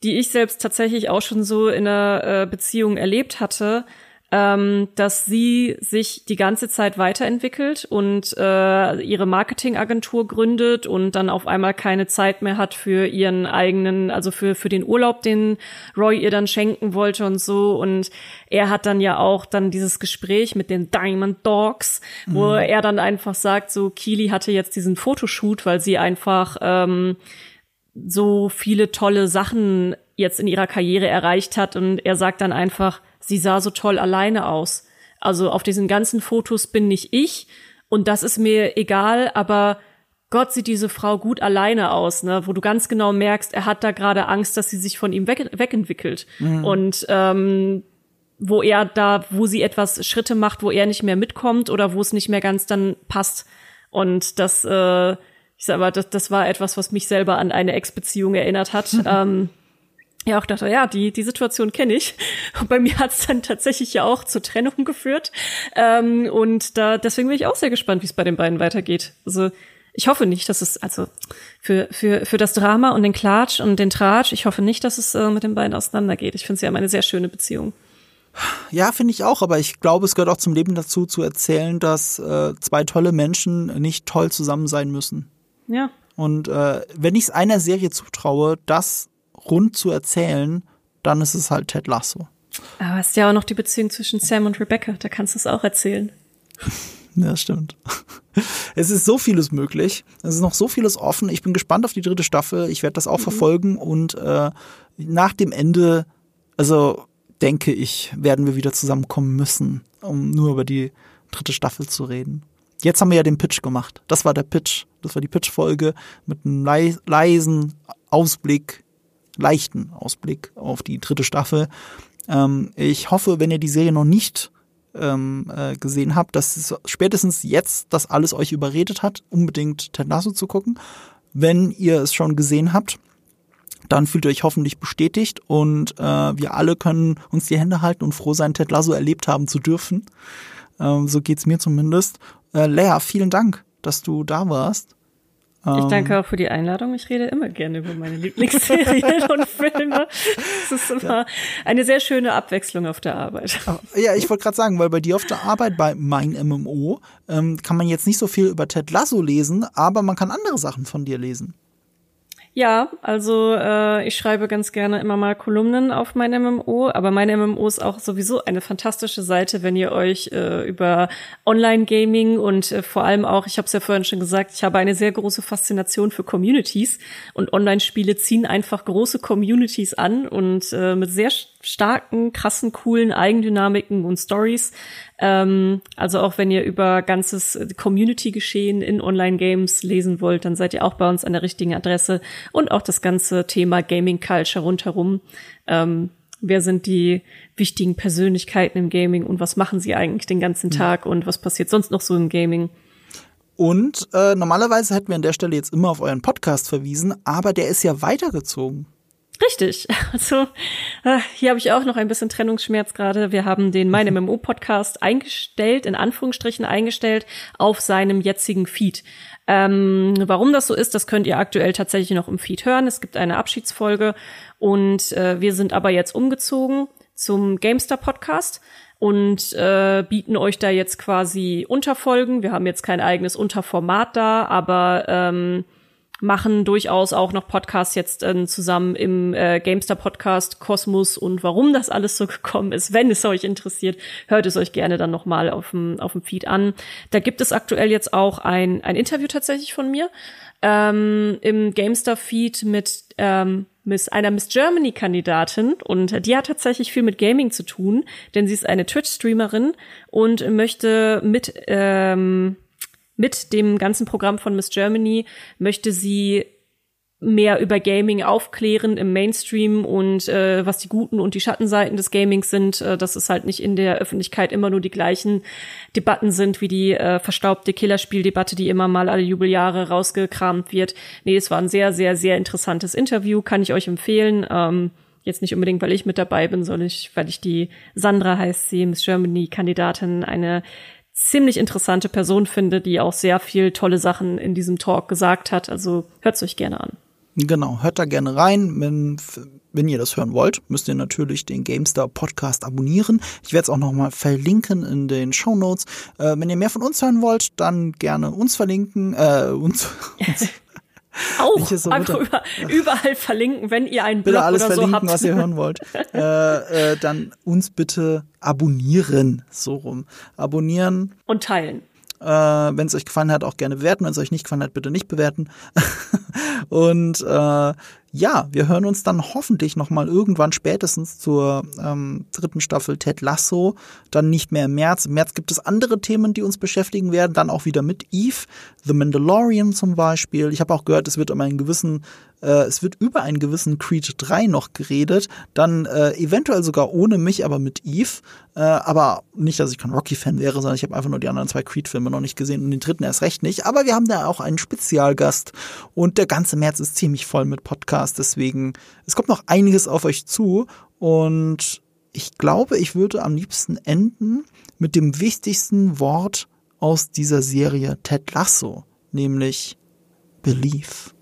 die ich selbst tatsächlich auch schon so in einer äh, Beziehung erlebt hatte, ähm, dass sie sich die ganze Zeit weiterentwickelt und äh, ihre Marketingagentur gründet und dann auf einmal keine Zeit mehr hat für ihren eigenen, also für für den Urlaub, den Roy ihr dann schenken wollte und so. Und er hat dann ja auch dann dieses Gespräch mit den Diamond Dogs, wo er dann einfach sagt, so Keely hatte jetzt diesen Fotoshoot, weil sie einfach ähm, so viele tolle Sachen jetzt in ihrer Karriere erreicht hat und er sagt dann einfach, sie sah so toll alleine aus. Also auf diesen ganzen Fotos bin nicht ich und das ist mir egal, aber Gott sieht diese Frau gut alleine aus, ne? wo du ganz genau merkst, er hat da gerade Angst, dass sie sich von ihm weg, wegentwickelt. Und ähm, wo er da, wo sie etwas Schritte macht, wo er nicht mehr mitkommt oder wo es nicht mehr ganz dann passt. Und das, äh, ich sag mal, das, das war etwas, was mich selber an eine Ex-Beziehung erinnert hat. ähm, ja, auch dachte, ja, die, die Situation kenne ich. Und bei mir hat es dann tatsächlich ja auch zur Trennung geführt. Ähm, und da, deswegen bin ich auch sehr gespannt, wie es bei den beiden weitergeht. Also ich hoffe nicht, dass es, also für, für, für das Drama und den Klatsch und den Tratsch, ich hoffe nicht, dass es äh, mit den beiden auseinandergeht. Ich finde sie haben eine sehr schöne Beziehung. Ja, finde ich auch, aber ich glaube, es gehört auch zum Leben dazu, zu erzählen, dass äh, zwei tolle Menschen nicht toll zusammen sein müssen. Ja. Und äh, wenn ich es einer Serie zutraue, das rund zu erzählen, dann ist es halt Ted Lasso. Aber ist ja auch noch die Beziehung zwischen Sam und Rebecca, da kannst du es auch erzählen. Ja, stimmt. Es ist so vieles möglich. Es ist noch so vieles offen. Ich bin gespannt auf die dritte Staffel. Ich werde das auch verfolgen und äh, nach dem Ende, also denke ich, werden wir wieder zusammenkommen müssen, um nur über die dritte Staffel zu reden. Jetzt haben wir ja den Pitch gemacht. Das war der Pitch. Das war die Pitch-Folge mit einem leisen Ausblick, leichten Ausblick auf die dritte Staffel. Ähm, ich hoffe, wenn ihr die Serie noch nicht ähm, äh, gesehen habt, dass spätestens jetzt das alles euch überredet hat, unbedingt Ted Lasso zu gucken. Wenn ihr es schon gesehen habt, dann fühlt ihr euch hoffentlich bestätigt und äh, wir alle können uns die Hände halten und froh sein, Ted Lasso erlebt haben zu dürfen. Ähm, so geht's mir zumindest. Äh, Lea, vielen Dank, dass du da warst. Ich danke ähm, auch für die Einladung. Ich rede immer gerne über meine Lieblingsserien und Filme. Es ist immer ja. eine sehr schöne Abwechslung auf der Arbeit. Ja, ich wollte gerade sagen, weil bei dir auf der Arbeit, bei Mein MMO, ähm, kann man jetzt nicht so viel über Ted Lasso lesen, aber man kann andere Sachen von dir lesen. Ja, also äh, ich schreibe ganz gerne immer mal Kolumnen auf mein MMO, aber mein MMO ist auch sowieso eine fantastische Seite, wenn ihr euch äh, über Online-Gaming und äh, vor allem auch, ich habe es ja vorhin schon gesagt, ich habe eine sehr große Faszination für Communities und Online-Spiele ziehen einfach große Communities an und äh, mit sehr starken, krassen, coolen Eigendynamiken und Stories. Ähm, also auch wenn ihr über ganzes Community-Geschehen in Online-Games lesen wollt, dann seid ihr auch bei uns an der richtigen Adresse und auch das ganze Thema Gaming Culture rundherum. Ähm, wer sind die wichtigen Persönlichkeiten im Gaming und was machen sie eigentlich den ganzen Tag und was passiert sonst noch so im Gaming? Und äh, normalerweise hätten wir an der Stelle jetzt immer auf euren Podcast verwiesen, aber der ist ja weitergezogen. Richtig. Also äh, hier habe ich auch noch ein bisschen Trennungsschmerz gerade. Wir haben den Mein MMO Podcast eingestellt, in Anführungsstrichen eingestellt, auf seinem jetzigen Feed. Ähm, warum das so ist, das könnt ihr aktuell tatsächlich noch im Feed hören. Es gibt eine Abschiedsfolge und äh, wir sind aber jetzt umgezogen zum Gamestar Podcast und äh, bieten euch da jetzt quasi Unterfolgen. Wir haben jetzt kein eigenes Unterformat da, aber ähm, machen durchaus auch noch Podcasts jetzt äh, zusammen im äh, Gamestar Podcast Kosmos und warum das alles so gekommen ist. Wenn es euch interessiert, hört es euch gerne dann nochmal auf dem, auf dem Feed an. Da gibt es aktuell jetzt auch ein, ein Interview tatsächlich von mir ähm, im Gamestar Feed mit ähm, Miss, einer Miss Germany Kandidatin und die hat tatsächlich viel mit Gaming zu tun, denn sie ist eine Twitch Streamerin und möchte mit ähm, mit dem ganzen Programm von Miss Germany möchte sie mehr über Gaming aufklären im Mainstream und äh, was die guten und die Schattenseiten des Gamings sind, äh, dass es halt nicht in der Öffentlichkeit immer nur die gleichen Debatten sind wie die äh, verstaubte Killerspieldebatte, die immer mal alle Jubeljahre rausgekramt wird. Nee, es war ein sehr, sehr, sehr interessantes Interview, kann ich euch empfehlen. Ähm, jetzt nicht unbedingt, weil ich mit dabei bin, sondern ich, weil ich die Sandra heißt sie, Miss Germany Kandidatin, eine ziemlich interessante Person finde, die auch sehr viel tolle Sachen in diesem Talk gesagt hat. Also hört's euch gerne an. Genau, hört da gerne rein. Wenn, wenn ihr das hören wollt, müsst ihr natürlich den GameStar Podcast abonnieren. Ich werde es auch nochmal verlinken in den Show Notes. Äh, wenn ihr mehr von uns hören wollt, dann gerne uns verlinken. Äh, uns, uns Auch so einfach über, überall verlinken, wenn ihr einen Blog bitte alles oder so verlinken, was ihr hören wollt. äh, äh, dann uns bitte abonnieren, so rum. Abonnieren. Und teilen. Äh, wenn es euch gefallen hat, auch gerne bewerten. Wenn es euch nicht gefallen hat, bitte nicht bewerten. Und äh, ja, wir hören uns dann hoffentlich noch mal irgendwann spätestens zur ähm, dritten Staffel Ted Lasso. Dann nicht mehr im März. Im März gibt es andere Themen, die uns beschäftigen werden. Dann auch wieder mit Eve, The Mandalorian zum Beispiel. Ich habe auch gehört, es wird um einen gewissen äh, es wird über einen gewissen Creed 3 noch geredet, dann äh, eventuell sogar ohne mich, aber mit Eve. Äh, aber nicht, dass ich kein Rocky-Fan wäre, sondern ich habe einfach nur die anderen zwei Creed-Filme noch nicht gesehen und den dritten erst recht nicht. Aber wir haben da auch einen Spezialgast und der ganze März ist ziemlich voll mit Podcasts. Deswegen, es kommt noch einiges auf euch zu und ich glaube, ich würde am liebsten enden mit dem wichtigsten Wort aus dieser Serie Ted Lasso, nämlich Belief.